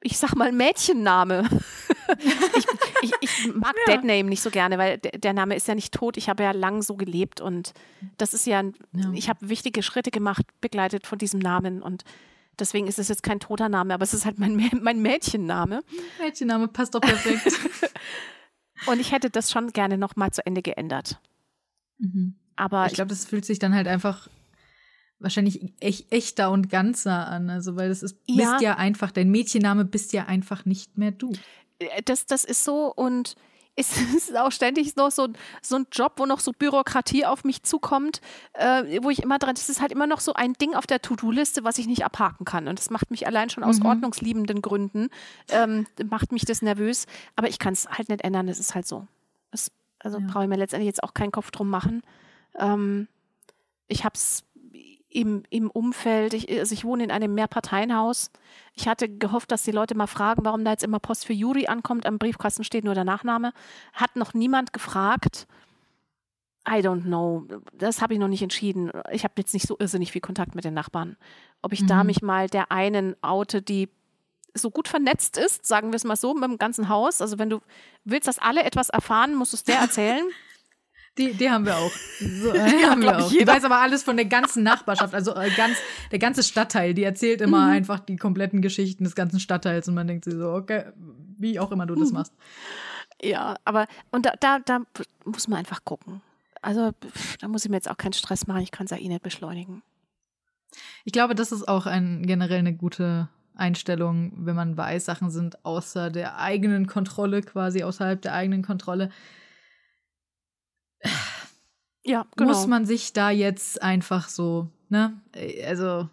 ich sag mal, Mädchenname ich, ich, ich, mag ja. Deadname nicht so gerne, weil der, Name ist ja nicht tot. Ich habe ja lang so gelebt und das ist ja, ja. ich habe wichtige Schritte gemacht, begleitet von diesem Namen und deswegen ist es jetzt kein toter Name, aber es ist halt mein, mein Mädchenname. Mädchenname passt doch perfekt. und ich hätte das schon gerne nochmal zu Ende geändert. Mhm. Aber ich glaube, das fühlt sich dann halt einfach wahrscheinlich echt, echter und ganzer an. Also, weil das ist, ja. bist ja einfach, dein Mädchenname bist ja einfach nicht mehr du. Äh, das, das ist so und es ist auch ständig noch so, so ein Job, wo noch so Bürokratie auf mich zukommt, äh, wo ich immer dran, das ist halt immer noch so ein Ding auf der To-Do-Liste, was ich nicht abhaken kann. Und das macht mich allein schon aus mhm. ordnungsliebenden Gründen, ähm, macht mich das nervös. Aber ich kann es halt nicht ändern, das ist halt so. Das, also ja. brauche ich mir letztendlich jetzt auch keinen Kopf drum machen. Ähm, ich habe es im, im Umfeld, ich, also ich wohne in einem Mehrparteienhaus. Ich hatte gehofft, dass die Leute mal fragen, warum da jetzt immer Post für Juri ankommt. Am Briefkasten steht nur der Nachname. Hat noch niemand gefragt. I don't know. Das habe ich noch nicht entschieden. Ich habe jetzt nicht so irrsinnig viel Kontakt mit den Nachbarn. Ob ich mhm. da mich mal der einen oute, die so gut vernetzt ist, sagen wir es mal so, mit dem ganzen Haus. Also wenn du willst, dass alle etwas erfahren, musst du es der erzählen. Die, die haben wir auch. So, die haben wir auch. Die weiß aber alles von der ganzen Nachbarschaft, also äh, ganz, der ganze Stadtteil. Die erzählt immer mhm. einfach die kompletten Geschichten des ganzen Stadtteils und man denkt sich so, okay, wie auch immer du das mhm. machst. Ja, aber und da, da, da muss man einfach gucken. Also da muss ich mir jetzt auch keinen Stress machen, ich kann es ja eh nicht beschleunigen. Ich glaube, das ist auch ein, generell eine gute Einstellung, wenn man weiß, Sachen sind außer der eigenen Kontrolle, quasi außerhalb der eigenen Kontrolle ja, genau. muss man sich da jetzt einfach so, ne? Also,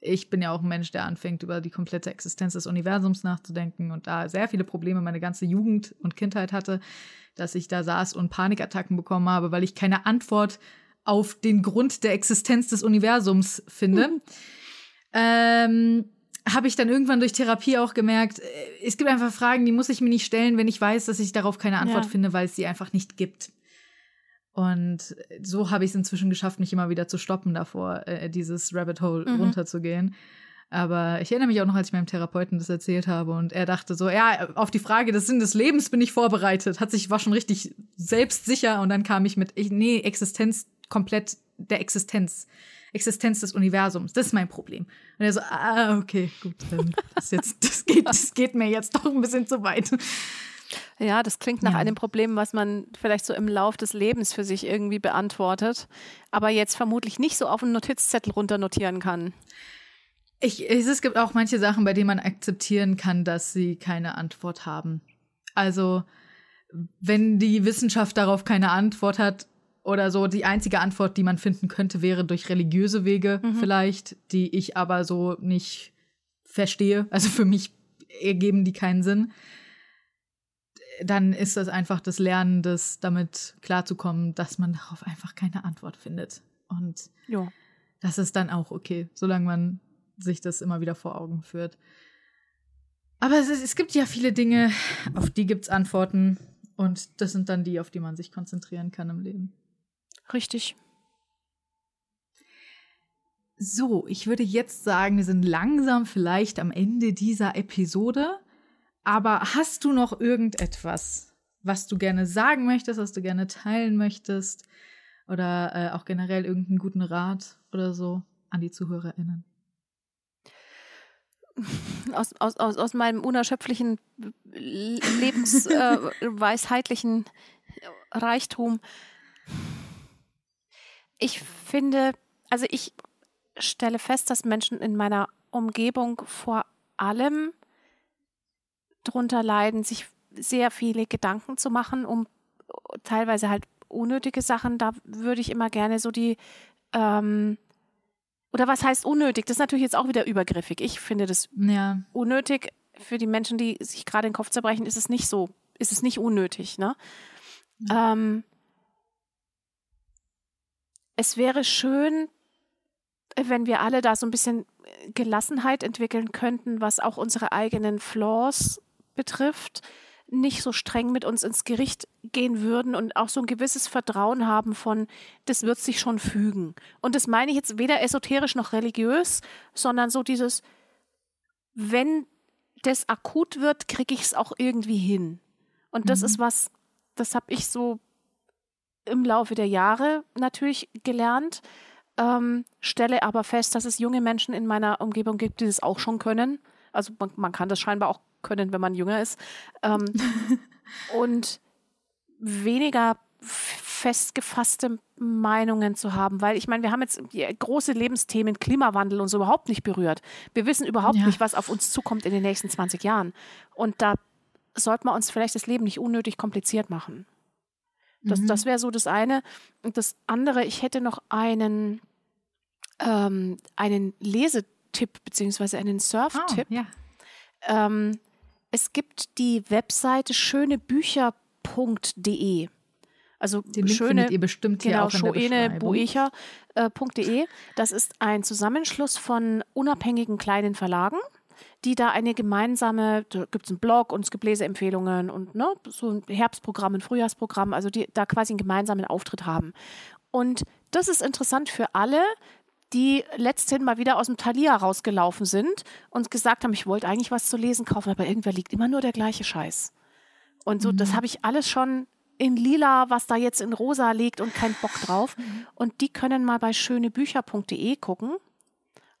ich bin ja auch ein Mensch, der anfängt, über die komplette Existenz des Universums nachzudenken und da sehr viele Probleme meine ganze Jugend und Kindheit hatte, dass ich da saß und Panikattacken bekommen habe, weil ich keine Antwort auf den Grund der Existenz des Universums finde. Mhm. Ähm, habe ich dann irgendwann durch Therapie auch gemerkt, äh, es gibt einfach Fragen, die muss ich mir nicht stellen, wenn ich weiß, dass ich darauf keine Antwort ja. finde, weil es sie einfach nicht gibt. Und so habe ich es inzwischen geschafft, mich immer wieder zu stoppen davor, äh, dieses Rabbit Hole mhm. runterzugehen. Aber ich erinnere mich auch noch, als ich meinem Therapeuten das erzählt habe und er dachte so, ja, auf die Frage des Sinn des Lebens bin ich vorbereitet, hat sich, war schon richtig selbstsicher und dann kam ich mit, ich, nee, Existenz komplett der Existenz. Existenz des Universums, das ist mein Problem. Und er so, ah, okay, gut, dann das jetzt, das geht, das geht mir jetzt doch ein bisschen zu weit. Ja, das klingt nach ja. einem Problem, was man vielleicht so im Lauf des Lebens für sich irgendwie beantwortet, aber jetzt vermutlich nicht so auf einen Notizzettel runternotieren kann. Ich, es gibt auch manche Sachen, bei denen man akzeptieren kann, dass sie keine Antwort haben. Also, wenn die Wissenschaft darauf keine Antwort hat oder so, die einzige Antwort, die man finden könnte, wäre durch religiöse Wege mhm. vielleicht, die ich aber so nicht verstehe. Also für mich ergeben die keinen Sinn dann ist das einfach das Lernen, das damit klarzukommen, dass man darauf einfach keine Antwort findet. Und ja. das ist dann auch okay, solange man sich das immer wieder vor Augen führt. Aber es, es gibt ja viele Dinge, auf die gibt es Antworten. Und das sind dann die, auf die man sich konzentrieren kann im Leben. Richtig. So, ich würde jetzt sagen, wir sind langsam vielleicht am Ende dieser Episode. Aber hast du noch irgendetwas, was du gerne sagen möchtest, was du gerne teilen möchtest? Oder äh, auch generell irgendeinen guten Rat oder so an die ZuhörerInnen? Aus, aus, aus, aus meinem unerschöpflichen lebensweisheitlichen äh, Reichtum. Ich finde, also ich stelle fest, dass Menschen in meiner Umgebung vor allem drunter leiden, sich sehr viele Gedanken zu machen, um teilweise halt unnötige Sachen. Da würde ich immer gerne so die, ähm, oder was heißt unnötig? Das ist natürlich jetzt auch wieder übergriffig. Ich finde das ja. unnötig. Für die Menschen, die sich gerade den Kopf zerbrechen, ist es nicht so, ist es nicht unnötig. Ne? Ja. Ähm, es wäre schön, wenn wir alle da so ein bisschen Gelassenheit entwickeln könnten, was auch unsere eigenen Flaws betrifft, nicht so streng mit uns ins Gericht gehen würden und auch so ein gewisses Vertrauen haben von, das wird sich schon fügen. Und das meine ich jetzt weder esoterisch noch religiös, sondern so dieses, wenn das akut wird, kriege ich es auch irgendwie hin. Und das Mhm. ist was, das habe ich so im Laufe der Jahre natürlich gelernt, ähm, stelle aber fest, dass es junge Menschen in meiner Umgebung gibt, die das auch schon können. Also man, man kann das scheinbar auch können, wenn man jünger ist. Ähm, und weniger festgefasste Meinungen zu haben, weil ich meine, wir haben jetzt große Lebensthemen, Klimawandel und so überhaupt nicht berührt. Wir wissen überhaupt Ja. nicht, was auf uns zukommt in den nächsten 20 Jahren. Und da sollte man uns vielleicht das Leben nicht unnötig kompliziert machen. Das, Mhm. das wäre so das eine. Und das andere, ich hätte noch einen, ähm, einen Lesetipp beziehungsweise einen Surf-Tipp. ja. Ähm, es gibt die Webseite schönebucher.de. Also Den schöne, ihr bestimmt hier genau, Beschreibung. schoenebuecher.de. Das ist ein Zusammenschluss von unabhängigen kleinen Verlagen, die da eine gemeinsame, da gibt es einen Blog und es gibt Leseempfehlungen und ne, so ein Herbstprogramm, ein Frühjahrsprogramm, also die da quasi einen gemeinsamen Auftritt haben. Und das ist interessant für alle, die letzthin mal wieder aus dem Thalia rausgelaufen sind und gesagt haben, ich wollte eigentlich was zu lesen kaufen, aber irgendwer liegt immer nur der gleiche Scheiß. Und so, das habe ich alles schon in lila, was da jetzt in rosa liegt und kein Bock drauf. Und die können mal bei schönebücher.de gucken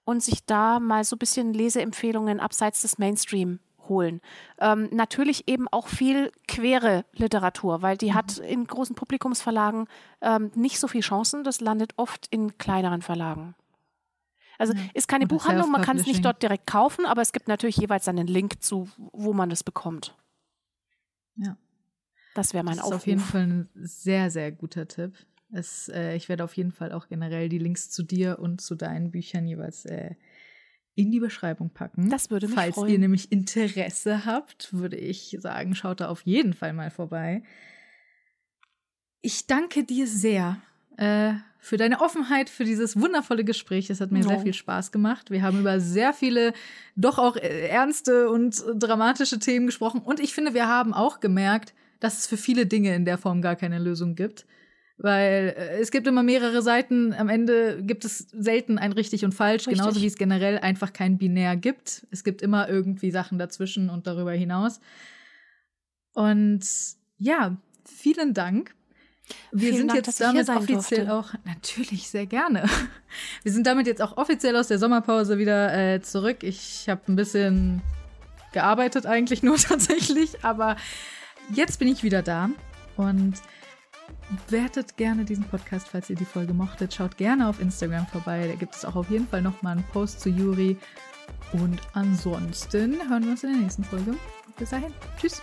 und sich da mal so ein bisschen Leseempfehlungen abseits des Mainstream holen. Ähm, natürlich eben auch viel quere Literatur, weil die hat in großen Publikumsverlagen ähm, nicht so viel Chancen. Das landet oft in kleineren Verlagen. Also ist keine Oder Buchhandlung, man kann es nicht dort direkt kaufen, aber es gibt natürlich jeweils einen Link zu, wo man das bekommt. Ja. Das wäre mein Das ist Aufruf. auf jeden Fall ein sehr, sehr guter Tipp. Es, äh, ich werde auf jeden Fall auch generell die Links zu dir und zu deinen Büchern jeweils äh, in die Beschreibung packen. Das würde mich Falls freuen. ihr nämlich Interesse habt, würde ich sagen, schaut da auf jeden Fall mal vorbei. Ich danke dir sehr äh, für deine Offenheit, für dieses wundervolle Gespräch. Es hat mir Ja. sehr viel Spaß gemacht. Wir haben über sehr viele, doch auch äh, ernste und dramatische Themen gesprochen. Und ich finde, wir haben auch gemerkt, dass es für viele Dinge in der Form gar keine Lösung gibt. Weil äh, es gibt immer mehrere Seiten. Am Ende gibt es selten ein richtig und falsch, Richtig. genauso wie es generell einfach kein Binär gibt. Es gibt immer irgendwie Sachen dazwischen und darüber hinaus. Und ja, vielen Dank. Wir Vielen sind Dank, jetzt damit offiziell durfte. auch, natürlich sehr gerne. Wir sind damit jetzt auch offiziell aus der Sommerpause wieder äh, zurück. Ich habe ein bisschen gearbeitet eigentlich nur tatsächlich, aber jetzt bin ich wieder da und wertet gerne diesen Podcast, falls ihr die Folge mochtet. Schaut gerne auf Instagram vorbei. Da gibt es auch auf jeden Fall noch mal einen Post zu Juri. Und ansonsten hören wir uns in der nächsten Folge. Bis dahin. Tschüss.